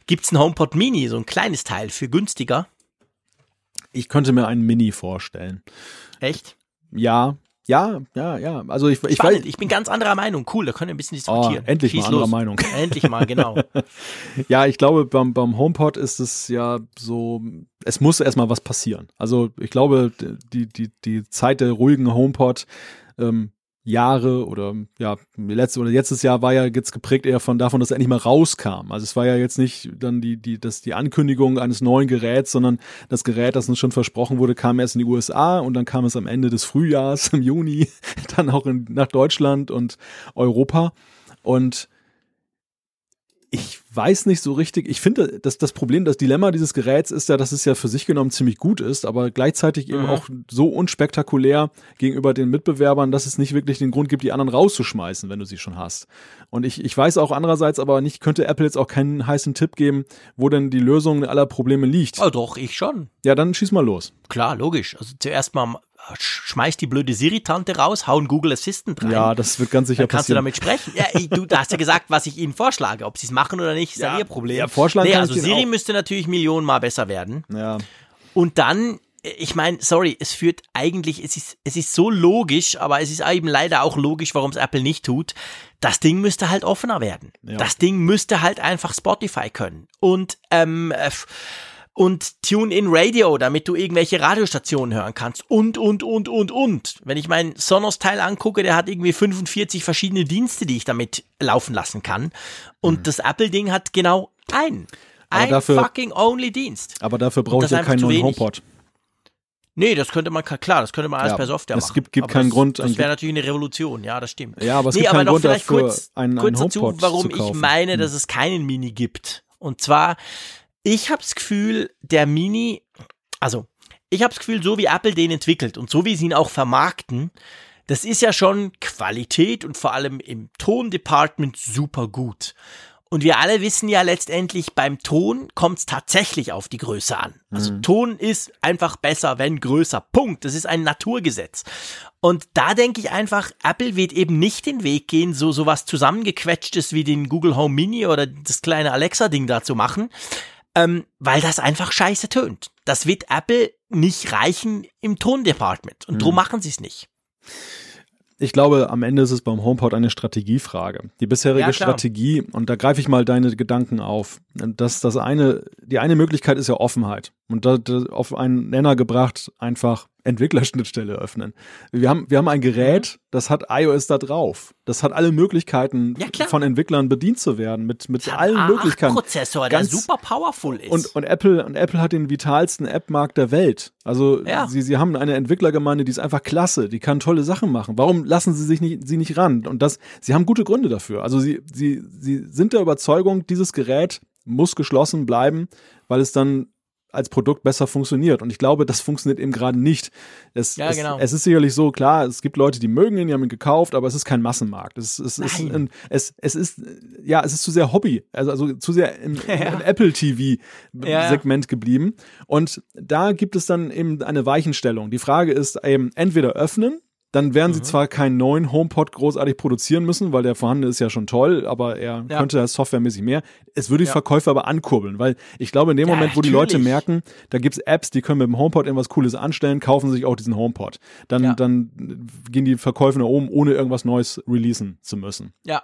gibt's ein HomePod Mini, so ein kleines Teil für günstiger? Ich könnte mir einen Mini vorstellen. Echt? Ja, ja, ja, ja. Also ich, ich, weiß, ich bin ganz anderer Meinung. Cool, da können wir ein bisschen diskutieren. Oh, endlich Schieß mal anderer Meinung. [laughs] Endlich mal, genau. [laughs] ja, ich glaube, beim, beim HomePod ist es ja so, es muss erstmal was passieren. Also ich glaube, die, die, die Zeit der ruhigen HomePod ähm, Jahre oder ja, letztes oder letztes Jahr war ja jetzt geprägt eher von davon, dass er endlich mal rauskam. Also es war ja jetzt nicht dann die, die, das, die Ankündigung eines neuen Geräts, sondern das Gerät, das uns schon versprochen wurde, kam erst in die USA und dann kam es am Ende des Frühjahrs [laughs] im Juni dann auch in, nach Deutschland und Europa. Und ich weiß nicht so richtig. Ich finde, dass das Problem, das Dilemma dieses Geräts ist ja, dass es ja für sich genommen ziemlich gut ist, aber gleichzeitig eben mhm. auch so unspektakulär gegenüber den Mitbewerbern, dass es nicht wirklich den Grund gibt, die anderen rauszuschmeißen, wenn du sie schon hast. Und ich, ich weiß auch andererseits aber nicht, könnte Apple jetzt auch keinen heißen Tipp geben, wo denn die Lösung aller Probleme liegt. Oh doch, ich schon. Ja, dann schieß mal los. Klar, logisch. Also zuerst mal schmeiß die blöde Siri-Tante raus, hau einen Google Assistant rein. Ja, das wird ganz sicher Dann kannst passieren. du damit sprechen. Ja, du, du hast ja gesagt, was ich ihnen vorschlage. Ob sie es machen oder nicht, ist ja, ihr Problem. Ja, vorschlagen nee, also Siri müsste natürlich Millionen Mal besser werden. Ja. Und dann, ich meine, sorry, es führt eigentlich, es ist, es ist so logisch, aber es ist eben leider auch logisch, warum es Apple nicht tut. Das Ding müsste halt offener werden. Ja. Das Ding müsste halt einfach Spotify können. Und ähm, und Tune-in Radio, damit du irgendwelche Radiostationen hören kannst und, und, und, und, und. Wenn ich meinen Sonos-Teil angucke, der hat irgendwie 45 verschiedene Dienste, die ich damit laufen lassen kann. Und mhm. das Apple-Ding hat genau einen. Ein dafür, fucking only Dienst. Aber dafür brauche ich ja keinen neuen HomePod. Nee, das könnte man, klar, das könnte man alles ja, per Software machen. Es gibt, gibt keinen das, Grund. Das wäre natürlich eine Revolution, ja, das stimmt. Ja, aber es nee, gibt keinen Grund dafür, kurz, einen, kurz einen dazu, warum ich meine, dass es keinen Mini gibt. Und zwar, ich habe das Gefühl, der Mini, also ich habe das Gefühl, so wie Apple den entwickelt und so wie sie ihn auch vermarkten, das ist ja schon Qualität und vor allem im Tondepartment super gut. Und wir alle wissen ja letztendlich, beim Ton kommt es tatsächlich auf die Größe an. Also mhm. Ton ist einfach besser, wenn größer. Punkt. Das ist ein Naturgesetz. Und da denke ich einfach, Apple wird eben nicht den Weg gehen, so sowas zusammengequetschtes wie den Google Home Mini oder das kleine Alexa-Ding da zu machen, ähm, weil das einfach scheiße tönt. Das wird Apple nicht reichen im Tondepartment. Und mhm. drum machen sie es nicht ich glaube, am Ende ist es beim HomePod eine Strategiefrage. Die bisherige ja, Strategie, und da greife ich mal deine Gedanken auf, dass das eine, die eine Möglichkeit ist ja Offenheit. Und da, da auf einen Nenner gebracht, einfach Entwicklerschnittstelle öffnen. Wir haben, wir haben ein Gerät, mhm. das hat iOS da drauf. Das hat alle Möglichkeiten, ja, von Entwicklern bedient zu werden, mit, mit allen A8 Möglichkeiten. Prozessor, der super powerful ist. Und, und Apple, und Apple hat den vitalsten App-Markt der Welt. Also, ja. sie, sie haben eine Entwicklergemeinde, die ist einfach klasse, die kann tolle Sachen machen. Warum lassen sie sich nicht, sie nicht ran? Und das, sie haben gute Gründe dafür. Also, sie, sie, sie sind der Überzeugung, dieses Gerät muss geschlossen bleiben, weil es dann als Produkt besser funktioniert. Und ich glaube, das funktioniert eben gerade nicht. Es, ja, genau. es, es, ist sicherlich so, klar, es gibt Leute, die mögen ihn, die haben ihn gekauft, aber es ist kein Massenmarkt. Es, es, ist, ein, es, es ist, ja, es ist zu sehr Hobby, also, also zu sehr im, [laughs] ja. im Apple TV-Segment ja, geblieben. Und da gibt es dann eben eine Weichenstellung. Die Frage ist eben entweder öffnen, dann werden mhm. sie zwar keinen neuen HomePod großartig produzieren müssen, weil der vorhandene ist ja schon toll, aber er ja. könnte ja softwaremäßig mehr. Es würde die ja. Verkäufer aber ankurbeln, weil ich glaube, in dem ja, Moment, wo natürlich. die Leute merken, da gibt's Apps, die können mit dem HomePod irgendwas Cooles anstellen, kaufen sich auch diesen HomePod. Dann, dann gehen die Verkäufe nach oben, ohne irgendwas Neues releasen zu müssen. Ja.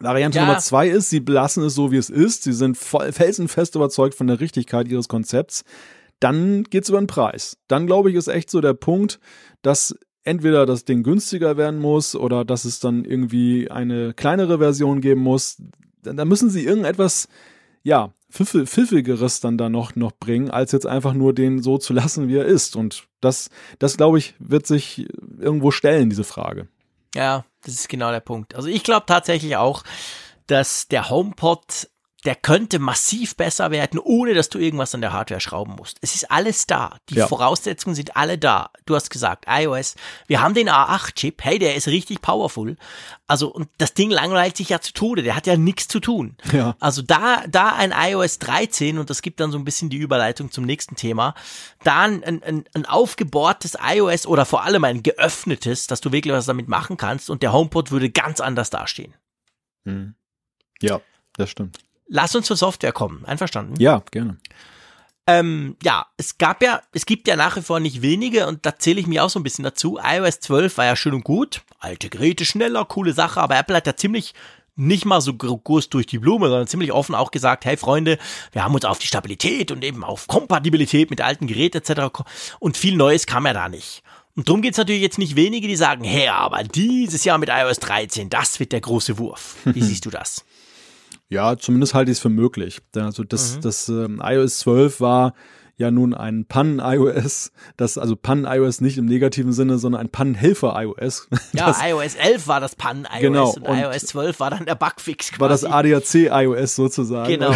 Variante ja. Nummer zwei ist, sie belassen es so, wie es ist. Sie sind voll, felsenfest überzeugt von der Richtigkeit ihres Konzepts. Dann geht's über den Preis. Dann glaube ich, ist echt so der Punkt, dass entweder das Ding günstiger werden muss oder dass es dann irgendwie eine kleinere Version geben muss. Da müssen sie irgendetwas, ja, Pfiffigeres dann da noch, noch bringen, als jetzt einfach nur den so zu lassen, wie er ist. Und das, das glaube ich, wird sich irgendwo stellen, diese Frage. Ja, das ist genau der Punkt. Also ich glaube tatsächlich auch, dass der HomePod der könnte massiv besser werden, ohne dass du irgendwas an der Hardware schrauben musst. Es ist alles da. Die ja. Voraussetzungen sind alle da. Du hast gesagt, iOS, wir haben den A8-Chip, hey, der ist richtig powerful. Also, und das Ding langweilt sich ja zu Tode, der hat ja nichts zu tun. Ja. Also da, da ein iOS 13, und das gibt dann so ein bisschen die Überleitung zum nächsten Thema, da ein, ein, ein aufgebohrtes iOS oder vor allem ein geöffnetes, dass du wirklich was damit machen kannst und der HomePod würde ganz anders dastehen. Hm. Ja, das stimmt. Lass uns zur Software kommen. Einverstanden? Ja, gerne. Ähm, ja, es gab ja, es gibt ja nach wie vor nicht wenige und da zähle ich mich auch so ein bisschen dazu. iOS 12 war ja schön und gut. Alte Geräte, schneller, coole Sache, aber Apple hat ja ziemlich nicht mal so groß durch die Blume, sondern ziemlich offen auch gesagt, hey Freunde, wir haben uns auf die Stabilität und eben auf Kompatibilität mit alten Geräten etc. und viel Neues kam ja da nicht. Und darum geht es natürlich jetzt nicht wenige, die sagen, hey, aber dieses Jahr mit iOS 13, das wird der große Wurf. Wie [laughs] siehst du das? Ja, zumindest halte ich es für möglich. Also das, mhm. das ähm, iOS 12 war ja nun ein Pannen-iOS, [laughs] das also Pannen-iOS nicht im negativen Sinne, sondern ein Pannenhelfer-iOS. [laughs] Ja, das, iOS 11 war das Pannen-iOS [laughs] genau, und, und, iOS 12 war dann der Bugfix quasi. War das ADAC-iOS sozusagen. Genau.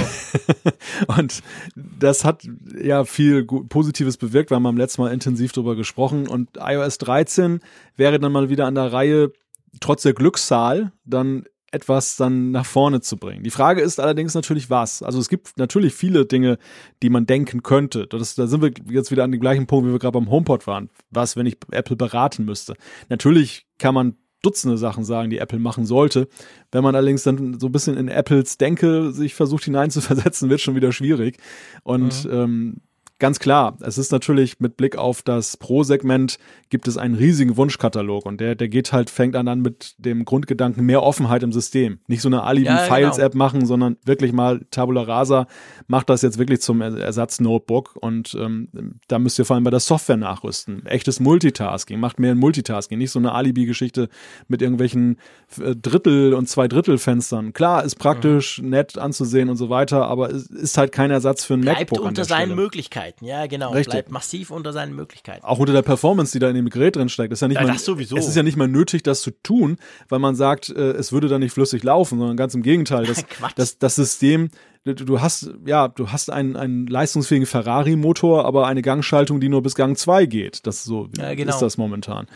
und das hat ja viel Positives bewirkt, wir haben beim letzten Mal intensiv darüber gesprochen und iOS 13 wäre dann mal wieder an der Reihe, trotz der Glückszahl, dann etwas dann nach vorne zu bringen. Die Frage ist allerdings natürlich was. Also es gibt natürlich viele Dinge, die man denken könnte. Das, da sind wir jetzt wieder an dem gleichen Punkt, wie wir gerade beim HomePod waren. Was, wenn ich Apple beraten müsste? Natürlich kann man Dutzende Sachen sagen, die Apple machen sollte. Wenn man allerdings dann so ein bisschen in Apples Denke sich versucht hineinzuversetzen, [laughs] wird schon wieder schwierig. Und mhm. ähm, ganz klar, es ist natürlich mit Blick auf das Pro-Segment gibt es einen riesigen Wunschkatalog und der, der geht halt, fängt an, an mit dem Grundgedanken mehr Offenheit im System. Nicht so eine Alibi-Files-App genau. machen, sondern wirklich mal Tabula Rasa macht das jetzt wirklich zum Ersatz-Notebook und ähm, da müsst ihr vor allem bei der Software nachrüsten. Echtes Multitasking, macht mehr ein Multitasking, nicht so eine Alibi-Geschichte mit irgendwelchen äh, Drittel- und Zwei-Drittel-Fenstern. Klar, ist praktisch, mhm. nett anzusehen und so weiter, aber es ist halt kein Ersatz für ein Bleibt MacBook. unter seinen Möglichkeiten, ja genau. Richtig. Bleibt massiv unter seinen Möglichkeiten. Auch unter der Performance, die da in dem Gerät drin steckt. Ist ja nicht ja, mal, das sowieso. Es ist ja nicht mal nötig, das zu tun, weil man sagt, äh, es würde dann nicht flüssig laufen, sondern ganz im Gegenteil. Das, [laughs] das, das System du hast, ja, du hast einen, einen leistungsfähigen Ferrari-Motor, aber eine Gangschaltung, die nur bis Gang 2 geht. Das so ja, genau. ist das momentan.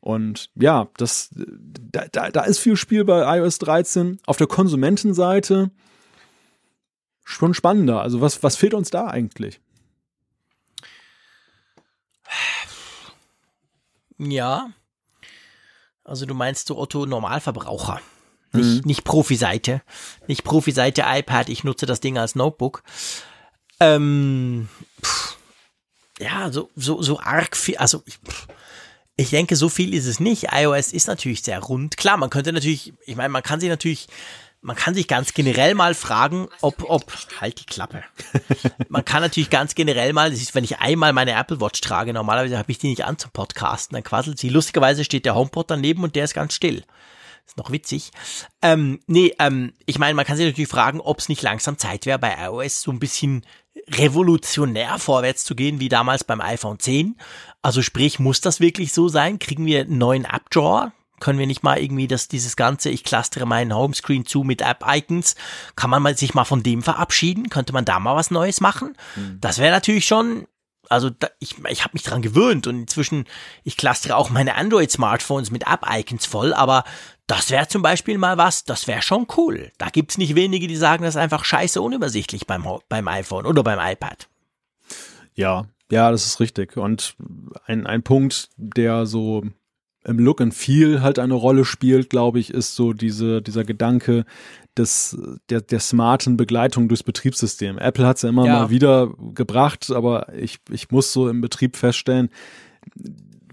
Und ja, das, da, da, da ist viel Spiel bei iOS 13. Auf der Konsumentenseite schon spannender. Also was, was fehlt uns da eigentlich? Ja. Also du meinst so Otto Normalverbraucher. Nicht, mhm. nicht Profi-Seite. Nicht Profi-Seite iPad, ich nutze das Ding als Notebook. Ähm, pff, ja, so, so, so arg viel, also ich, pff, ich denke, so viel ist es nicht. iOS ist natürlich sehr rund. Klar, man könnte natürlich, ich meine, man kann sich natürlich, man kann sich ganz generell mal fragen, ob, ob, halt die Klappe. [laughs] Man kann natürlich ganz generell mal, das ist, wenn ich einmal meine Apple Watch trage, normalerweise habe ich die nicht an zum Podcasten, dann quasselt sie. Lustigerweise steht der HomePod daneben und der ist ganz still. Ist noch witzig. Ähm, nee, ähm, ich meine, man kann sich natürlich fragen, ob es nicht langsam Zeit wäre, bei iOS so ein bisschen revolutionär vorwärts zu gehen, wie damals beim iPhone 10. Also sprich, muss das wirklich so sein? Kriegen wir einen neuen App-Drawer? Können wir nicht mal irgendwie das, dieses ganze, ich clustere meinen Homescreen zu mit App-Icons, kann man mal, sich mal von dem verabschieden? Könnte man da mal was Neues machen? Mhm. Das wäre natürlich schon also da, ich, ich habe mich dran gewöhnt und inzwischen, ich clustere auch meine Android-Smartphones mit App-Icons voll, aber das wäre zum Beispiel mal was, das wäre schon cool. Da gibt's nicht wenige, die sagen, das ist einfach scheiße unübersichtlich beim, beim iPhone oder beim iPad. Ja, ja, das ist richtig. Und ein, ein Punkt, der so im Look and Feel halt eine Rolle spielt, glaube ich, ist so diese, dieser Gedanke des, der, der smarten Begleitung durchs Betriebssystem. Apple hat es ja immer ja. mal wieder gebracht, aber ich, ich muss so im Betrieb feststellen,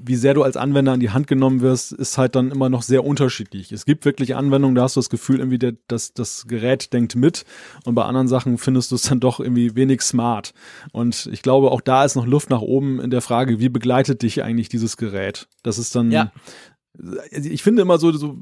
wie sehr du als Anwender an die Hand genommen wirst, ist halt dann immer noch sehr unterschiedlich. Es gibt wirklich Anwendungen, da hast du das Gefühl, irgendwie, der, dass das Gerät denkt mit und bei anderen Sachen findest du es dann doch irgendwie wenig smart. Und ich glaube, auch da ist noch Luft nach oben in der Frage, wie begleitet dich eigentlich dieses Gerät? Das ist dann ja ich finde immer so, so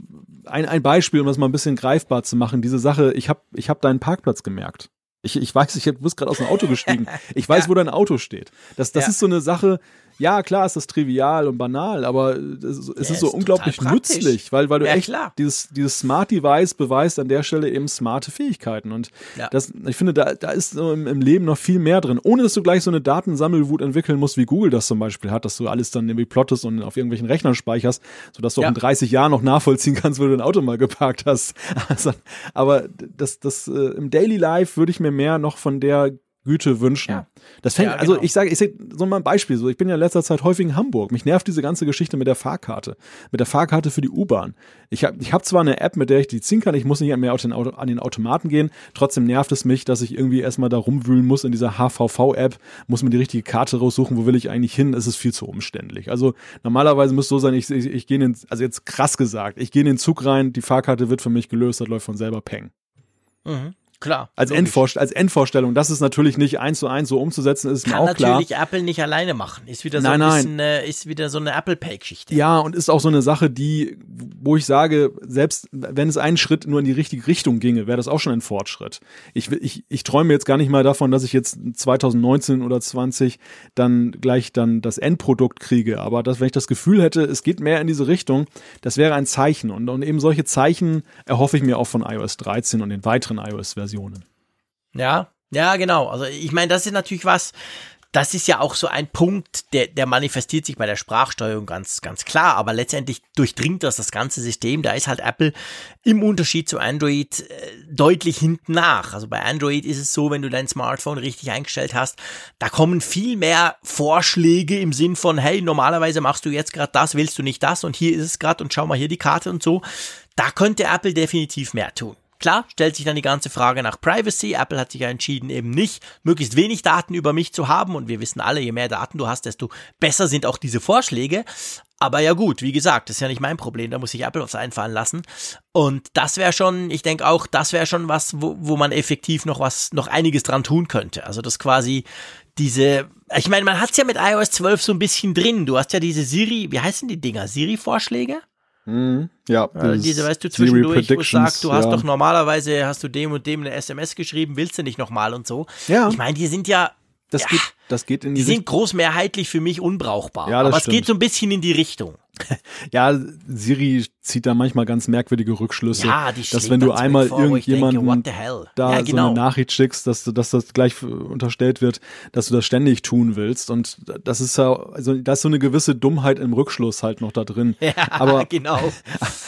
ein, ein Beispiel, um das mal ein bisschen greifbar zu machen, diese Sache, ich habe ich hab deinen Parkplatz gemerkt. Ich, ich weiß, ich bist gerade aus dem Auto gestiegen. [laughs] Ich weiß, ja. wo dein Auto steht. Das, das ja. ist so eine Sache, ja, klar ist das trivial und banal, aber es, es ja, ist so unglaublich nützlich, weil, weil du ja, echt klar. dieses, dieses Smart Device beweist an der Stelle eben smarte Fähigkeiten. Und ja. das, ich finde, da, da ist im, im, Leben noch viel mehr drin, ohne dass du gleich so eine Datensammelwut entwickeln musst, wie Google das zum Beispiel hat, dass du alles dann irgendwie plottest und auf irgendwelchen Rechnern speicherst, sodass du auch in 30 Jahren noch nachvollziehen kannst, wo du dein Auto mal geparkt hast. [laughs] Also, aber das, das äh, im Daily Life würde ich mir mehr noch von der Güte wünschen. Ja. Das fängt, ja, also genau. also ich sage, ich sage so mal ein Beispiel, so ich bin ja in letzter Zeit häufig in Hamburg. Mich nervt diese ganze Geschichte mit der Fahrkarte, mit der Fahrkarte für die U-Bahn. Ich habe ich hab zwar eine App, mit der ich die ziehen kann, ich muss nicht mehr den Auto, an den Automaten gehen, trotzdem nervt es mich, dass ich irgendwie erstmal da rumwühlen muss in dieser HVV-App, muss mir die richtige Karte raussuchen, wo will ich eigentlich hin, es ist viel zu umständlich. Also normalerweise müsste es so sein, ich, ich, ich gehe in, also jetzt krass gesagt, ich gehe in den Zug rein, die Fahrkarte wird für mich gelöst, das läuft von selber Peng. Mhm. Klar. Als, Endvorst als Endvorstellung. Das ist natürlich nicht eins zu eins so umzusetzen, ist Kann mir auch klar. Kann natürlich Apple nicht alleine machen. Ist wieder so nein, ein bisschen, äh, ist wieder so eine Apple Pay-Geschichte. Ja, und ist auch so eine Sache, die, wo ich sage, selbst wenn es einen Schritt nur in die richtige Richtung ginge, wäre das auch schon ein Fortschritt. Ich, ich, ich träume jetzt gar nicht mal davon, dass ich jetzt 2019 oder 20 dann gleich dann das Endprodukt kriege. Aber dass, wenn ich das Gefühl hätte, es geht mehr in diese Richtung, das wäre ein Zeichen. Und, und eben solche Zeichen erhoffe ich mir auch von iOS 13 und den weiteren iOS-Versionen. Versionen. Ja, ja, genau. Also ich meine, das ist natürlich was, das ist ja auch so ein Punkt, der, der manifestiert sich bei der Sprachsteuerung ganz, ganz klar, aber letztendlich durchdringt das das ganze System. Da ist halt Apple im Unterschied zu Android äh, deutlich hinten nach. Also bei Android ist es so, wenn du dein Smartphone richtig eingestellt hast, da kommen viel mehr Vorschläge im Sinn von, hey, normalerweise machst du jetzt gerade das, willst du nicht das und hier ist es gerade und schau mal hier die Karte und so. Da könnte Apple definitiv mehr tun. Klar, stellt sich dann die ganze Frage nach Privacy. Apple hat sich ja entschieden, eben nicht möglichst wenig Daten über mich zu haben. Und wir wissen alle, je mehr Daten du hast, desto besser sind auch diese Vorschläge. Aber ja gut, wie gesagt, das ist ja nicht mein Problem, da muss sich Apple was einfallen lassen. Und das wäre schon, ich denke auch, das wäre schon was, wo, wo man effektiv noch was, noch einiges dran tun könnte. Also das quasi diese, ich meine, man hat's ja mit iOS 12 so ein bisschen drin. Du hast ja diese Siri, wie heißen die Dinger? Siri-Vorschläge? Mhm, ja, also diese, weißt du, zwischendurch, wo sagst, du hast ja. doch normalerweise, hast du dem und dem eine SMS geschrieben, willst du nicht nochmal und so. Ja. Ich meine, die sind ja, das, ja, geht, das geht in die, die sind großmehrheitlich für mich unbrauchbar. Ja, aber stimmt. es geht so ein bisschen in die Richtung. [laughs] ja, Siri zieht da manchmal ganz merkwürdige Rückschlüsse. Ja, die dass wenn du einmal vor, irgendjemanden da ja, genau. so eine genau. Nachricht schickst, dass, dass das gleich unterstellt wird, dass du das ständig tun willst. Und das ist ja, also da ist so eine gewisse Dummheit im Rückschluss halt noch da drin. [laughs] Ja, aber, [laughs] genau.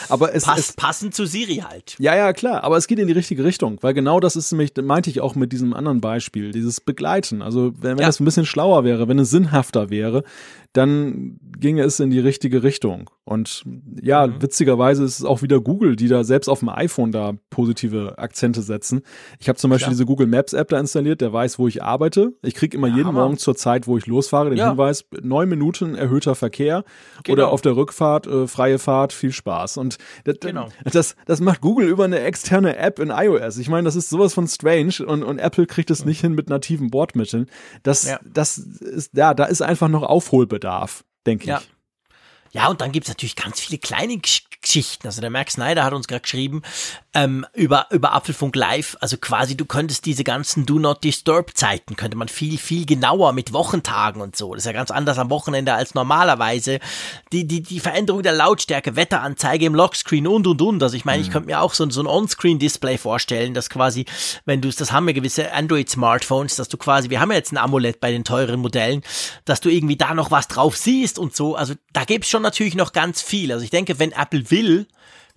Aber es, Pass, es passend zu Siri halt. Ja, ja, klar. Aber es geht in die richtige Richtung, weil genau das ist nämlich, meinte ich auch mit diesem anderen Beispiel, dieses Begleiten. Also wenn, wenn ja. das ein bisschen schlauer wäre, wenn es sinnhafter wäre, dann ginge es in die richtige Richtung. Und ja, mhm. witzigerweise ist es auch wieder Google, die da selbst auf dem iPhone da positive Akzente setzen. Ich habe zum Beispiel Klar. diese Google Maps App da installiert, der weiß, wo ich arbeite. Ich kriege immer ja, jeden Hammer. Morgen zur Zeit, wo ich losfahre, den ja. Hinweis, neun Minuten erhöhter Verkehr genau. oder auf der Rückfahrt äh, freie Fahrt, viel Spaß. Und das, genau. das, das macht Google über eine externe App in iOS. Ich meine, das ist sowas von strange und, und Apple kriegt es mhm. nicht hin mit nativen Bordmitteln. Das, ja. das ist, ja, da ist einfach noch Aufholbedarf, denke ich. Ja. Und dann gibt's natürlich ganz viele kleine Geschichten. Also der Max Snyder hat uns gerade geschrieben ähm, über, über Apfelfunk Live. Also quasi, du könntest diese ganzen Do Not Disturb Zeiten, könnte man viel, viel genauer mit Wochentagen und so. Das ist ja ganz anders am Wochenende als normalerweise. Die, die, die Veränderung der Lautstärke, Wetteranzeige im Lockscreen und, und, und. Also ich meine, mhm. ich könnte mir auch so, so ein On-Screen-Display vorstellen, dass quasi, wenn du das haben wir gewisse Android-Smartphones, dass du quasi, wir haben ja jetzt ein AMOLED bei den teuren Modellen, dass du irgendwie da noch was drauf siehst und so. Also da gibt's schon natürlich noch ganz viel. Also ich denke, wenn Apple will,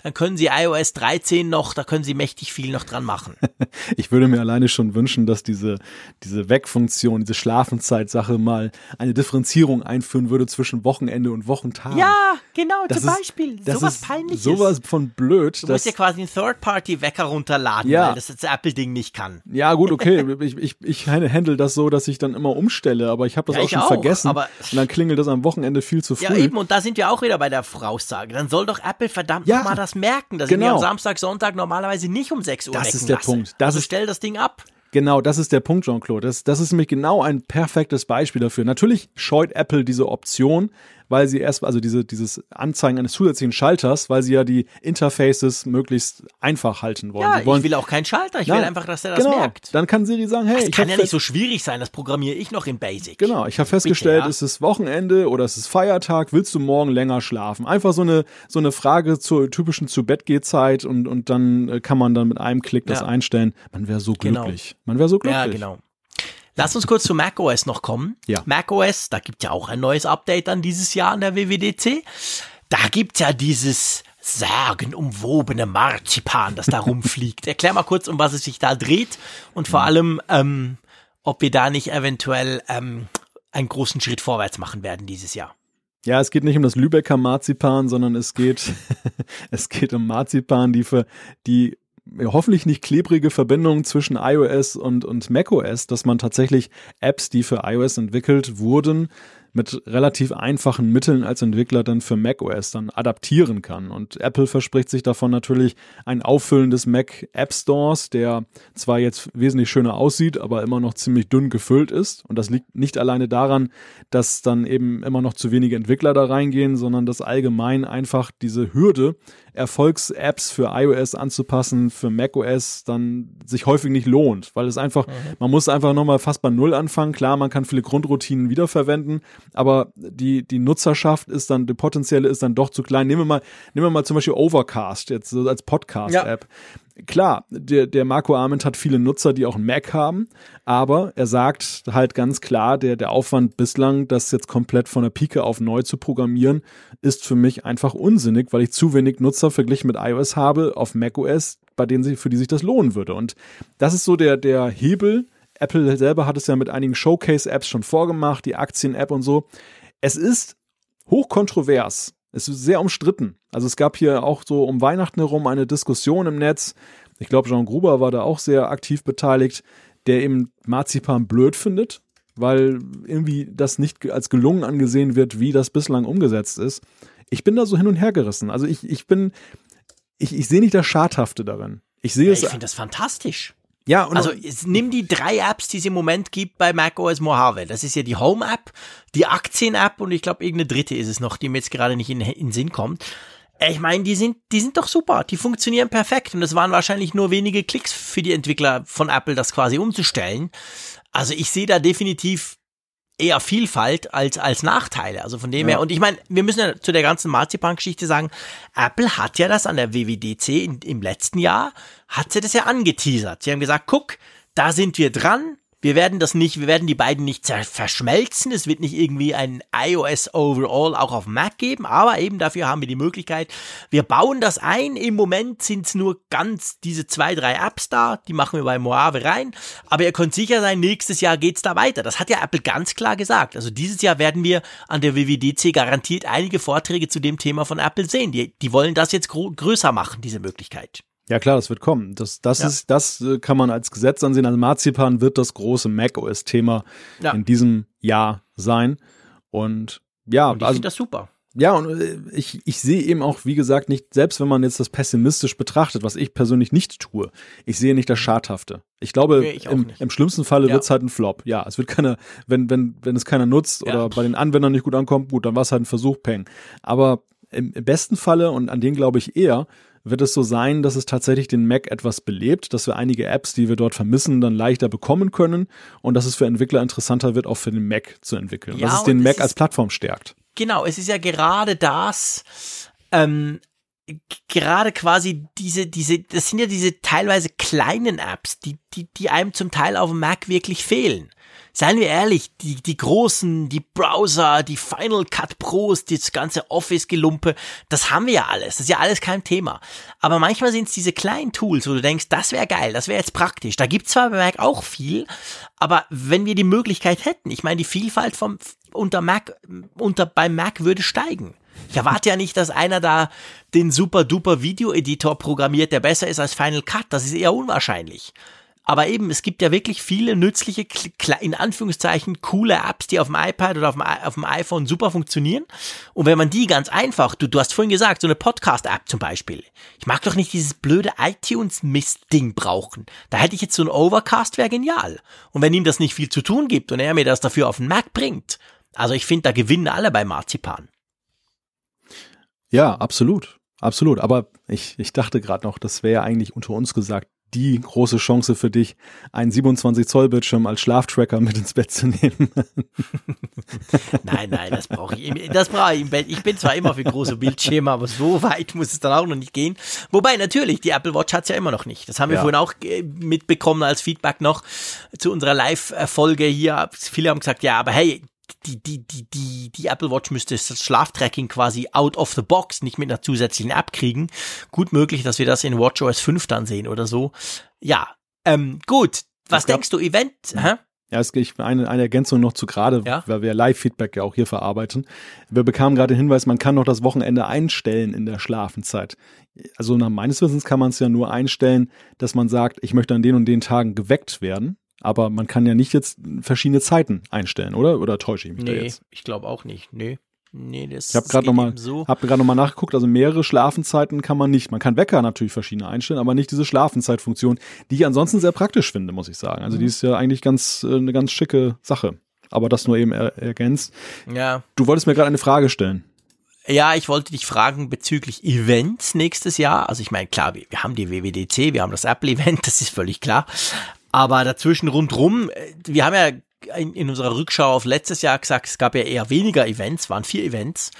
dann können Sie iOS 13 noch, da können Sie mächtig viel noch dran machen. [laughs] ich würde mir alleine schon wünschen, dass diese, diese Wegfunktion, diese Schlafenzeitsache mal eine Differenzierung einführen würde zwischen Wochenende und Wochentag. Ja, genau, das zum ist, Beispiel. Das sowas ist peinliches. Sowas von blöd. Du musst ja quasi einen Third-Party-Wecker runterladen, ja. weil das jetzt Apple-Ding nicht kann. Ja, gut, okay. [laughs] ich, ich, ich handle das so, dass ich dann immer umstelle, aber ich habe das ja, auch schon auch, vergessen. und dann klingelt das am Wochenende viel zu früh. Ja, eben, und da sind wir auch wieder bei der Fraussage. Dann soll doch Apple verdammt ja. nochmal das das merken, dass genau. ich am Samstag, Sonntag normalerweise nicht um 6 Uhr Das ist der lasse. Punkt. Das also ist, stell das Ding ab. Genau, das ist der Punkt, Jean-Claude. Das, das ist nämlich genau ein perfektes Beispiel dafür. Natürlich scheut Apple diese Option, weil sie erst, also diese, dieses Anzeigen eines zusätzlichen Schalters, weil sie ja die Interfaces möglichst einfach halten wollen. Ja, wollen, ich will auch keinen Schalter, ich Nein, will einfach, dass er das genau. merkt. Dann kann Siri sagen, hey, das kann ja nicht so schwierig sein, das programmiere ich noch in Basic. Genau, ich habe festgestellt, Bitte, ja? es ist Wochenende oder es ist Feiertag, willst du morgen länger schlafen? Einfach so eine, so eine Frage zur typischen zu Bett Zeit und, und dann äh, kann man dann mit einem Klick das ja. einstellen. Man wäre so genau. glücklich. Genau. Man wäre so glücklich. Ja, genau. Lass uns kurz zu macOS noch kommen. Ja. macOS, da gibt ja auch ein neues Update dann dieses Jahr an der WWDC. Da gibt's ja dieses sagenumwobene Marzipan, das da [laughs] rumfliegt. Erklär mal kurz, um was es sich da dreht und vor allem, ähm, ob wir da nicht eventuell ähm, einen großen Schritt vorwärts machen werden dieses Jahr. Ja, es geht nicht um das Lübecker Marzipan, sondern es geht, [laughs] es geht um Marzipan, die für die hoffentlich nicht klebrige Verbindung zwischen iOS und, und macOS, dass man tatsächlich Apps, die für iOS entwickelt wurden, mit relativ einfachen Mitteln als Entwickler dann für macOS dann adaptieren kann. Und Apple verspricht sich davon natürlich ein Auffüllen des Mac App Stores, der zwar jetzt wesentlich schöner aussieht, aber immer noch ziemlich dünn gefüllt ist. Und das liegt nicht alleine daran, dass dann eben immer noch zu wenige Entwickler da reingehen, sondern dass allgemein einfach diese Hürde, Erfolgs-Apps für iOS anzupassen, für macOS dann sich häufig nicht lohnt, weil es einfach, mhm. man muss einfach nochmal fast bei Null anfangen. Klar, man kann viele Grundroutinen wiederverwenden, aber die, die Nutzerschaft ist dann, die potenzielle ist dann doch zu klein. Nehmen wir mal, nehmen wir mal zum Beispiel Overcast, jetzt so als Podcast-App. Ja klar, der, der Marco Arment hat viele Nutzer, die auch einen Mac haben, aber er sagt halt ganz klar, der, der Aufwand bislang, das jetzt komplett von der Pike auf neu zu programmieren, ist für mich einfach unsinnig, weil ich zu wenig Nutzer verglichen mit iOS habe auf macOS, bei denen sich, für die sich das lohnen würde. Und das ist so der, der Hebel. Apple selber hat es ja mit einigen Showcase-Apps schon vorgemacht, die Aktien-App und so. Es ist hochkontrovers, Es ist sehr umstritten. Also es gab hier auch so um Weihnachten herum eine Diskussion im Netz. Ich glaube, Jean Gruber war da auch sehr aktiv beteiligt, der eben Marzipan blöd findet, weil irgendwie das nicht als gelungen angesehen wird, wie das bislang umgesetzt ist. Ich bin da so hin und her gerissen. Also ich, ich bin, ich, ich sehe nicht das Schadhafte darin. Ich sehe ja, es. Ich finde das fantastisch. Ja, und also nimm die drei Apps, die es im Moment gibt bei macOS Mojave. Das ist ja die Home-App, die Aktien-App und ich glaube, irgendeine dritte ist es noch, die mir jetzt gerade nicht in, in Sinn kommt. Ich meine, die sind, die sind doch super, die funktionieren perfekt und es waren wahrscheinlich nur wenige Klicks für die Entwickler von Apple, das quasi umzustellen. Also ich sehe da definitiv eher Vielfalt als, als Nachteile. Also von dem ja. her, und ich meine, wir müssen ja zu der ganzen Marzipan-Geschichte sagen, Apple hat ja das an der WWDC in, im letzten Jahr, hat sie das ja angeteasert. Sie haben gesagt, guck, da sind wir dran, wir werden das nicht, wir werden die beiden nicht verschmelzen. Es wird nicht irgendwie ein iOS Overall auch auf Mac geben, aber eben dafür haben wir die Möglichkeit. Wir bauen das ein. Im Moment sind es nur ganz diese zwei, drei Apps da. Die machen wir bei Moave rein. Aber ihr könnt sicher sein, nächstes Jahr geht's da weiter. Das hat ja Apple ganz klar gesagt. Also dieses Jahr werden wir an der WWDC garantiert einige Vorträge zu dem Thema von Apple sehen. Die, die wollen das jetzt größer machen, diese Möglichkeit. Ja klar, das wird kommen. Das, das ja. ist, das äh, kann man als Gesetz ansehen. Also Marzipan wird das große macOS-Thema ja. in diesem Jahr sein. Und ja, und ich also, finde das super. Ja, und äh, ich, ich sehe eben auch, wie gesagt, nicht, selbst wenn man jetzt das pessimistisch betrachtet, was ich persönlich nicht tue, ich sehe nicht das Schadhafte. Ich glaube, nee, ich im, im, schlimmsten Falle ja. wird es halt ein Flop. Ja, es wird keiner, wenn, wenn, wenn es keiner nutzt ja. oder bei den Anwendern nicht gut ankommt, gut, dann war es halt ein Versuch, Peng. Aber im, im besten Falle, und an den glaube ich eher, wird es so sein, dass es tatsächlich den Mac etwas belebt, dass wir einige Apps, die wir dort vermissen, dann leichter bekommen können und dass es für Entwickler interessanter wird, auch für den Mac zu entwickeln. Ja, dass es den Mac es als Plattform stärkt. Genau, es ist ja gerade das, ähm, gerade quasi diese, diese, das sind ja diese teilweise kleinen Apps, die, die, die einem zum Teil auf dem Mac wirklich fehlen seien wir ehrlich, die, die großen, die Browser, die Final Cut Pros, das ganze Office-Gelumpe, das haben wir ja alles. Das ist ja alles kein Thema. Aber manchmal sind es diese kleinen Tools, wo du denkst, das wäre geil, das wäre jetzt praktisch. Da gibt's zwar bei Mac auch viel, aber wenn wir die Möglichkeit hätten, ich meine, die Vielfalt vom, unter Mac, unter, beim Mac würde steigen. Ich erwarte ja nicht, dass einer da den super duper Video-Editor programmiert, der besser ist als Final Cut. Das ist eher unwahrscheinlich. Aber eben, es gibt ja wirklich viele nützliche, in Anführungszeichen, coole Apps, die auf dem iPad oder auf dem, auf dem iPhone super funktionieren. Und wenn man die ganz einfach, du, du hast vorhin gesagt, so eine Podcast-App zum Beispiel. Ich mag doch nicht dieses blöde iTunes-Mist-Ding brauchen. Da hätte ich jetzt so ein Overcast, wäre genial. Und wenn ihm das nicht viel zu tun gibt und er mir das dafür auf den Mac bringt, also ich finde, da gewinnen alle bei Marzipan. Ja, absolut. Absolut. Aber ich, ich dachte gerade noch, das wäre eigentlich unter uns gesagt die große Chance für dich, einen 27 Zoll Bildschirm als Schlaftracker mit ins Bett zu nehmen. [laughs] nein, nein, das brauche ich. Das brauche ich im Bett. Ich bin zwar immer für große Bildschirme, aber so weit muss es dann auch noch nicht gehen. Wobei natürlich, die Apple Watch hat es ja immer noch nicht. Das haben wir ja. vorhin auch äh, mitbekommen als Feedback noch zu unserer Live-Folge hier. Viele haben gesagt, ja, aber hey, die, die, die, die, die Apple Watch müsste das Schlaftracking quasi out of the box, nicht mit einer zusätzlichen App kriegen. Gut möglich, dass wir das in WatchOS 5 dann sehen oder so. Ja, ähm, gut. Was gab, denkst du, Event? Hä? Ja, es gibt eine, eine Ergänzung noch zu gerade, ja? weil wir Live-Feedback ja auch hier verarbeiten. Wir bekamen gerade den Hinweis, man kann noch das Wochenende einstellen in der Schlafenzeit. Also nach meines Wissens kann man es ja nur einstellen, dass man sagt, ich möchte an den und den Tagen geweckt werden. Aber man kann ja nicht jetzt verschiedene Zeiten einstellen, oder? Oder täusche ich mich nee, da jetzt? ich glaube auch nicht. Nee. Nee, das ich habe gerade nochmal so. hab gerade nochmal nachgeguckt, also mehrere Schlafenzeiten kann man nicht. Man kann Wecker natürlich verschiedene einstellen, aber nicht diese Schlafenzeitfunktion, die ich ansonsten sehr praktisch finde, muss ich sagen. Also mhm. die ist ja eigentlich ganz äh, eine ganz schicke Sache. Aber das nur eben er ergänzt. Ja. Du wolltest mir gerade eine Frage stellen. Ja, ich wollte dich fragen bezüglich Events nächstes Jahr. Also ich meine, klar, wir, wir haben die WWDC, wir haben das Apple-Event, [laughs] das ist völlig klar. Aber dazwischen rundrum, äh, wir haben ja in, in, unserer Rückschau auf letztes Jahr gesagt, es gab ja eher weniger Events, waren vier Events,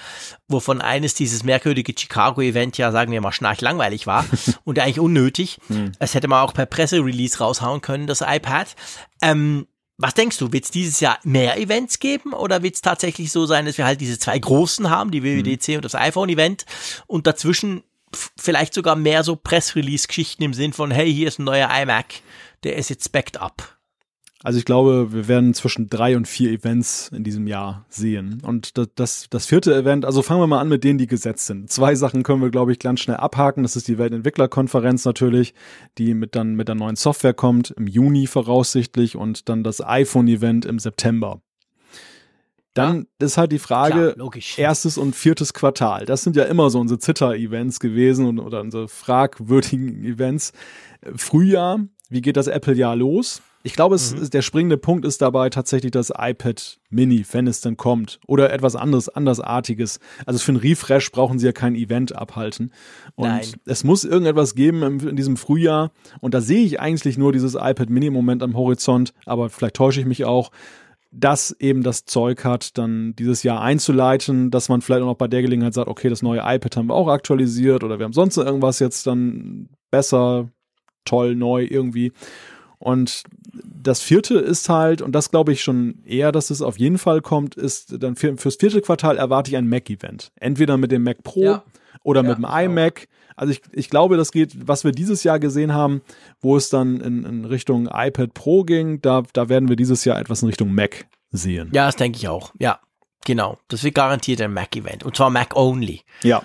wovon eines dieses merkwürdige Chicago-Event ja, sagen wir mal, schnarchlangweilig war [laughs] und eigentlich unnötig. Hm. Es hätte man auch per Presserelease raushauen können, das iPad. Ähm, was denkst du, wird es dieses Jahr mehr Events geben oder wird es tatsächlich so sein, dass wir halt diese zwei großen haben, die WWDC hm. und das iPhone-Event und dazwischen vielleicht sogar mehr so Pressrelease-Geschichten im Sinn von, hey, hier ist ein neuer iMac, der ist jetzt backed up. Also ich glaube, wir werden zwischen drei und vier Events in diesem Jahr sehen. Und das, das, das vierte Event, also fangen wir mal an mit denen, die gesetzt sind. Zwei Sachen können wir, glaube ich, ganz schnell abhaken. Das ist die Weltentwicklerkonferenz natürlich, die mit dann mit der neuen Software kommt, im Juni voraussichtlich und dann das iPhone-Event im September. Dann ja. ist halt die Frage, Klar, erstes und viertes Quartal. Das sind ja immer so unsere Zitter-Events gewesen und, oder unsere fragwürdigen Events. Frühjahr, wie geht das Apple-Jahr los? Ich glaube, es mhm. der springende Punkt ist dabei tatsächlich das iPad Mini, wenn es denn kommt. Oder etwas anderes, andersartiges. Also für ein Refresh brauchen sie ja kein Event abhalten. Und Nein. es muss irgendetwas geben in, in diesem Frühjahr. Und da sehe ich eigentlich nur dieses iPad Mini im Moment am Horizont. Aber vielleicht täusche ich mich auch das eben das Zeug hat, dann dieses Jahr einzuleiten, dass man vielleicht auch noch bei der Gelegenheit sagt, okay, das neue iPad haben wir auch aktualisiert oder wir haben sonst irgendwas jetzt dann besser, toll, neu irgendwie. Und das vierte ist halt, und das glaube ich schon eher, dass es auf jeden Fall kommt, ist dann für, fürs vierte Quartal erwarte ich ein Mac-Event. Entweder mit dem Mac Pro ja. oder ja, mit dem iMac. Also ich, ich glaube, das geht, was wir dieses Jahr gesehen haben, wo es dann in, in Richtung iPad Pro ging, da, da werden wir dieses Jahr etwas in Richtung Mac sehen. Ja, das denke ich auch. Ja, genau. Das wird garantiert ein Mac-Event. Und zwar Mac-only. Ja.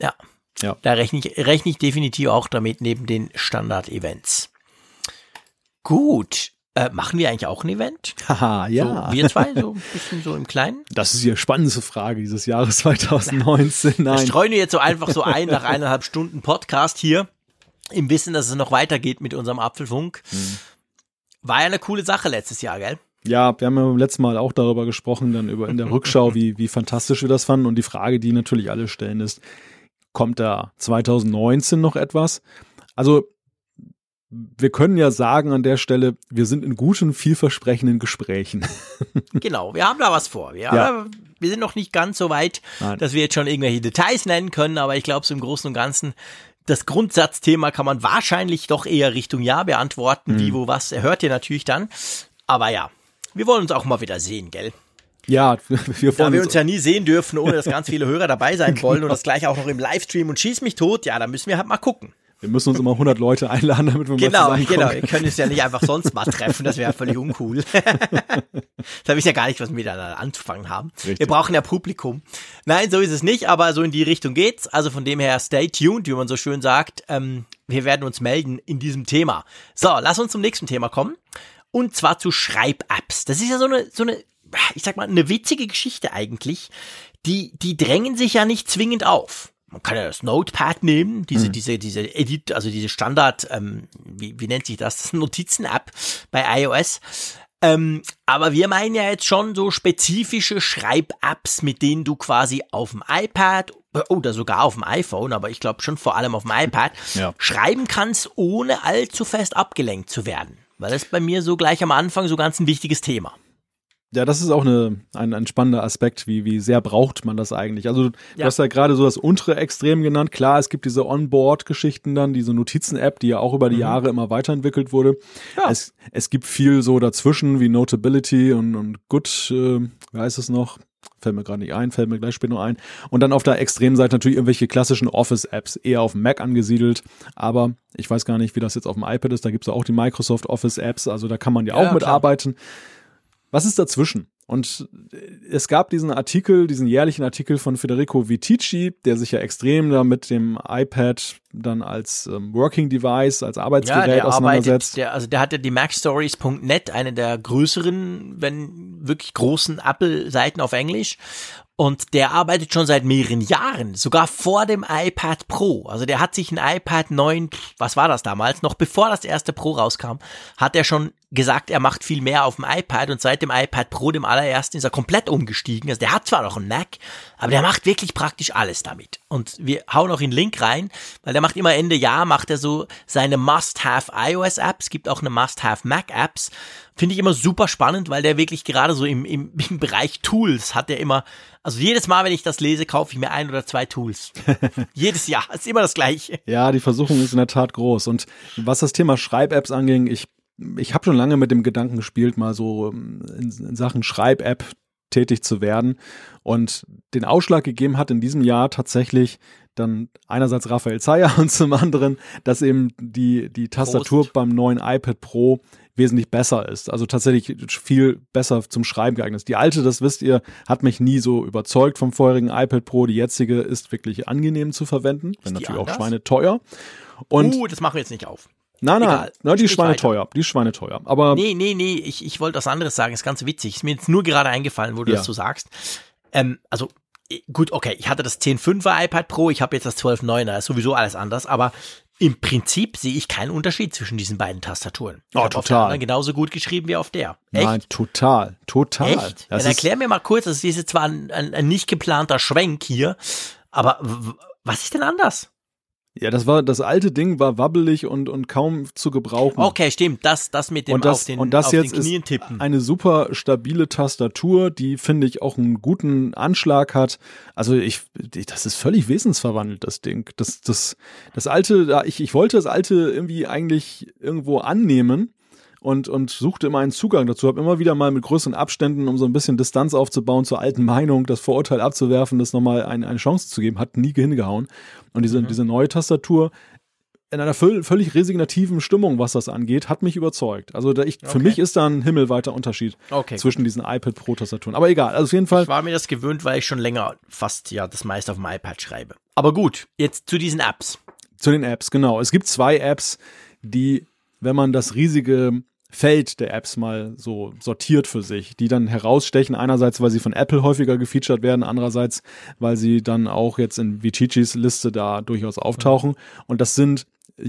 Ja. Ja. Da rechne ich, rechne ich definitiv auch damit neben den Standard-Events. Gut. Äh, machen wir eigentlich auch ein Event? [laughs] Haha, ja. So, wir zwei, so ein bisschen so im Kleinen? Das ist die spannendste Frage dieses Jahres [laughs] 2019. Nein. Wir streuen wir jetzt so einfach so ein nach eineinhalb Stunden Podcast hier, im Wissen, dass es noch weitergeht mit unserem Apfelfunk. Hm. War ja eine coole Sache letztes Jahr, gell? Ja, wir haben ja beim letzten Mal auch darüber gesprochen, dann über in der Rückschau, wie, wie fantastisch wir das fanden. Und die Frage, die natürlich alle stellen, ist, kommt da 2019 noch etwas? Also wir können ja sagen an der Stelle, wir sind in guten, vielversprechenden Gesprächen. [laughs] genau, wir haben da was vor. Wir, ja. wir sind noch nicht ganz so weit, Nein. dass wir jetzt schon irgendwelche Details nennen können, aber ich glaube, so im Großen und Ganzen, das Grundsatzthema kann man wahrscheinlich doch eher Richtung Ja beantworten, mhm. wie, wo, was, hört ihr natürlich dann. Aber ja, wir wollen uns auch mal wieder sehen, gell? Ja, [laughs] wir Da wir uns ja nie sehen dürfen, ohne dass ganz [laughs] viele Hörer dabei sein wollen genau. und das gleich auch noch im Livestream und schieß mich tot, ja, da müssen wir halt mal gucken. Wir müssen uns immer 100 Leute einladen, damit wir genau, mal Genau, genau. Wir können es ja nicht einfach sonst mal treffen, das wäre völlig uncool. [laughs] da weiß ja gar nicht, was wir miteinander anzufangen haben. Richtig. Wir brauchen ja Publikum. Nein, so ist es nicht, aber so in die Richtung geht's. Also von dem her, stay tuned, wie man so schön sagt. Ähm, wir werden uns melden in diesem Thema. So, lass uns zum nächsten Thema kommen. Und zwar zu Schreib-Apps. Das ist ja so eine, so eine, ich sag mal, eine witzige Geschichte eigentlich. Die, die drängen sich ja nicht zwingend auf man kann ja das Notepad nehmen, diese, mhm. diese, diese Edit, also diese Standard, ähm, wie, wie nennt sich das? Notizen-App bei iOS. Ähm, aber wir meinen ja jetzt schon so spezifische Schreib-Apps, mit denen du quasi auf dem iPad oder sogar auf dem iPhone, aber ich glaube schon vor allem auf dem iPad, [laughs] ja. schreiben kannst, ohne allzu fest abgelenkt zu werden. Weil das bei mir so gleich am Anfang so ganz ein wichtiges Thema. Ja, das ist auch eine, ein, ein spannender Aspekt, wie, wie sehr braucht man das eigentlich. Also du ja. hast ja gerade so das untere Extrem genannt. Klar, es gibt diese Onboard-Geschichten dann, diese Notizen-App, die ja auch über die mhm. Jahre immer weiterentwickelt wurde. Ja. Es, es gibt viel so dazwischen, wie Notability und, und Good, äh, wie heißt es noch? Fällt mir gerade nicht ein, fällt mir gleich später noch ein. Und dann auf der Extremseite natürlich irgendwelche klassischen Office-Apps, eher auf Mac angesiedelt. Aber ich weiß gar nicht, wie das jetzt auf dem iPad ist. Da gibt es auch die Microsoft Office-Apps, also da kann man ja, ja auch mitarbeiten. Was ist dazwischen? Und es gab diesen Artikel, diesen jährlichen Artikel von Federico Vitici, der sich ja extrem da mit dem iPad dann als ähm, Working Device, als Arbeitsgerät ja, der auseinandersetzt. Arbeitet, der, also der hatte die MacStories.net, eine der größeren, wenn wirklich großen Apple-Seiten auf Englisch. Und der arbeitet schon seit mehreren Jahren, sogar vor dem iPad Pro. Also der hat sich ein iPad 9, was war das damals, noch bevor das erste Pro rauskam, hat er schon gesagt, er macht viel mehr auf dem iPad und seit dem iPad Pro, dem allerersten, ist er komplett umgestiegen. Also der hat zwar noch einen Mac, aber der macht wirklich praktisch alles damit. Und wir hauen auch einen Link rein, weil der macht immer Ende Jahr, macht er so seine Must-Have iOS Apps, gibt auch eine Must-Have Mac Apps. Finde ich immer super spannend, weil der wirklich gerade so im, im, [laughs] im Bereich Tools hat er immer, also jedes Mal, wenn ich das lese, kaufe ich mir ein oder zwei Tools. [laughs] jedes Jahr, ist immer das gleiche. Ja, die Versuchung ist in der Tat groß. Und was das Thema Schreib-Apps anging, ich ich habe schon lange mit dem Gedanken gespielt, mal so ähm, in, in Sachen Schreib-App tätig zu werden. Und den Ausschlag gegeben hat in diesem Jahr tatsächlich dann einerseits Raphael Zeyer [laughs] und zum anderen, dass eben die, die Tastatur Prost. beim neuen iPad Pro wesentlich besser ist. Also tatsächlich viel besser zum Schreiben geeignet ist. Die alte, das wisst ihr, hat mich nie so überzeugt vom vorherigen iPad Pro. Die jetzige ist wirklich angenehm zu verwenden, wenn natürlich anders? auch schweineteuer. Und uh, das machen wir jetzt nicht auf. Nein, nein, nein die ist schweineteuer. Die ist schweineteuer. Aber nee, nee, nee, ich, ich wollte was anderes sagen. ist ganz witzig. Ist mir jetzt nur gerade eingefallen, wo du ja. das so sagst. Ähm, also gut, okay, ich hatte das 10.5er iPad Pro, ich habe jetzt das 12.9er, ist sowieso alles anders, aber im Prinzip sehe ich keinen Unterschied zwischen diesen beiden Tastaturen. Oh, total. genauso gut geschrieben wie auf der. Echt? Nein, total, total. Echt? Dann erklär mir mal kurz, das ist jetzt zwar ein, ein, ein nicht geplanter Schwenk hier, aber was ist denn anders? Ja, das war das alte Ding war wabbelig und und kaum zu gebrauchen. Okay, stimmt. Das das mit dem und das, auf den und das auf jetzt den Knien tippen. Ist eine super stabile Tastatur, die finde ich auch einen guten Anschlag hat. Also ich das ist völlig wesensverwandelt das Ding. Das das das alte ich ich wollte das alte irgendwie eigentlich irgendwo annehmen und, und suchte immer einen Zugang dazu, habe immer wieder mal mit größeren Abständen, um so ein bisschen Distanz aufzubauen zur alten Meinung, das Vorurteil abzuwerfen, das nochmal eine, eine Chance zu geben, hat nie hingehauen. Und diese, mhm. diese neue Tastatur in einer völlig resignativen Stimmung, was das angeht, hat mich überzeugt. Also ich, für mich ist da ein himmelweiter Unterschied okay, zwischen gut. diesen iPad Pro Tastaturen. Aber egal, also auf jeden Fall. Ich war mir das gewöhnt, weil ich schon länger fast ja das meiste auf dem iPad schreibe. Aber gut, jetzt zu diesen Apps. Zu den Apps, genau. Es gibt zwei Apps, die, wenn man das riesige Feld der Apps mal so sortiert für sich, die dann herausstechen. Einerseits, weil sie von Apple häufiger gefeatured werden, andererseits, weil sie dann auch jetzt in Vicicis Liste da durchaus auftauchen. Und das sind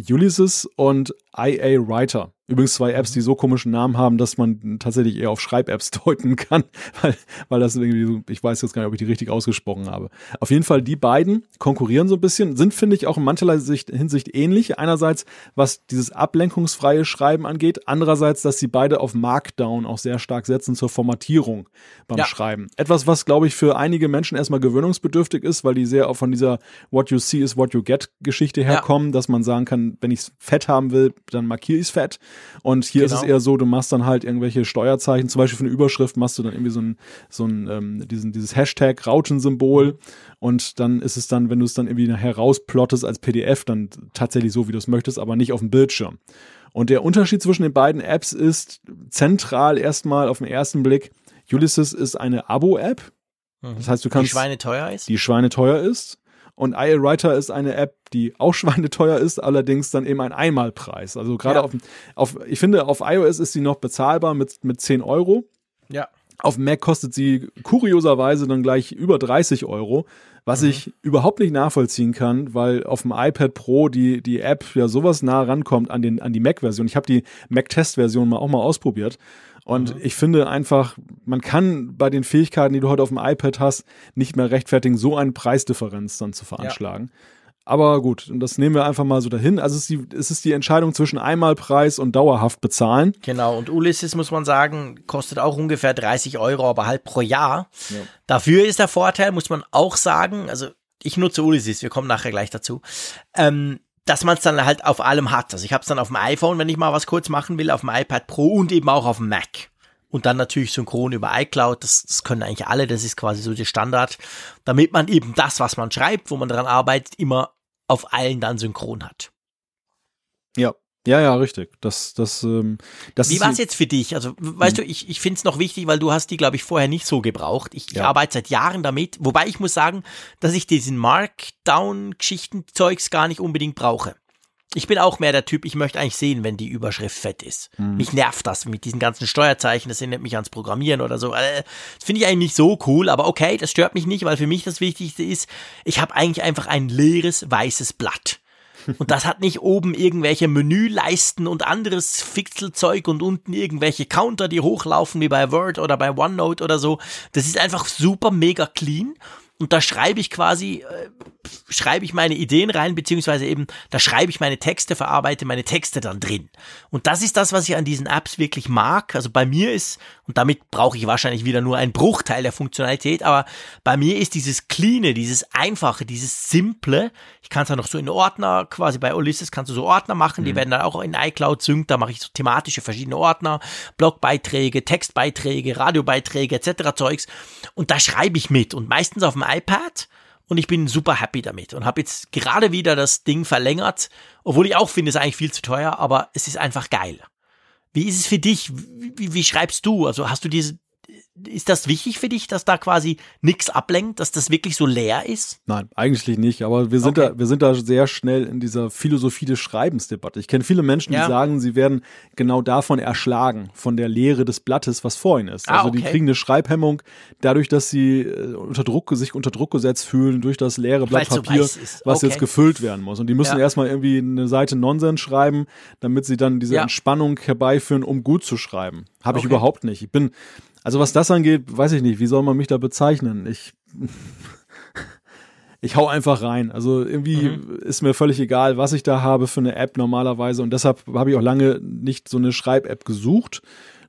Ulysses und IA Writer. Übrigens zwei Apps, die so komischen Namen haben, dass man tatsächlich eher auf Schreib-Apps [laughs] deuten kann, weil, weil das irgendwie so, ich weiß jetzt gar nicht, ob ich die richtig ausgesprochen habe. Auf jeden Fall, die beiden konkurrieren so ein bisschen, sind, finde ich, auch in mancherlei Hinsicht ähnlich. Einerseits, was dieses ablenkungsfreie Schreiben angeht, andererseits, dass sie beide auf Markdown auch sehr stark setzen zur Formatierung beim ja. Schreiben. Etwas, was, glaube ich, für einige Menschen erstmal gewöhnungsbedürftig ist, weil die sehr auch von dieser What you see is what you get Geschichte herkommen, ja. dass man sagen kann, wenn ich es fett haben will, dann markiere ich es fett. Und hier genau. ist es genau. eher so, du machst dann halt irgendwelche Steuerzeichen, zum Beispiel für eine Überschrift machst du dann irgendwie so ein, so ein ähm, diesen, dieses Hashtag Rautensymbol und dann ist es dann, wenn du es dann irgendwie nachher rausplottest als PDF, dann tatsächlich so, wie du es möchtest, aber nicht auf dem Bildschirm. Und der Unterschied zwischen den beiden Apps ist zentral erstmal auf den ersten Blick, Ulysses ist eine Abo-App. Mhm. Das heißt, du kannst. Die schweineteuer ist? Die schweineteuer ist. Und IA Writer ist eine App, die auch [laughs] schweineteuer ist, allerdings dann eben ein Einmalpreis. Also gerade ja. auf, auf, ich finde, auf iOS ist sie noch bezahlbar mit, mit 10 Euro. Ja. Auf Mac kostet sie kurioserweise dann gleich über 30 Euro, was mhm. ich überhaupt nicht nachvollziehen kann, weil auf dem iPad Pro die, die App ja sowas nah rankommt an, den, an die Mac-Version. Ich habe die Mac-Test-Version mal auch mal ausprobiert und mhm. ich finde einfach, man kann bei den Fähigkeiten, die du heute auf dem iPad hast, nicht mehr rechtfertigen, so eine Preisdifferenz dann zu veranschlagen. Ja. Aber gut, das nehmen wir einfach mal so dahin. Also es ist, die, es ist die Entscheidung zwischen Einmalpreis und dauerhaft bezahlen. Genau, und Ulysses, muss man sagen, kostet auch ungefähr 30 Euro, aber halt pro Jahr. Ja. Dafür ist der Vorteil, muss man auch sagen, also ich nutze Ulysses, wir kommen nachher gleich dazu. Ähm, dass man es dann halt auf allem hat. Also ich habe es dann auf dem iPhone, wenn ich mal was kurz machen will, auf dem iPad Pro und eben auch auf dem Mac. Und dann natürlich synchron über iCloud, das, das können eigentlich alle, das ist quasi so der Standard, damit man eben das, was man schreibt, wo man dran arbeitet, immer auf allen dann synchron hat. Ja, ja, richtig. Das, das, ähm, das Wie war es jetzt für dich? Also, weißt hm. du, ich, ich finde es noch wichtig, weil du hast die, glaube ich, vorher nicht so gebraucht. Ich, ja. ich arbeite seit Jahren damit, wobei ich muss sagen, dass ich diesen Markdown-Geschichten-Zeugs gar nicht unbedingt brauche. Ich bin auch mehr der Typ, ich möchte eigentlich sehen, wenn die Überschrift fett ist. Hm. Mich nervt das mit diesen ganzen Steuerzeichen, das erinnert mich ans Programmieren oder so. Äh, das finde ich eigentlich nicht so cool, aber okay, das stört mich nicht, weil für mich das Wichtigste ist, ich habe eigentlich einfach ein leeres weißes Blatt. Und das hat nicht oben irgendwelche Menüleisten und anderes Fixelzeug und unten irgendwelche Counter, die hochlaufen wie bei Word oder bei OneNote oder so. Das ist einfach super mega clean. Und da schreibe ich quasi, äh, schreibe ich meine Ideen rein, beziehungsweise eben, da schreibe ich meine Texte, verarbeite meine Texte dann drin. Und das ist das, was ich an diesen Apps wirklich mag. Also bei mir ist, und damit brauche ich wahrscheinlich wieder nur einen Bruchteil der Funktionalität, aber bei mir ist dieses Cleane, dieses Einfache, dieses Simple, ich kann es ja noch so in Ordner, quasi bei Ulysses kannst du so Ordner machen, mhm. die werden dann auch in iCloud synkt, da mache ich so thematische verschiedene Ordner, Blogbeiträge, Textbeiträge, Radiobeiträge etc. Zeugs und da schreibe ich mit und meistens auf dem iPad und ich bin super happy damit und habe jetzt gerade wieder das Ding verlängert, obwohl ich auch finde, es ist eigentlich viel zu teuer, aber es ist einfach geil. Wie ist es für dich? Wie, wie schreibst du? Also hast du diese, ist das wichtig für dich, dass da quasi nichts ablenkt, dass das wirklich so leer ist? Nein, eigentlich nicht. Aber wir sind okay. da, wir sind da sehr schnell in dieser Philosophie des Schreibensdebatte. Ich kenne viele Menschen, die ja. sagen, sie werden genau davon erschlagen, von der Leere des Blattes, was vor ihnen ist. Ah, also okay. die kriegen eine Schreibhemmung dadurch, dass sie äh, unter Druck, sich unter Druck gesetzt fühlen durch das leere Blatt Papier, so was okay. jetzt gefüllt werden muss. Und die müssen ja. erstmal irgendwie eine Seite Nonsens schreiben, damit sie dann diese ja. Entspannung herbeiführen, um gut zu schreiben. Habe ich überhaupt nicht. Ich bin also was das angeht, weiß ich nicht, wie soll man mich da bezeichnen? Ich, [laughs] ich hau einfach rein. Also irgendwie mhm. ist mir völlig egal, was ich da habe für eine App normalerweise. Und deshalb habe ich auch lange nicht so eine Schreib-App gesucht.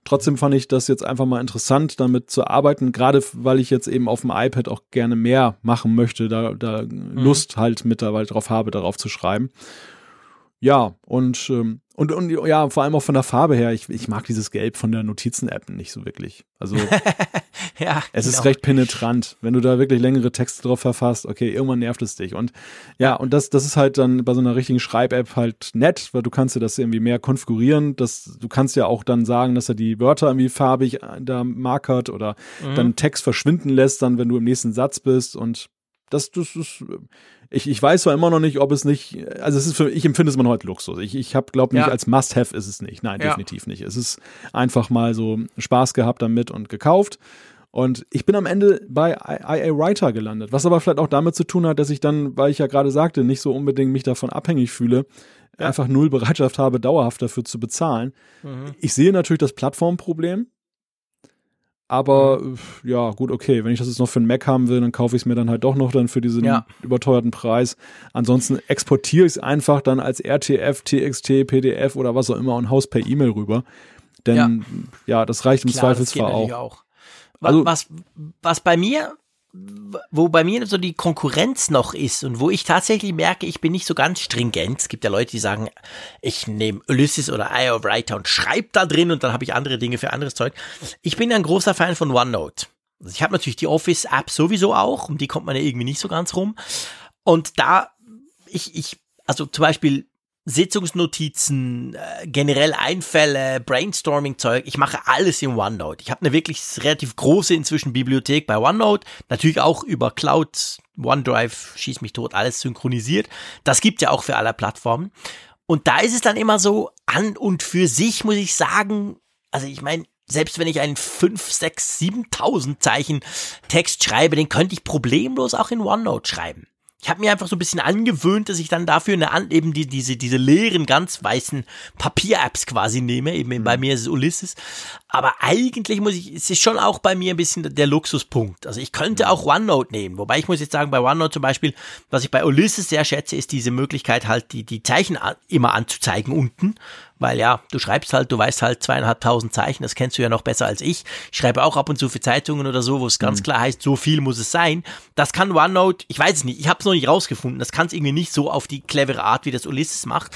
Trotzdem fand ich das jetzt einfach mal interessant, damit zu arbeiten, gerade weil ich jetzt eben auf dem iPad auch gerne mehr machen möchte, da, da mhm. Lust halt mittlerweile drauf habe, darauf zu schreiben. Ja, und ähm, und, und ja, vor allem auch von der Farbe her, ich, ich mag dieses Gelb von der Notizen-App nicht so wirklich. Also [laughs] ja, es genau. ist recht penetrant. Wenn du da wirklich längere Texte drauf verfasst, okay, irgendwann nervt es dich. Und ja, und das, das ist halt dann bei so einer richtigen Schreib-App halt nett, weil du kannst dir das irgendwie mehr konfigurieren. Das, du kannst ja auch dann sagen, dass er die Wörter irgendwie farbig äh, da markert oder mhm. dann Text verschwinden lässt, dann wenn du im nächsten Satz bist. Und das, das ist ich, ich weiß zwar immer noch nicht, ob es nicht, also es ist für, ich empfinde es immer noch als Luxus. Ich, ich habe, glaube nicht, ja. als Must-Have ist es nicht. Nein, ja. definitiv nicht. Es ist einfach mal so Spaß gehabt damit und gekauft. Und ich bin am Ende bei IA Writer gelandet, was aber vielleicht auch damit zu tun hat, dass ich dann, weil ich ja gerade sagte, nicht so unbedingt mich davon abhängig fühle, ja. einfach null Bereitschaft habe, dauerhaft dafür zu bezahlen. Mhm. Ich sehe natürlich das Plattformproblem, aber ja, gut, okay. Wenn ich das jetzt noch für einen Mac haben will, dann kaufe ich es mir dann halt doch noch dann für diesen ja. überteuerten Preis. Ansonsten exportiere ich es einfach dann als RTF, TXT, PDF oder was auch immer und haus per E-Mail rüber. Denn ja. ja, das reicht im Klar, Zweifelsfall auch. auch. Also, was, was bei mir wo bei mir so die Konkurrenz noch ist und wo ich tatsächlich merke, ich bin nicht so ganz stringent. Es gibt ja Leute, die sagen, ich nehme Ulysses oder of Writer und schreibe da drin und dann habe ich andere Dinge für anderes Zeug. Ich bin ein großer Fan von OneNote. Also ich habe natürlich die Office-App sowieso auch, um die kommt man ja irgendwie nicht so ganz rum. Und da, ich, ich, also zum Beispiel Sitzungsnotizen, äh, generell Einfälle, Brainstorming-Zeug. Ich mache alles in OneNote. Ich habe eine wirklich relativ große inzwischen Bibliothek bei OneNote. Natürlich auch über Cloud, OneDrive, schieß mich tot, alles synchronisiert. Das gibt ja auch für alle Plattformen. Und da ist es dann immer so, an und für sich muss ich sagen, also ich meine, selbst wenn ich einen 5, 6, 7.000 Zeichen Text schreibe, den könnte ich problemlos auch in OneNote schreiben ich habe mir einfach so ein bisschen angewöhnt, dass ich dann dafür eine, eben die, diese, diese leeren, ganz weißen Papier-Apps quasi nehme. Eben mhm. bei mir ist es Ulysses. Aber eigentlich muss ich, es ist schon auch bei mir ein bisschen der Luxuspunkt. Also ich könnte mhm. auch OneNote nehmen. Wobei ich muss jetzt sagen, bei OneNote zum Beispiel, was ich bei Ulysses sehr schätze, ist diese Möglichkeit halt, die, die Zeichen immer anzuzeigen unten weil ja, du schreibst halt, du weißt halt zweieinhalbtausend Zeichen, das kennst du ja noch besser als ich. Ich schreibe auch ab und zu für Zeitungen oder so, wo es ganz mhm. klar heißt, so viel muss es sein. Das kann OneNote, ich weiß es nicht, ich habe es noch nicht rausgefunden, das kann es irgendwie nicht so auf die clevere Art, wie das Ulysses macht.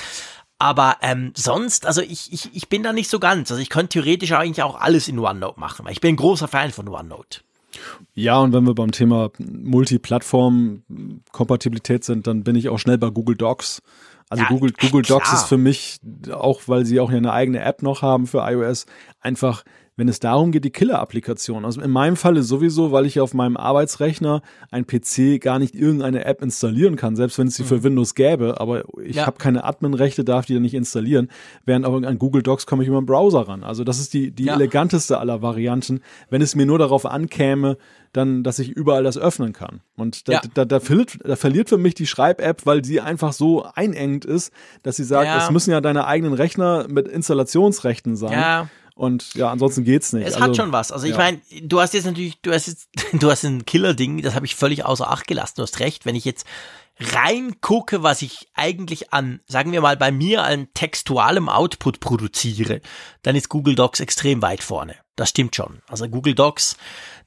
Aber ähm, sonst, also ich, ich, ich bin da nicht so ganz. Also ich könnte theoretisch eigentlich auch alles in OneNote machen, weil ich bin ein großer Fan von OneNote. Ja, und wenn wir beim Thema Multiplattform-Kompatibilität sind, dann bin ich auch schnell bei Google Docs. Also ja, Google, Google Docs ist für mich, auch weil sie auch eine eigene App noch haben für iOS, einfach wenn es darum geht, die Killer-Applikation. Also in meinem Falle sowieso, weil ich auf meinem Arbeitsrechner ein PC gar nicht irgendeine App installieren kann, selbst wenn es sie mhm. für Windows gäbe, aber ich ja. habe keine Admin-Rechte, darf die dann nicht installieren. Während auch an Google Docs komme ich über den Browser ran. Also das ist die, die ja. eleganteste aller Varianten, wenn es mir nur darauf ankäme, dann, dass ich überall das öffnen kann. Und da, ja. da, da, verliert, da verliert für mich die Schreib-App, weil sie einfach so einengt ist, dass sie sagt, es müssen ja deine eigenen Rechner mit Installationsrechten sein. Ja. Und ja, ansonsten geht's nicht. Es also, hat schon was. Also ich ja. meine, du hast jetzt natürlich, du hast jetzt, [laughs] du hast ein Killer-Ding, das habe ich völlig außer Acht gelassen. Du hast recht, wenn ich jetzt reingucke, was ich eigentlich an, sagen wir mal, bei mir an textualem Output produziere, dann ist Google Docs extrem weit vorne. Das stimmt schon. Also Google Docs,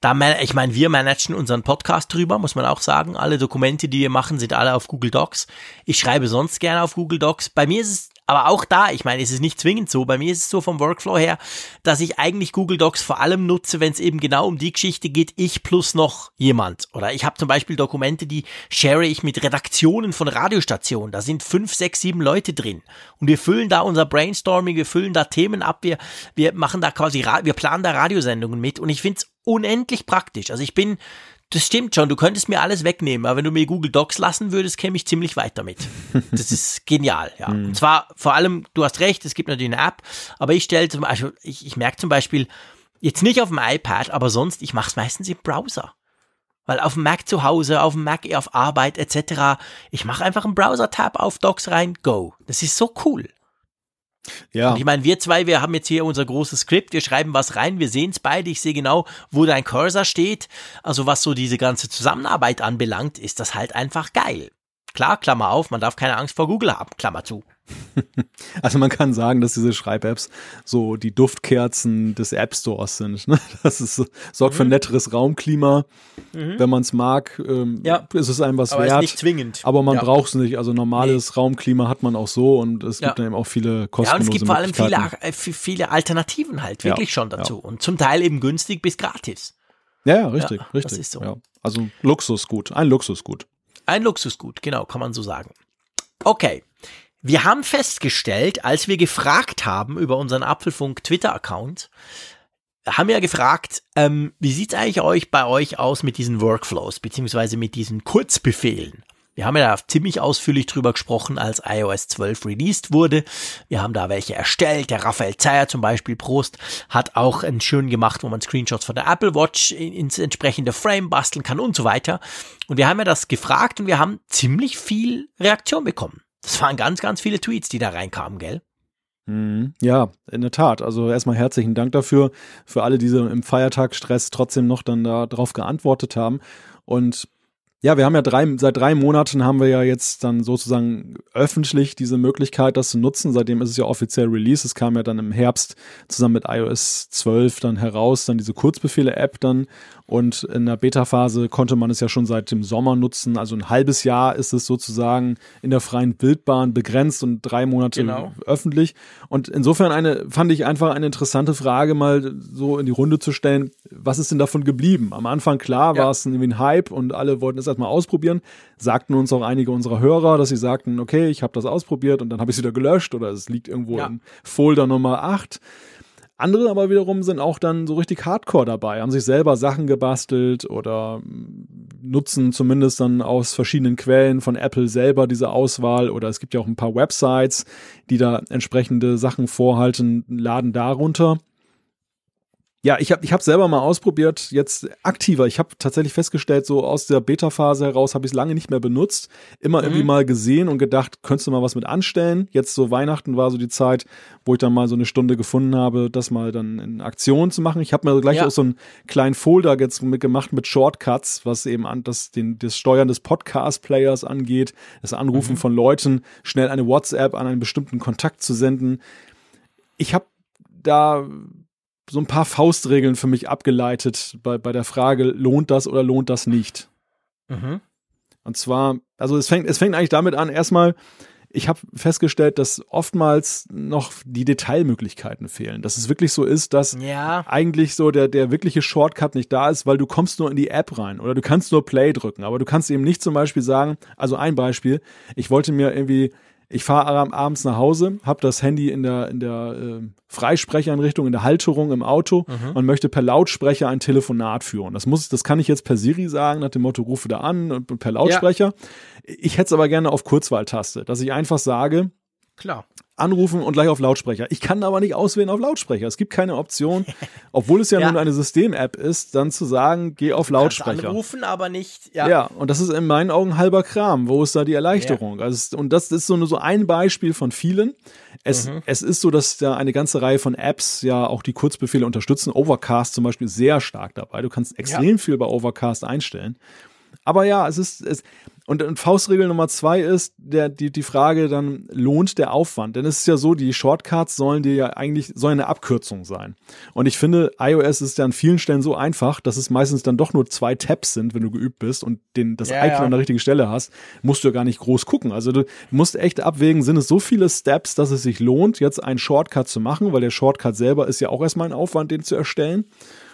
da, ich meine, wir managen unseren Podcast drüber, muss man auch sagen. Alle Dokumente, die wir machen, sind alle auf Google Docs. Ich schreibe sonst gerne auf Google Docs. Bei mir ist es Aber auch da, ich meine, es ist nicht zwingend so. Bei mir ist es so vom Workflow her, dass ich eigentlich Google Docs vor allem nutze, wenn es eben genau um die Geschichte geht, ich plus noch jemand. Oder ich habe zum Beispiel Dokumente, die share ich mit Redaktionen von Radiostationen. Da sind fünf, sechs, sieben Leute drin. Und wir füllen da unser Brainstorming, wir füllen da Themen ab, wir, wir machen da quasi, wir planen da Radiosendungen mit. Und ich finde es unendlich praktisch. Also ich bin das stimmt schon, du könntest mir alles wegnehmen, aber wenn du mir Google Docs lassen würdest, käme ich ziemlich weit damit. [laughs] Das ist genial, ja. Mhm. Und zwar vor allem, du hast recht, es gibt natürlich eine App, aber ich stelle zum Beispiel, ich, ich merke zum Beispiel, jetzt nicht auf dem iPad, aber sonst, ich mache es meistens im Browser. Weil auf dem Mac zu Hause, auf dem Mac auf Arbeit etc., ich mache einfach einen Browser-Tab auf Docs rein, go. Das ist so cool. Ja. Und ich meine, wir zwei, wir haben jetzt hier unser großes Skript, wir schreiben was rein, wir sehen es beide, ich sehe genau, wo dein Cursor steht. Also was so diese ganze Zusammenarbeit anbelangt, ist das halt einfach geil. Klar, Klammer auf, man darf keine Angst vor Google haben, Klammer zu. [laughs] Also man kann sagen, dass diese Schreib-Apps so die Duftkerzen des App Stores sind. Ne? [laughs] Das ist, sorgt mhm. für ein netteres Raumklima. Mhm. Wenn man es mag, ähm, ja. ist es einem was aber wert. Ist nicht zwingend. Aber man ja. braucht es nicht. Also normales nee. Raumklima hat man auch so und es gibt ja. eben auch viele kostenlose Ja, und es gibt vor allem viele, äh, viele Alternativen halt wirklich schon dazu. Und zum Teil eben günstig bis gratis. Ja, ja richtig, richtig. Das ist so. Also Luxusgut, ein Luxusgut. Ein Luxusgut, genau, kann man so sagen. Okay. Wir haben festgestellt, als wir gefragt haben über unseren Apfelfunk Twitter-Account, haben wir gefragt, ähm, wie sieht's eigentlich euch bei euch aus mit diesen Workflows, beziehungsweise mit diesen Kurzbefehlen? Wir haben ja da ziemlich ausführlich drüber gesprochen, als iOS 12 released wurde. Wir haben da welche erstellt. Der Raphael Zeyer zum Beispiel, Prost, hat auch einen schön gemacht, wo man Screenshots von der Apple Watch ins entsprechende Frame basteln kann und so weiter. Und wir haben ja das gefragt und wir haben ziemlich viel Reaktion bekommen. Das waren ganz, ganz viele Tweets, die da reinkamen, gell? Mhm. Ja, in der Tat. Also erstmal herzlichen Dank dafür, für alle, die im Feiertagsstress trotzdem noch dann darauf geantwortet haben. Und ja, wir haben ja drei, seit drei Monaten haben wir ja jetzt dann sozusagen öffentlich diese Möglichkeit, das zu nutzen. Seitdem ist es ja offiziell Release. Es kam ja dann im Herbst zusammen mit iOS 12 dann heraus, dann diese Kurzbefehle-App dann. Und in der Beta-Phase konnte man es ja schon seit dem Sommer nutzen. Also ein halbes Jahr ist es sozusagen in der freien Bildbahn begrenzt und drei Monate genau. öffentlich. Und insofern eine, fand ich einfach eine interessante Frage mal so in die Runde zu stellen. Was ist denn davon geblieben? Am Anfang, klar, ja. war es irgendwie ein Hype und alle wollten es erstmal ausprobieren. Sagten uns auch einige unserer Hörer, dass sie sagten, okay, ich habe das ausprobiert und dann habe ich es wieder gelöscht oder es liegt irgendwo ja. in Folder Nummer 8. Andere aber wiederum sind auch dann so richtig hardcore dabei, haben sich selber Sachen gebastelt oder nutzen zumindest dann aus verschiedenen Quellen von Apple selber diese Auswahl oder es gibt ja auch ein paar Websites, die da entsprechende Sachen vorhalten, laden darunter. Ja, ich habe ich hab selber mal ausprobiert, jetzt aktiver. Ich habe tatsächlich festgestellt, so aus der Beta-Phase heraus habe ich es lange nicht mehr benutzt. Immer mhm. irgendwie mal gesehen und gedacht, könntest du mal was mit anstellen. Jetzt so Weihnachten war so die Zeit, wo ich dann mal so eine Stunde gefunden habe, das mal dann in Aktion zu machen. Ich habe mir gleich ja. auch so einen kleinen Folder jetzt mit gemacht mit Shortcuts, was eben an das, den, das Steuern des Podcast-Players angeht, das Anrufen mhm. von Leuten, schnell eine WhatsApp an einen bestimmten Kontakt zu senden. Ich habe da so ein paar Faustregeln für mich abgeleitet bei, bei der Frage, lohnt das oder lohnt das nicht? Mhm. Und zwar, also es fängt, es fängt eigentlich damit an, erstmal, ich habe festgestellt, dass oftmals noch die Detailmöglichkeiten fehlen. Dass es wirklich so ist, dass ja. eigentlich so der, der wirkliche Shortcut nicht da ist, weil du kommst nur in die App rein oder du kannst nur Play drücken, aber du kannst eben nicht zum Beispiel sagen, also ein Beispiel, ich wollte mir irgendwie ich fahre abends nach Hause, habe das Handy in der, in der äh, Freisprecheinrichtung, in der Halterung im Auto mhm. und möchte per Lautsprecher ein Telefonat führen. Das muss, das kann ich jetzt per Siri sagen, nach dem Motto, rufe da an und per Lautsprecher. Ja. Ich hätte es aber gerne auf Kurzwahltaste, dass ich einfach sage, Klar anrufen und gleich auf Lautsprecher. Ich kann aber nicht auswählen auf Lautsprecher. Es gibt keine Option, [laughs] obwohl es ja, ja. nun eine System-App ist, dann zu sagen, geh auf Lautsprecher. anrufen, aber nicht. Ja. ja, und das ist in meinen Augen halber Kram. Wo ist da die Erleichterung? Ja. Also, und das ist so nur so ein Beispiel von vielen. Es, mhm. es ist so, dass da eine ganze Reihe von Apps ja auch die Kurzbefehle unterstützen. Overcast zum Beispiel sehr stark dabei. Du kannst extrem viel bei Overcast einstellen. Aber ja, es ist, es, und, und Faustregel Nummer zwei ist der, die, die Frage dann, lohnt der Aufwand? Denn es ist ja so, die Shortcuts sollen dir ja eigentlich, sollen eine Abkürzung sein. Und ich finde, iOS ist ja an vielen Stellen so einfach, dass es meistens dann doch nur zwei Tabs sind, wenn du geübt bist und den, das ja, Icon ja. an der richtigen Stelle hast, musst du ja gar nicht groß gucken. Also du musst echt abwägen, sind es so viele Steps, dass es sich lohnt, jetzt einen Shortcut zu machen, weil der Shortcut selber ist ja auch erstmal ein Aufwand, den zu erstellen.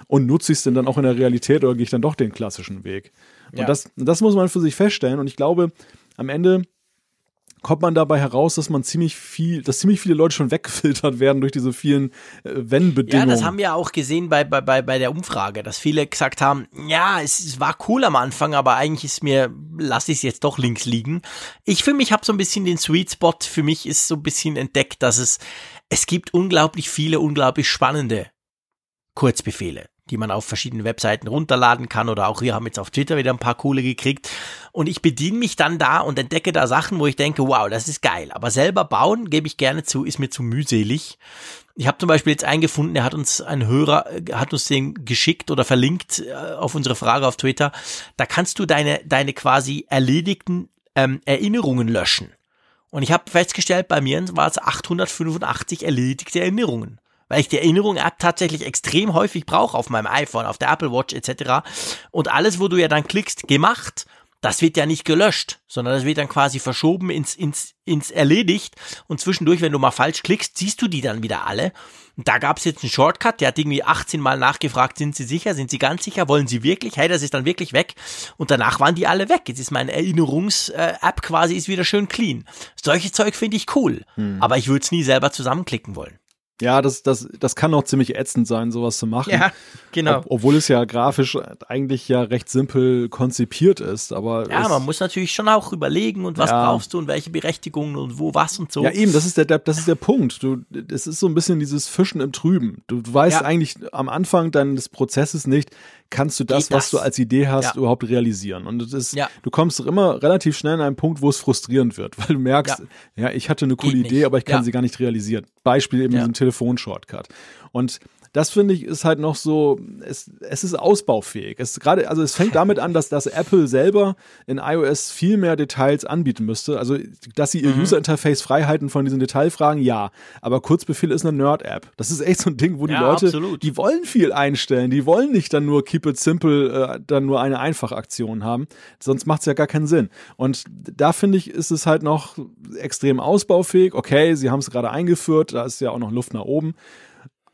Und nutze ich es denn dann auch in der Realität oder gehe ich dann doch den klassischen Weg? Und ja. das, das muss man für sich feststellen. Und ich glaube, am Ende kommt man dabei heraus, dass man ziemlich viel, dass ziemlich viele Leute schon weggefiltert werden durch diese vielen äh, Wenn-Bedingungen. Ja, das haben wir auch gesehen bei, bei, bei, bei der Umfrage, dass viele gesagt haben, ja, es, es war cool am Anfang, aber eigentlich ist mir, lasse ich es jetzt doch links liegen. Ich für mich habe so ein bisschen den Sweet Spot, für mich ist so ein bisschen entdeckt, dass es, es gibt unglaublich viele, unglaublich spannende Kurzbefehle die man auf verschiedenen Webseiten runterladen kann oder auch wir haben jetzt auf Twitter wieder ein paar coole gekriegt und ich bediene mich dann da und entdecke da Sachen, wo ich denke, wow, das ist geil, aber selber bauen, gebe ich gerne zu, ist mir zu mühselig. Ich habe zum Beispiel jetzt eingefunden, er hat uns ein Hörer, hat uns den geschickt oder verlinkt äh, auf unsere Frage auf Twitter. Da kannst du deine, deine quasi erledigten ähm, Erinnerungen löschen. Und ich habe festgestellt, bei mir war es 885 erledigte Erinnerungen weil ich die Erinnerung-App tatsächlich extrem häufig brauche auf meinem iPhone, auf der Apple Watch etc. Und alles, wo du ja dann klickst, gemacht, das wird ja nicht gelöscht, sondern das wird dann quasi verschoben ins, ins, ins erledigt und zwischendurch, wenn du mal falsch klickst, siehst du die dann wieder alle. Und da gab es jetzt einen Shortcut, der hat irgendwie 18 Mal nachgefragt, sind sie sicher, sind sie ganz sicher, wollen sie wirklich? Hey, das ist dann wirklich weg. Und danach waren die alle weg. Jetzt ist meine Erinnerungs-App quasi ist wieder schön clean. Solche Zeug finde ich cool, hm. aber ich würde es nie selber zusammenklicken wollen. Ja, das, das, das kann auch ziemlich ätzend sein, sowas zu machen. Ja, genau. Ob, obwohl es ja grafisch eigentlich ja recht simpel konzipiert ist, aber. Ja, man muss natürlich schon auch überlegen und was ja. brauchst du und welche Berechtigungen und wo was und so. Ja, eben, das ist der, das ist der Punkt. Du, es ist so ein bisschen dieses Fischen im Trüben. Du, du weißt ja. eigentlich am Anfang deines Prozesses nicht, kannst du das, das, was du als Idee hast, ja. überhaupt realisieren. Und das ist, ja. du kommst immer relativ schnell an einen Punkt, wo es frustrierend wird, weil du merkst, ja, ja ich hatte eine coole Geht Idee, nicht. aber ich kann sie gar nicht realisieren. Beispiel eben diesen Telefonshortcut. Und das finde ich ist halt noch so, es, es ist ausbaufähig. Es gerade, also es fängt damit an, dass, dass Apple selber in iOS viel mehr Details anbieten müsste. Also, dass sie ihr mhm. User-Interface frei halten von diesen Detailfragen, ja. Aber Kurzbefehl ist eine Nerd-App. Das ist echt so ein Ding, wo die ja, Leute, absolut. die wollen viel einstellen. Die wollen nicht dann nur Keep it simple, äh, dann nur eine Einfachaktion haben. Sonst macht es ja gar keinen Sinn. Und da finde ich, ist es halt noch extrem ausbaufähig. Okay, sie haben es gerade eingeführt, da ist ja auch noch Luft nach oben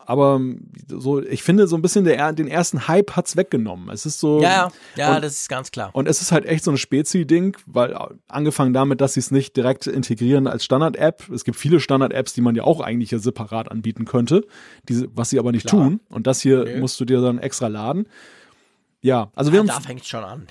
aber so, ich finde so ein bisschen der, den ersten Hype hat's weggenommen. Es ist so. Ja, ja, und, das ist ganz klar. Und es ist halt echt so ein Spezi-Ding, weil angefangen damit, dass sie es nicht direkt integrieren als Standard-App. Es gibt viele Standard-Apps, die man ja auch eigentlich ja separat anbieten könnte, diese, was sie aber nicht klar. tun. Und das hier nee. musst du dir dann extra laden. Ja, also wir ja, haben. Da fängt schon an.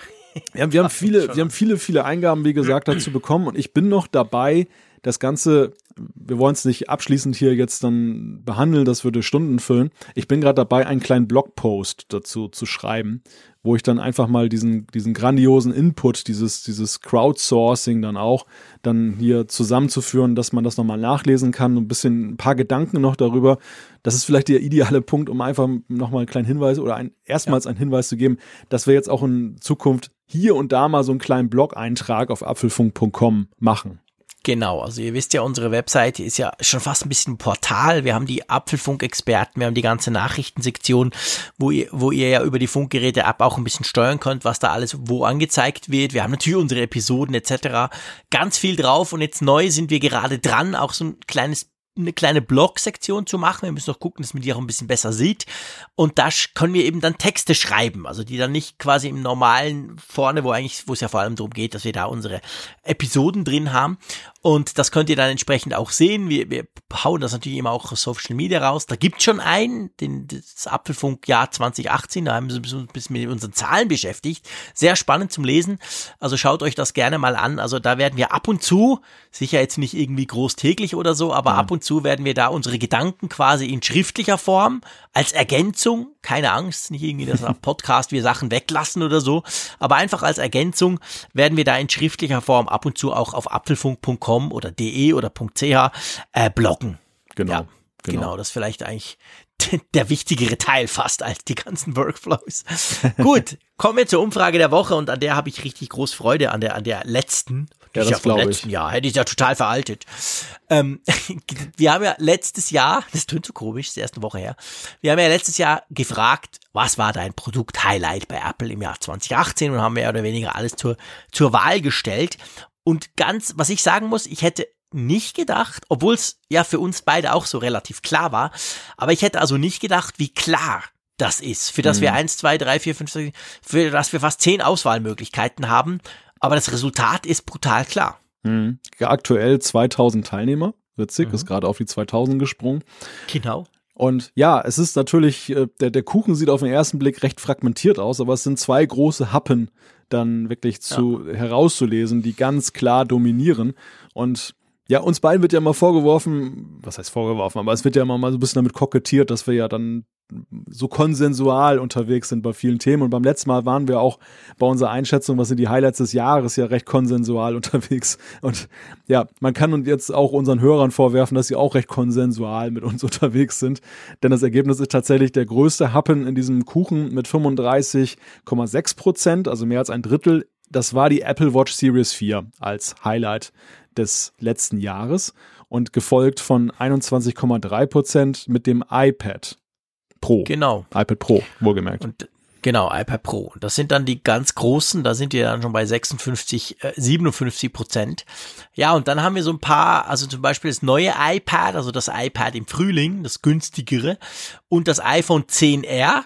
Wir haben, wir haben [laughs] viele, wir haben viele, viele Eingaben, wie gesagt, dazu bekommen und ich bin noch dabei, das Ganze, wir wollen es nicht abschließend hier jetzt dann behandeln, das würde Stunden füllen. Ich bin gerade dabei, einen kleinen Blogpost dazu zu schreiben, wo ich dann einfach mal diesen, diesen grandiosen Input, dieses, dieses Crowdsourcing dann auch, dann hier zusammenzuführen, dass man das nochmal nachlesen kann, ein bisschen, ein paar Gedanken noch darüber. Das ist vielleicht der ideale Punkt, um einfach nochmal einen kleinen Hinweis oder ein, erstmals einen Hinweis zu geben, dass wir jetzt auch in Zukunft hier und da mal so einen kleinen Blog-Eintrag auf apfelfunk.com machen. Genau, also ihr wisst ja, unsere Webseite ist ja schon fast ein bisschen ein Portal. Wir haben die Apfelfunk-Experten, wir haben die ganze Nachrichtensektion, wo ihr, wo ihr ja über die Funkgeräte-App auch ein bisschen steuern könnt, was da alles wo angezeigt wird. Wir haben natürlich unsere Episoden etc. Ganz viel drauf und jetzt neu sind wir gerade dran, auch so ein kleines eine kleine Blog-Sektion zu machen. Wir müssen noch gucken, dass man die auch ein bisschen besser sieht. Und da können wir eben dann Texte schreiben, also die dann nicht quasi im normalen vorne, wo eigentlich, wo es ja vor allem darum geht, dass wir da unsere Episoden drin haben. Und das könnt ihr dann entsprechend auch sehen. Wir, wir hauen das natürlich immer auch auf Social Media raus. Da gibt schon einen, den, das Apfelfunkjahr 2018, da haben wir uns ein bisschen mit unseren Zahlen beschäftigt. Sehr spannend zum Lesen. Also schaut euch das gerne mal an. Also da werden wir ab und zu, sicher jetzt nicht irgendwie groß täglich oder so, aber ja. ab und zu werden wir da unsere Gedanken quasi in schriftlicher Form als Ergänzung, keine Angst, nicht irgendwie das Podcast wir Sachen weglassen oder so, aber einfach als Ergänzung werden wir da in schriftlicher Form ab und zu auch auf apfelfunk.com oder de oder .ch äh, bloggen. Genau. Ja. Genau. genau, das ist vielleicht eigentlich [laughs] der wichtigere Teil fast als die ganzen Workflows. [laughs] Gut, kommen wir zur Umfrage der Woche und an der habe ich richtig groß Freude, an der, an der letzten. Ja, das ja vom letzten ich. Jahr, hätte ich ja total veraltet. Ähm, [laughs] wir haben ja letztes Jahr, [laughs] das tönt so komisch, ist die erste Woche her, wir haben ja letztes Jahr gefragt, was war dein Produkt-Highlight bei Apple im Jahr 2018 und haben mehr oder weniger alles zur, zur Wahl gestellt. Und ganz, was ich sagen muss, ich hätte nicht gedacht, obwohl es ja für uns beide auch so relativ klar war, aber ich hätte also nicht gedacht, wie klar das ist, für das mhm. wir eins, zwei, drei, vier, fünf, sechs, für das wir fast zehn Auswahlmöglichkeiten haben, aber das Resultat ist brutal klar. Mhm. Aktuell 2000 Teilnehmer, witzig, mhm. ist gerade auf die 2000 gesprungen. Genau. Und ja, es ist natürlich, äh, der, der Kuchen sieht auf den ersten Blick recht fragmentiert aus, aber es sind zwei große Happen dann wirklich zu ja. herauszulesen, die ganz klar dominieren. Und ja, uns beiden wird ja immer vorgeworfen, was heißt vorgeworfen, aber es wird ja immer mal so ein bisschen damit kokettiert, dass wir ja dann so konsensual unterwegs sind bei vielen Themen. Und beim letzten Mal waren wir auch bei unserer Einschätzung, was sind die Highlights des Jahres, ja recht konsensual [laughs] unterwegs. Und ja, man kann uns jetzt auch unseren Hörern vorwerfen, dass sie auch recht konsensual mit uns [laughs] unterwegs sind. Denn das Ergebnis ist tatsächlich der größte Happen in diesem Kuchen mit 35,6 Prozent, also mehr als ein Drittel. Das war die Apple Watch Series 4 als Highlight des letzten Jahres und gefolgt von 21,3 Prozent mit dem iPad Pro. Genau. iPad Pro, wohlgemerkt. Und Genau, iPad Pro. Das sind dann die ganz großen, da sind die dann schon bei 56, äh, 57 Prozent. Ja, und dann haben wir so ein paar, also zum Beispiel das neue iPad, also das iPad im Frühling, das günstigere, und das iPhone 10R,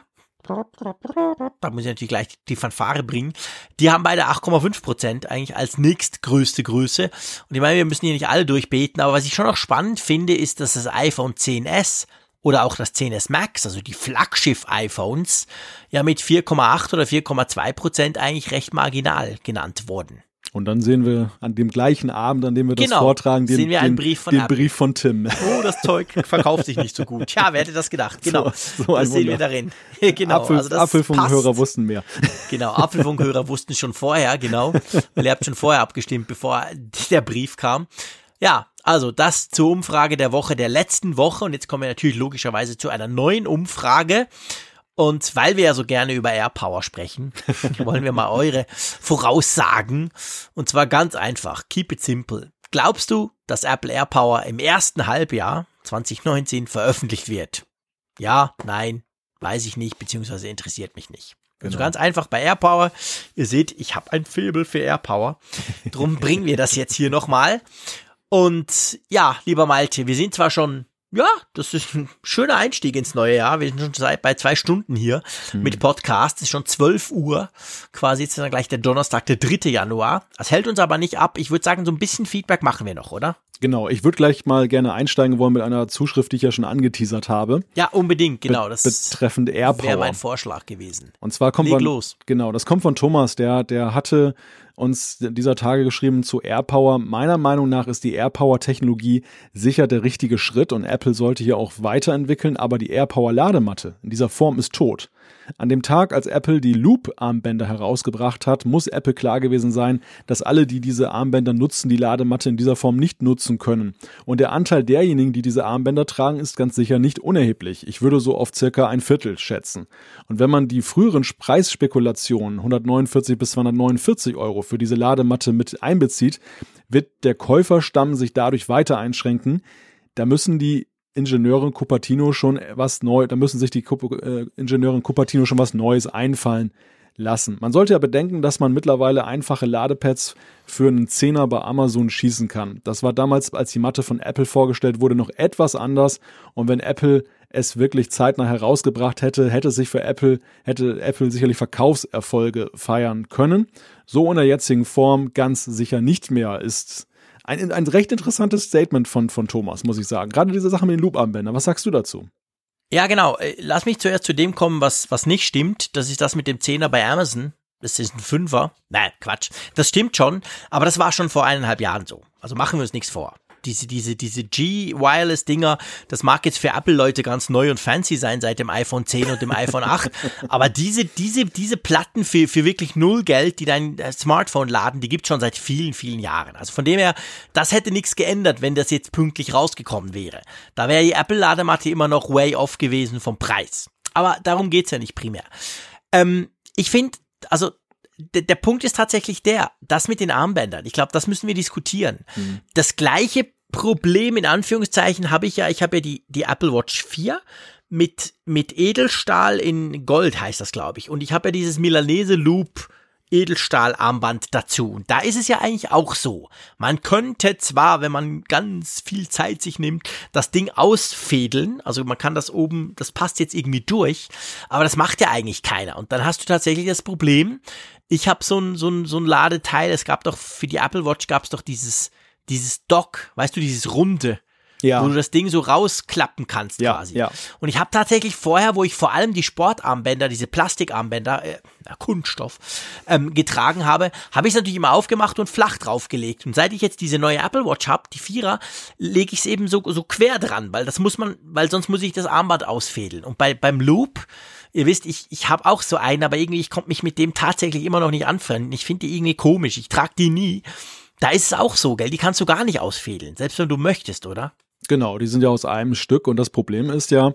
da muss ich natürlich gleich die Fanfare bringen. Die haben beide 8,5 Prozent eigentlich als nächstgrößte Größe. Und ich meine, wir müssen hier nicht alle durchbeten, aber was ich schon noch spannend finde, ist, dass das iPhone 10s oder auch das 10s Max, also die Flaggschiff-iPhones, ja mit 4,8 oder 4,2 Prozent eigentlich recht marginal genannt wurden. Und dann sehen wir an dem gleichen Abend, an dem wir genau, das vortragen, den, sehen wir einen den, Brief von, den Brief von Tim. Oh, das Zeug verkauft sich nicht so gut. Tja, wer hätte das gedacht? Genau, [laughs] so, so das sehen wir darin. [laughs] genau, Apfel, also Apfelfunkhörer wussten mehr. [laughs] Genau, Apfelfunkhörer wussten schon vorher, genau, weil ihr habt schon vorher abgestimmt, bevor der Brief kam. Ja, also das zur Umfrage der Woche, der letzten Woche. Und jetzt kommen wir natürlich logischerweise zu einer neuen Umfrage. Und weil wir ja so gerne über AirPower sprechen, [laughs] wollen wir mal eure Voraussagen. Und zwar ganz einfach. Keep it simple. Glaubst du, dass Apple AirPower im ersten Halbjahr 2019 veröffentlicht wird? Ja, nein, weiß ich nicht, beziehungsweise interessiert mich nicht. Also genau. Also ganz einfach bei AirPower. Ihr seht, ich habe ein Faible für AirPower. Drum [laughs] bringen wir das jetzt hier nochmal. Und ja, lieber Malte, wir sind zwar schon ja, das ist ein schöner Einstieg ins neue Jahr. Wir sind schon seit bei zwei Stunden hier mhm. mit Podcast. Es ist schon 12 Uhr. Quasi jetzt ist dann gleich der Donnerstag, der 3. Januar. Das hält uns aber nicht ab. Ich würde sagen, so ein bisschen Feedback machen wir noch, oder? Genau, ich würde gleich mal gerne einsteigen wollen mit einer Zuschrift, die ich ja schon angeteasert habe. Ja, unbedingt, genau. Das betreffend AirPower. wäre mein Vorschlag gewesen. Und zwar kommt Leg von, los. Genau, das kommt von Thomas, der, der hatte uns dieser Tage geschrieben zu AirPower. Meiner Meinung nach ist die AirPower-Technologie sicher der richtige Schritt und Apple sollte hier auch weiterentwickeln, aber die AirPower-Ladematte in dieser Form ist tot. An dem Tag, als Apple die Loop-Armbänder herausgebracht hat, muss Apple klar gewesen sein, dass alle, die diese Armbänder nutzen, die Ladematte in dieser Form nicht nutzen können. Und der Anteil derjenigen, die diese Armbänder tragen, ist ganz sicher nicht unerheblich. Ich würde so auf circa ein Viertel schätzen. Und wenn man die früheren Preisspekulationen 149 bis 249 Euro für diese Ladematte mit einbezieht, wird der Käuferstamm sich dadurch weiter einschränken. Da müssen die Ingenieurin Cupertino schon was neu, da müssen sich die äh, Ingenieurin Cupertino schon was Neues einfallen lassen. Man sollte ja bedenken, dass man mittlerweile einfache Ladepads für einen Zehner bei Amazon schießen kann. Das war damals, als die Matte von Apple vorgestellt wurde, noch etwas anders. Und wenn Apple es wirklich zeitnah herausgebracht hätte, hätte sich für Apple, hätte Apple sicherlich Verkaufserfolge feiern können. So in der jetzigen Form ganz sicher nicht mehr ist ein, ein recht interessantes Statement von, von Thomas, muss ich sagen. Gerade diese Sache mit den Loop-Armbändern. Was sagst du dazu? Ja, genau. Äh, lass mich zuerst zu dem kommen, was, was nicht stimmt. Das ist das mit dem Zehner bei Amazon. Das ist ein Fünfer. Nein, Quatsch. Das stimmt schon, aber das war schon vor eineinhalb Jahren so. Also machen wir uns nichts vor. Diese, diese, diese G-Wireless-Dinger, das mag jetzt für Apple-Leute ganz neu und fancy sein seit dem iPhone 10 und dem iPhone 8. [laughs] aber diese, diese, diese Platten für, für wirklich null Geld, die dein äh, Smartphone laden, die gibt's schon seit vielen, vielen Jahren. Also von dem her, das hätte nichts geändert, wenn das jetzt pünktlich rausgekommen wäre. Da wäre die Apple-Ladematte immer noch way off gewesen vom Preis. Aber darum geht's ja nicht primär. Ähm, ich finde, also der, der Punkt ist tatsächlich der, das mit den Armbändern. Ich glaube, das müssen wir diskutieren. Mhm. Das gleiche Problem in Anführungszeichen habe ich ja, ich habe ja die, die Apple Watch 4 mit, mit Edelstahl in Gold heißt das, glaube ich. Und ich habe ja dieses Milanese Loop Edelstahlarmband dazu. Und da ist es ja eigentlich auch so. Man könnte zwar, wenn man ganz viel Zeit sich nimmt, das Ding ausfädeln. Also man kann das oben, das passt jetzt irgendwie durch. Aber das macht ja eigentlich keiner. Und dann hast du tatsächlich das Problem. Ich habe so ein, so ein, so ein Ladeteil. Es gab doch für die Apple Watch gab es doch dieses, dieses Dock, weißt du, dieses runde ja. wo du das Ding so rausklappen kannst ja, quasi. Ja. Und ich habe tatsächlich vorher, wo ich vor allem die Sportarmbänder, diese Plastikarmbänder, äh, Kunststoff, ähm, getragen habe, habe ich es natürlich immer aufgemacht und flach draufgelegt. Und seit ich jetzt diese neue Apple Watch habe, die Vierer, lege ich es eben so, so quer dran, weil das muss man, weil sonst muss ich das Armband ausfädeln. Und bei, beim Loop, ihr wisst, ich, ich habe auch so einen, aber irgendwie, ich konnte mich mit dem tatsächlich immer noch nicht anfreunden. Ich finde die irgendwie komisch. Ich trage die nie. Da ist es auch so, gell? Die kannst du gar nicht ausfädeln, selbst wenn du möchtest, oder? Genau, die sind ja aus einem Stück und das Problem ist ja,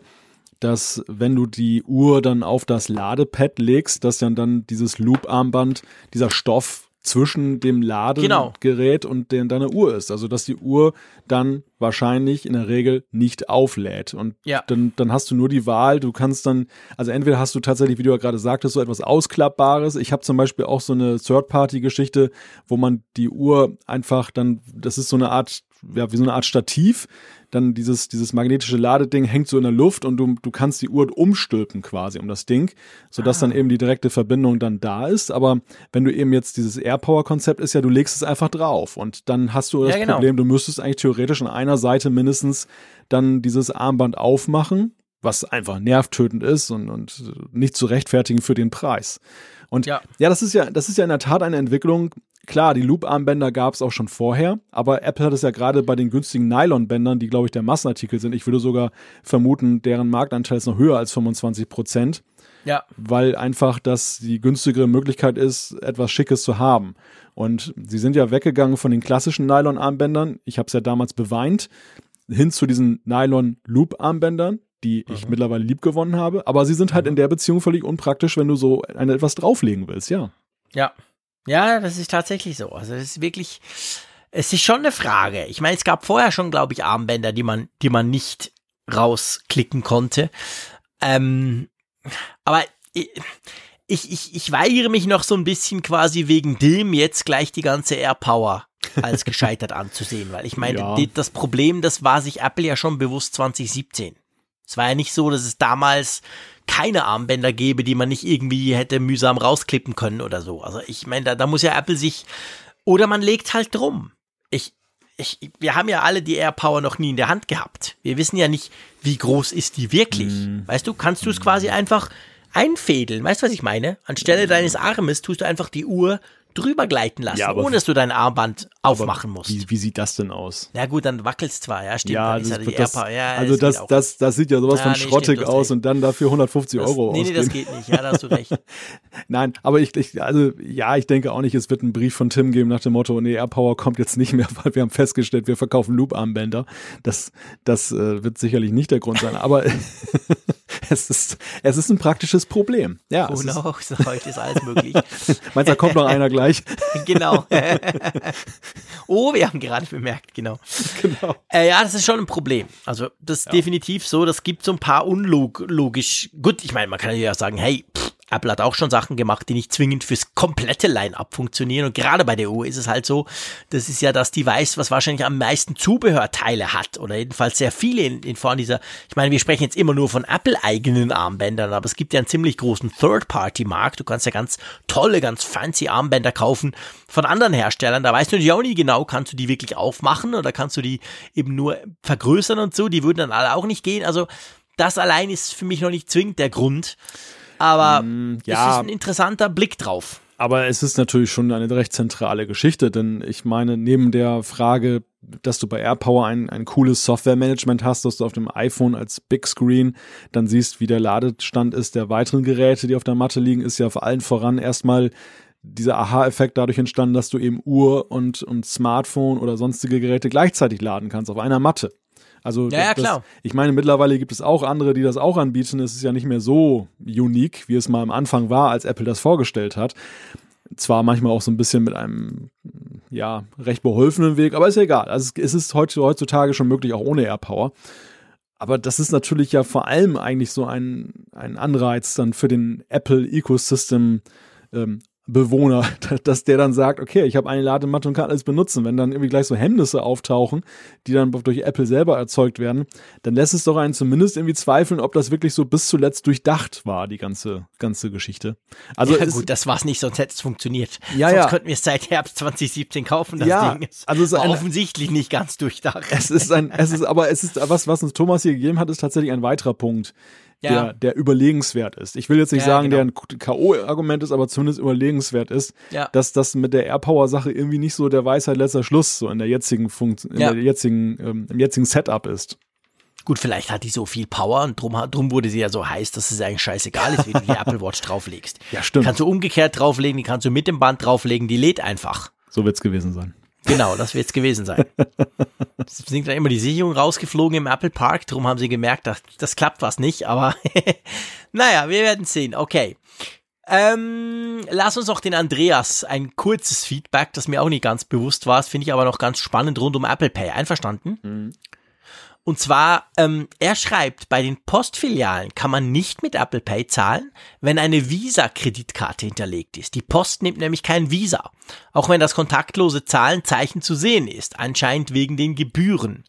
dass wenn du die Uhr dann auf das Ladepad legst, dass dann dann dieses Loop-Armband, dieser Stoff zwischen dem Ladegerät genau. und den, deiner Uhr ist. Also dass die Uhr dann wahrscheinlich in der Regel nicht auflädt. Und ja. dann, dann hast du nur die Wahl, du kannst dann, also entweder hast du tatsächlich, wie du ja gerade sagtest, so etwas Ausklappbares. Ich habe zum Beispiel auch so eine Third-Party-Geschichte, wo man die Uhr einfach dann, das ist so eine Art, ja, wie so eine Art Stativ, dann dieses, dieses magnetische Ladeding hängt so in der Luft und du, du kannst die Uhr umstülpen quasi um das Ding, sodass ah. dann eben die direkte Verbindung dann da ist. Aber wenn du eben jetzt dieses AirPower-Konzept ist ja, du legst es einfach drauf und dann hast du das ja, genau. Problem, du müsstest eigentlich theoretisch an einer Seite mindestens dann dieses Armband aufmachen, was einfach nervtötend ist und, und nicht zu rechtfertigen für den Preis. Und ja. ja, das ist ja, das ist ja in der Tat eine Entwicklung, Klar, die Loop-Armbänder gab es auch schon vorher, aber Apple hat es ja gerade bei den günstigen Nylon-Bändern, die glaube ich der Massenartikel sind. Ich würde sogar vermuten, deren Marktanteil ist noch höher als 25 Prozent. Ja. Weil einfach das die günstigere Möglichkeit ist, etwas Schickes zu haben. Und sie sind ja weggegangen von den klassischen Nylon-Armbändern. Ich habe es ja damals beweint, hin zu diesen Nylon-Loop-Armbändern, die ich mhm. mittlerweile lieb gewonnen habe. Aber sie sind halt mhm. in der Beziehung völlig unpraktisch, wenn du so ein etwas drauflegen willst, ja. Ja, ja, das ist tatsächlich so. Also es ist wirklich, es ist schon eine Frage. Ich meine, es gab vorher schon, glaube ich, Armbänder, die man, die man nicht rausklicken konnte. Ähm, aber ich, ich, ich weigere mich noch so ein bisschen quasi wegen dem jetzt gleich die ganze AirPower als gescheitert [laughs] anzusehen, weil ich meine, ja. das Problem, das war sich Apple ja schon bewusst 2017. Es war ja nicht so, dass es damals keine Armbänder gäbe, die man nicht irgendwie hätte mühsam rausklippen können oder so. Also ich meine, da, da muss ja Apple sich oder man legt halt drum. Ich, ich, wir haben ja alle die AirPower noch nie in der Hand gehabt. Wir wissen ja nicht, wie groß ist die wirklich. Mm. Weißt du, kannst du es quasi einfach einfädeln. Weißt du, was ich meine? Anstelle deines Armes tust du einfach die Uhr drüber gleiten lassen, ja, ohne dass du dein Armband aufmachen musst. Wie, wie, sieht das denn aus? Ja gut, dann wackelst zwar, ja, stimmt. Ja, das, ja das, ja also das, das, das, das sieht ja sowas ja, von nee, schrottig stimmt, aus und dann dafür 150 das, Euro Nee, nee, das geht nicht, ja, da hast du recht. [laughs] Nein, aber ich, ich, also ja, ich denke auch nicht, es wird einen Brief von Tim geben nach dem Motto, nee, AirPower kommt jetzt nicht mehr, [laughs] weil wir haben festgestellt, wir verkaufen Loop-Armbänder. Das, das äh, wird sicherlich nicht der Grund sein, aber [laughs] es ist, es ist ein praktisches Problem. Ja, oh no, heute ist alles möglich. Meinst du, da kommt noch einer gleich? [laughs] genau. [laughs] oh, wir haben gerade bemerkt, genau. Genau. Äh, ja, das ist schon ein Problem. Also, das ist ja. definitiv so. Das gibt so ein paar unlogisch. Gut, ich meine, man kann ja sagen, hey, pff, Apple hat auch schon Sachen gemacht, die nicht zwingend fürs komplette Line-up funktionieren. Und gerade bei der Uhr ist es halt so, das ist ja das Device, was wahrscheinlich am meisten Zubehörteile hat. Oder jedenfalls sehr viele in, in Form dieser, ich meine, wir sprechen jetzt immer nur von Apple-eigenen Armbändern, aber es gibt ja einen ziemlich großen Third-Party-Markt. Du kannst ja ganz tolle, ganz fancy Armbänder kaufen von anderen Herstellern. Da weißt du natürlich auch nie genau, kannst du die wirklich aufmachen oder kannst du die eben nur vergrößern und so. Die würden dann alle auch nicht gehen. Also das allein ist für mich noch nicht zwingend der Grund. Aber mm, ja. es ist ein interessanter Blick drauf. Aber es ist natürlich schon eine recht zentrale Geschichte, denn ich meine, neben der Frage, dass du bei AirPower ein, ein cooles Softwaremanagement hast, dass du auf dem iPhone als Big Screen dann siehst, wie der Ladestand ist der weiteren Geräte, die auf der Matte liegen, ist ja vor allen voran erstmal dieser Aha-Effekt dadurch entstanden, dass du eben Uhr und, und Smartphone oder sonstige Geräte gleichzeitig laden kannst auf einer Matte. Also ja, ja, klar. Das, ich meine, mittlerweile gibt es auch andere, die das auch anbieten. Es ist ja nicht mehr so unique, wie es mal am Anfang war, als Apple das vorgestellt hat. Zwar manchmal auch so ein bisschen mit einem ja recht beholfenen Weg, aber ist ja egal. Also es ist heutzutage schon möglich, auch ohne AirPower. Aber das ist natürlich ja vor allem eigentlich so ein, ein Anreiz dann für den Apple Ecosystem ähm, Bewohner, [laughs] dass der dann sagt, okay, ich habe eine Ladematte und kann alles benutzen. Wenn dann irgendwie gleich so Hemmnisse auftauchen, die dann durch Apple selber erzeugt werden, dann lässt es doch einen zumindest irgendwie zweifeln, ob das wirklich so bis zuletzt durchdacht war, die ganze, ganze Geschichte. Also ja, gut, das war's nicht, sonst hätte es funktioniert. Ja, sonst ja. könnten wir es seit Herbst 2017 kaufen, das ja, Ding ist also es ist ein, offensichtlich nicht ganz durchdacht. Es ist ein, es ist, aber es ist was, was uns Thomas hier gegeben hat, ist tatsächlich ein weiterer Punkt, ja. der, der überlegenswert ist. Ich will jetzt nicht ja, sagen, genau. der ein K.O.-Argument ist, aber zumindest überlegenswert ist, ja. dass das mit der AirPower-Sache irgendwie nicht so der Weisheit letzter Schluss so in der jetzigen Funktion, in der jetzigen, ähm, im jetzigen Setup ist. Gut, vielleicht hat die so viel Power und drum, drum wurde sie ja so heiß, dass es eigentlich scheißegal ist, wie du die [laughs] Apple Watch drauflegst. Ja, stimmt. Kannst du umgekehrt drauflegen, die kannst du mit dem Band drauflegen, die lädt einfach. So wird's gewesen sein. Genau, das wird es gewesen sein. Es sind dann immer die Sicherungen rausgeflogen im Apple Park, darum haben sie gemerkt, das, das klappt was nicht, aber [laughs] naja, wir werden sehen. Okay. Ähm, lass uns noch den Andreas ein kurzes Feedback, das mir auch nicht ganz bewusst war, das finde ich aber noch ganz spannend rund um Apple Pay. Einverstanden? Mhm. Und zwar, ähm, er schreibt, bei den Postfilialen kann man nicht mit Apple Pay zahlen, wenn eine Visa-Kreditkarte hinterlegt ist. Die Post nimmt nämlich kein Visa, auch wenn das kontaktlose Zahlenzeichen zu sehen ist, anscheinend wegen den Gebühren.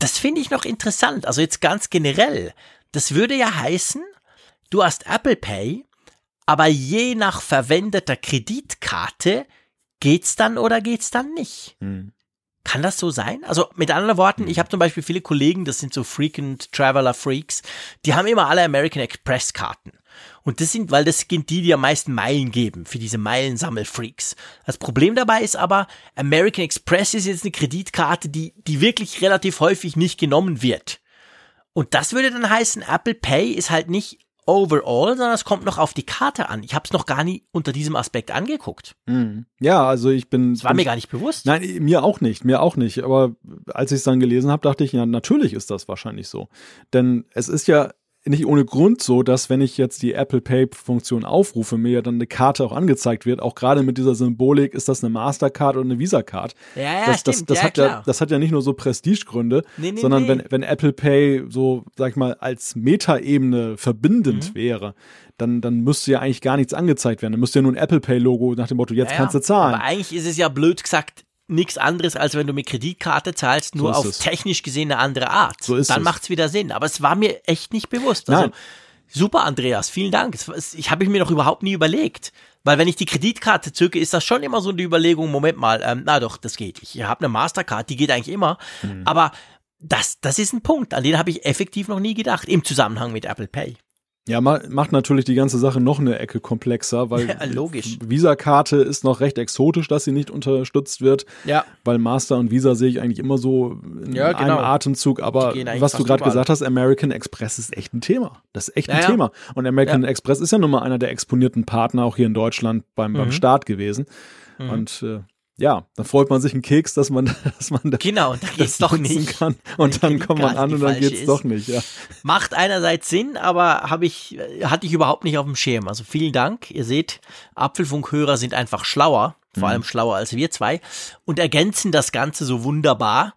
Das finde ich noch interessant, also jetzt ganz generell. Das würde ja heißen, du hast Apple Pay, aber je nach verwendeter Kreditkarte geht's dann oder geht's dann nicht. Hm. Kann das so sein? Also mit anderen Worten, ich habe zum Beispiel viele Kollegen, das sind so Frequent Traveler Freaks, die haben immer alle American Express Karten. Und das sind, weil das sind die, die am meisten Meilen geben für diese Meilensammelfreaks. Das Problem dabei ist aber, American Express ist jetzt eine Kreditkarte, die, die wirklich relativ häufig nicht genommen wird. Und das würde dann heißen, Apple Pay ist halt nicht overall, sondern es kommt noch auf die Karte an. Ich habe es noch gar nie unter diesem Aspekt angeguckt. Mhm. Ja, also ich bin. Das war bin, mir gar nicht bewusst. Nein, mir auch nicht, mir auch nicht. Aber als ich es dann gelesen habe, dachte ich, ja, natürlich ist das wahrscheinlich so. Denn es ist ja nicht ohne Grund so, dass wenn ich jetzt die Apple Pay-Funktion aufrufe, mir ja dann eine Karte auch angezeigt wird. Auch gerade mit dieser Symbolik, ist das eine Mastercard oder eine Visa-Card? Ja, ja, das, das. Das, ja, hat klar. ja, das hat ja nicht nur so Prestigegründe, nee, nee, sondern nee. Wenn, wenn Apple Pay so, sag ich mal, als Metaebene verbindend Mhm. wäre, dann, dann müsste ja eigentlich gar nichts angezeigt werden. Dann müsste ja nur ein Apple Pay-Logo nach dem Motto, jetzt Ja, kannst du zahlen. Aber eigentlich ist es ja blöd gesagt nichts anderes, als wenn du mit Kreditkarte zahlst, nur So auf es. technisch gesehen eine andere Art. So ist Dann es. macht's wieder Sinn. Aber es war mir echt nicht bewusst. Also, Nein. super, Andreas, vielen Dank. Es, es, ich habe ich mir noch überhaupt nie überlegt. Weil wenn ich die Kreditkarte zücke, ist das schon immer so eine Überlegung, Moment mal, ähm, na doch, das geht. Ich habe eine Mastercard, die geht eigentlich immer. Mhm. Aber das, das ist ein Punkt, an den habe ich effektiv noch nie gedacht, im Zusammenhang mit Apple Pay. Ja, ma macht natürlich die ganze Sache noch eine Ecke komplexer, weil [laughs] Ja, logisch. Visa-Karte ist noch recht exotisch, dass sie nicht unterstützt wird, Ja. weil Master und Visa sehe ich eigentlich immer so in Ja, genau. einem Atemzug. Aber was du gerade gesagt hast, American Express ist echt ein Thema. Das ist echt ein Ja, ja. Thema. Und American Express ist ja nun mal einer der exponierten Partner auch hier in Deutschland beim, beim Mhm. Start gewesen. Und äh, ja, dann freut man sich einen Keks, dass man, [laughs] dass man da Genau, und da geht's das doch nicht. kann. Und dann kommt man an und dann geht's ist. doch nicht. Ja. Macht einerseits Sinn, aber habe ich, äh, hatte ich überhaupt nicht auf dem Schirm. Also vielen Dank. Ihr seht, Apfelfunkhörer sind einfach schlauer, vor allem schlauer als wir zwei, und ergänzen das Ganze so wunderbar.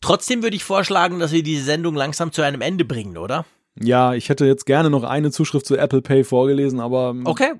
Trotzdem würde ich vorschlagen, dass wir diese Sendung langsam zu einem Ende bringen, oder? Ja, ich hätte jetzt gerne noch eine Zuschrift zu Apple Pay vorgelesen, aber Okay,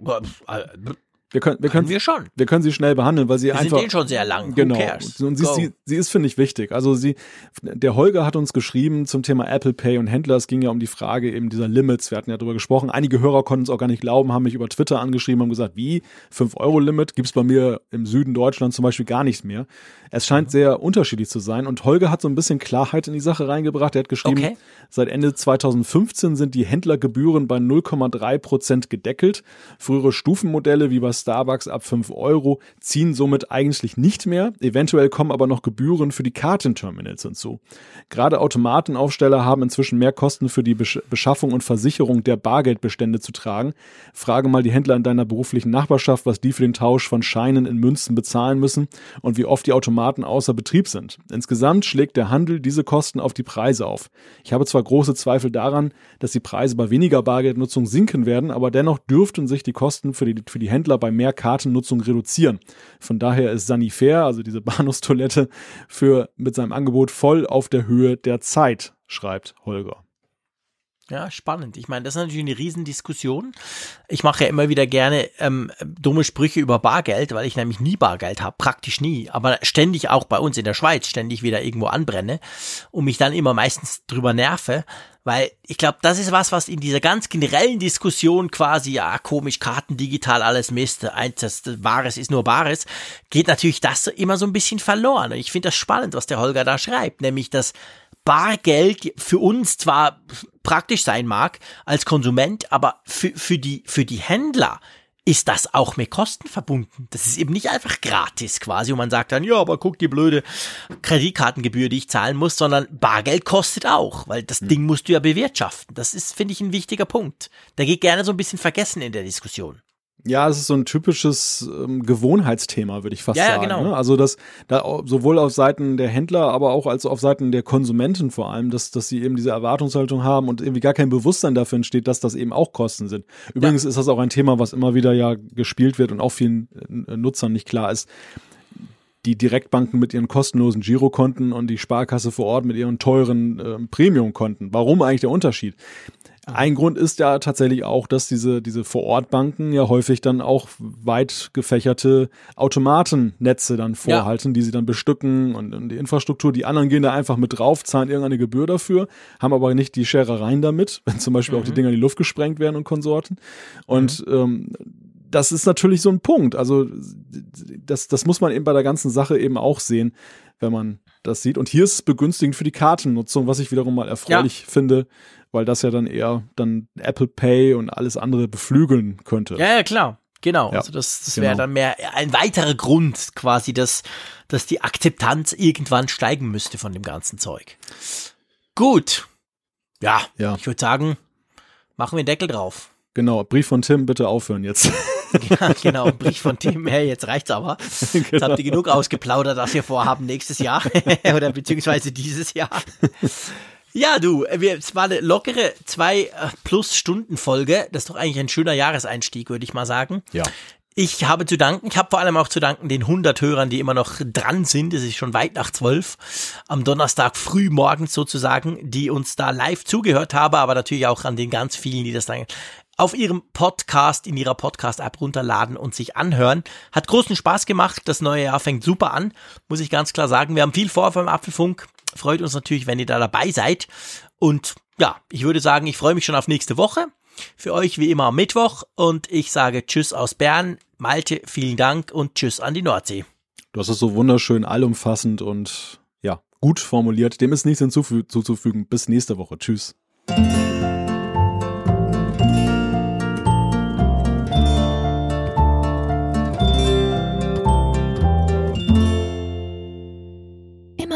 wir können, wir können wir schon. wir können sie schnell behandeln, weil sie Wir sind einfach eh schon sehr lang. Genau. Und sie, sie, sie ist, finde ich, wichtig. Also sie, der Holger hat uns geschrieben zum Thema Apple Pay und Händler. Es ging ja um die Frage eben dieser Limits. Wir hatten ja darüber gesprochen. Einige Hörer konnten es auch gar nicht glauben, haben mich über Twitter angeschrieben, haben gesagt, wie? 5-Euro-Limit? Gibt's bei mir im Süden Deutschlands zum Beispiel gar nichts mehr. Es scheint Mhm. sehr unterschiedlich zu sein. Und Holger hat so ein bisschen Klarheit in die Sache reingebracht. Er hat geschrieben, Okay. seit Ende 2015 sind die Händlergebühren bei 0,3 Prozent gedeckelt. Frühere Stufenmodelle wie bei Starbucks ab 5 Euro ziehen somit eigentlich nicht mehr. Eventuell kommen aber noch Gebühren für die Kartenterminals hinzu. Gerade Automatenaufsteller haben inzwischen mehr Kosten für die Beschaffung und Versicherung der Bargeldbestände zu tragen. Frage mal die Händler in deiner beruflichen Nachbarschaft, was die für den Tausch von Scheinen in Münzen bezahlen müssen und wie oft die Automaten außer Betrieb sind. Insgesamt schlägt der Handel diese Kosten auf die Preise auf. Ich habe zwar große Zweifel daran, dass die Preise bei weniger Bargeldnutzung sinken werden, aber dennoch dürften sich die Kosten für die, für die Händler bei mehr Kartennutzung reduzieren. Von daher ist Sanifair, also diese [laughs] Bahnhofstoilette, für mit seinem Angebot voll auf der Höhe der Zeit, schreibt Holger. Ja, spannend. Ich meine, das ist natürlich eine Riesendiskussion. Ich mache ja immer wieder gerne ähm, dumme Sprüche über Bargeld, weil ich nämlich nie Bargeld habe, praktisch nie, aber ständig auch bei uns in der Schweiz ständig wieder irgendwo anbrenne und mich dann immer meistens drüber nerve, weil ich glaube, das ist was, was in dieser ganz generellen Diskussion quasi, ja, komisch, Karten, digital, alles Mist, eins, das Wahres ist nur Bares, geht natürlich das immer so ein bisschen verloren. Und ich finde das spannend, was der Holger da schreibt, nämlich, dass Bargeld für uns zwar praktisch sein mag als Konsument, aber für, für, die, für die Händler ist das auch mit Kosten verbunden. Das ist eben nicht einfach gratis quasi, und man sagt dann, ja, aber guck die blöde Kreditkartengebühr, die ich zahlen muss, sondern Bargeld kostet auch, weil das hm. Ding musst du ja bewirtschaften. Das ist, finde ich, ein wichtiger Punkt. Der geht gerne so ein bisschen vergessen in der Diskussion. Ja, es ist so ein typisches ähm, Gewohnheitsthema, würde ich fast ja, sagen. Ja, genau. Ne? Also das da sowohl auf Seiten der Händler, aber auch als auf Seiten der Konsumenten vor allem, dass, dass sie eben diese Erwartungshaltung haben und irgendwie gar kein Bewusstsein dafür entsteht, dass das eben auch Kosten sind. Übrigens ja. ist das auch ein Thema, was immer wieder ja gespielt wird und auch vielen äh, Nutzern nicht klar ist die Direktbanken mit ihren kostenlosen Girokonten und die Sparkasse vor Ort mit ihren teuren äh, Premiumkonten. Warum eigentlich der Unterschied? Ein Grund ist ja tatsächlich auch, dass diese, diese Vorortbanken ja häufig dann auch weit gefächerte Automatennetze dann vorhalten, ja. die sie dann bestücken und, und, die Infrastruktur. Die anderen gehen da einfach mit drauf, zahlen irgendeine Gebühr dafür, haben aber nicht die Scherereien damit, wenn zum Beispiel mhm. auch die mhm. Dinger in die Luft gesprengt werden und Konsorten. Und mhm. ähm, das ist natürlich so ein Punkt. Also das, das muss man eben bei der ganzen Sache eben auch sehen, wenn man das sieht. Und hier ist es begünstigend für die Kartennutzung, was ich wiederum mal erfreulich ja. finde, weil das ja dann eher dann Apple Pay und alles andere beflügeln könnte. Ja, ja, klar. Genau, ja, also das, das wäre genau. dann mehr ein weiterer Grund quasi, dass, dass die Akzeptanz irgendwann steigen müsste von dem ganzen Zeug. Gut. Ja, ja. ich würde sagen, machen wir den Deckel drauf. Genau, Brief von Tim, bitte aufhören jetzt. [laughs] ja, genau, Brief von Tim, hey, jetzt reicht's aber. [laughs] Jetzt genau. habt ihr genug ausgeplaudert, was wir vorhaben nächstes Jahr [laughs] oder beziehungsweise dieses Jahr. Ja, du, wir, es war eine lockere zwei äh, plus Stunden Folge. Das ist doch eigentlich ein schöner Jahreseinstieg, würde ich mal sagen. Ja. Ich habe zu danken, ich habe vor allem auch zu danken den 100 Hörern, die immer noch dran sind. Es ist schon weit nach 12 am Donnerstag früh morgens sozusagen, die uns da live zugehört haben, aber natürlich auch an den ganz vielen, die das dann auf ihrem Podcast, in ihrer Podcast-App runterladen und sich anhören. Hat großen Spaß gemacht. Das neue Jahr fängt super an, muss ich ganz klar sagen. Wir haben viel vor beim Apfelfunk. Freut uns natürlich, wenn ihr da dabei seid. Und ja, ich würde sagen, ich freue mich schon auf nächste Woche. Für euch wie immer am Mittwoch. Und ich sage Tschüss aus Bern. Malte, vielen Dank und Tschüss an die Nordsee. Du hast es so wunderschön allumfassend und ja, gut formuliert. Dem ist nichts hinzuzufügen. Bis nächste Woche. Tschüss.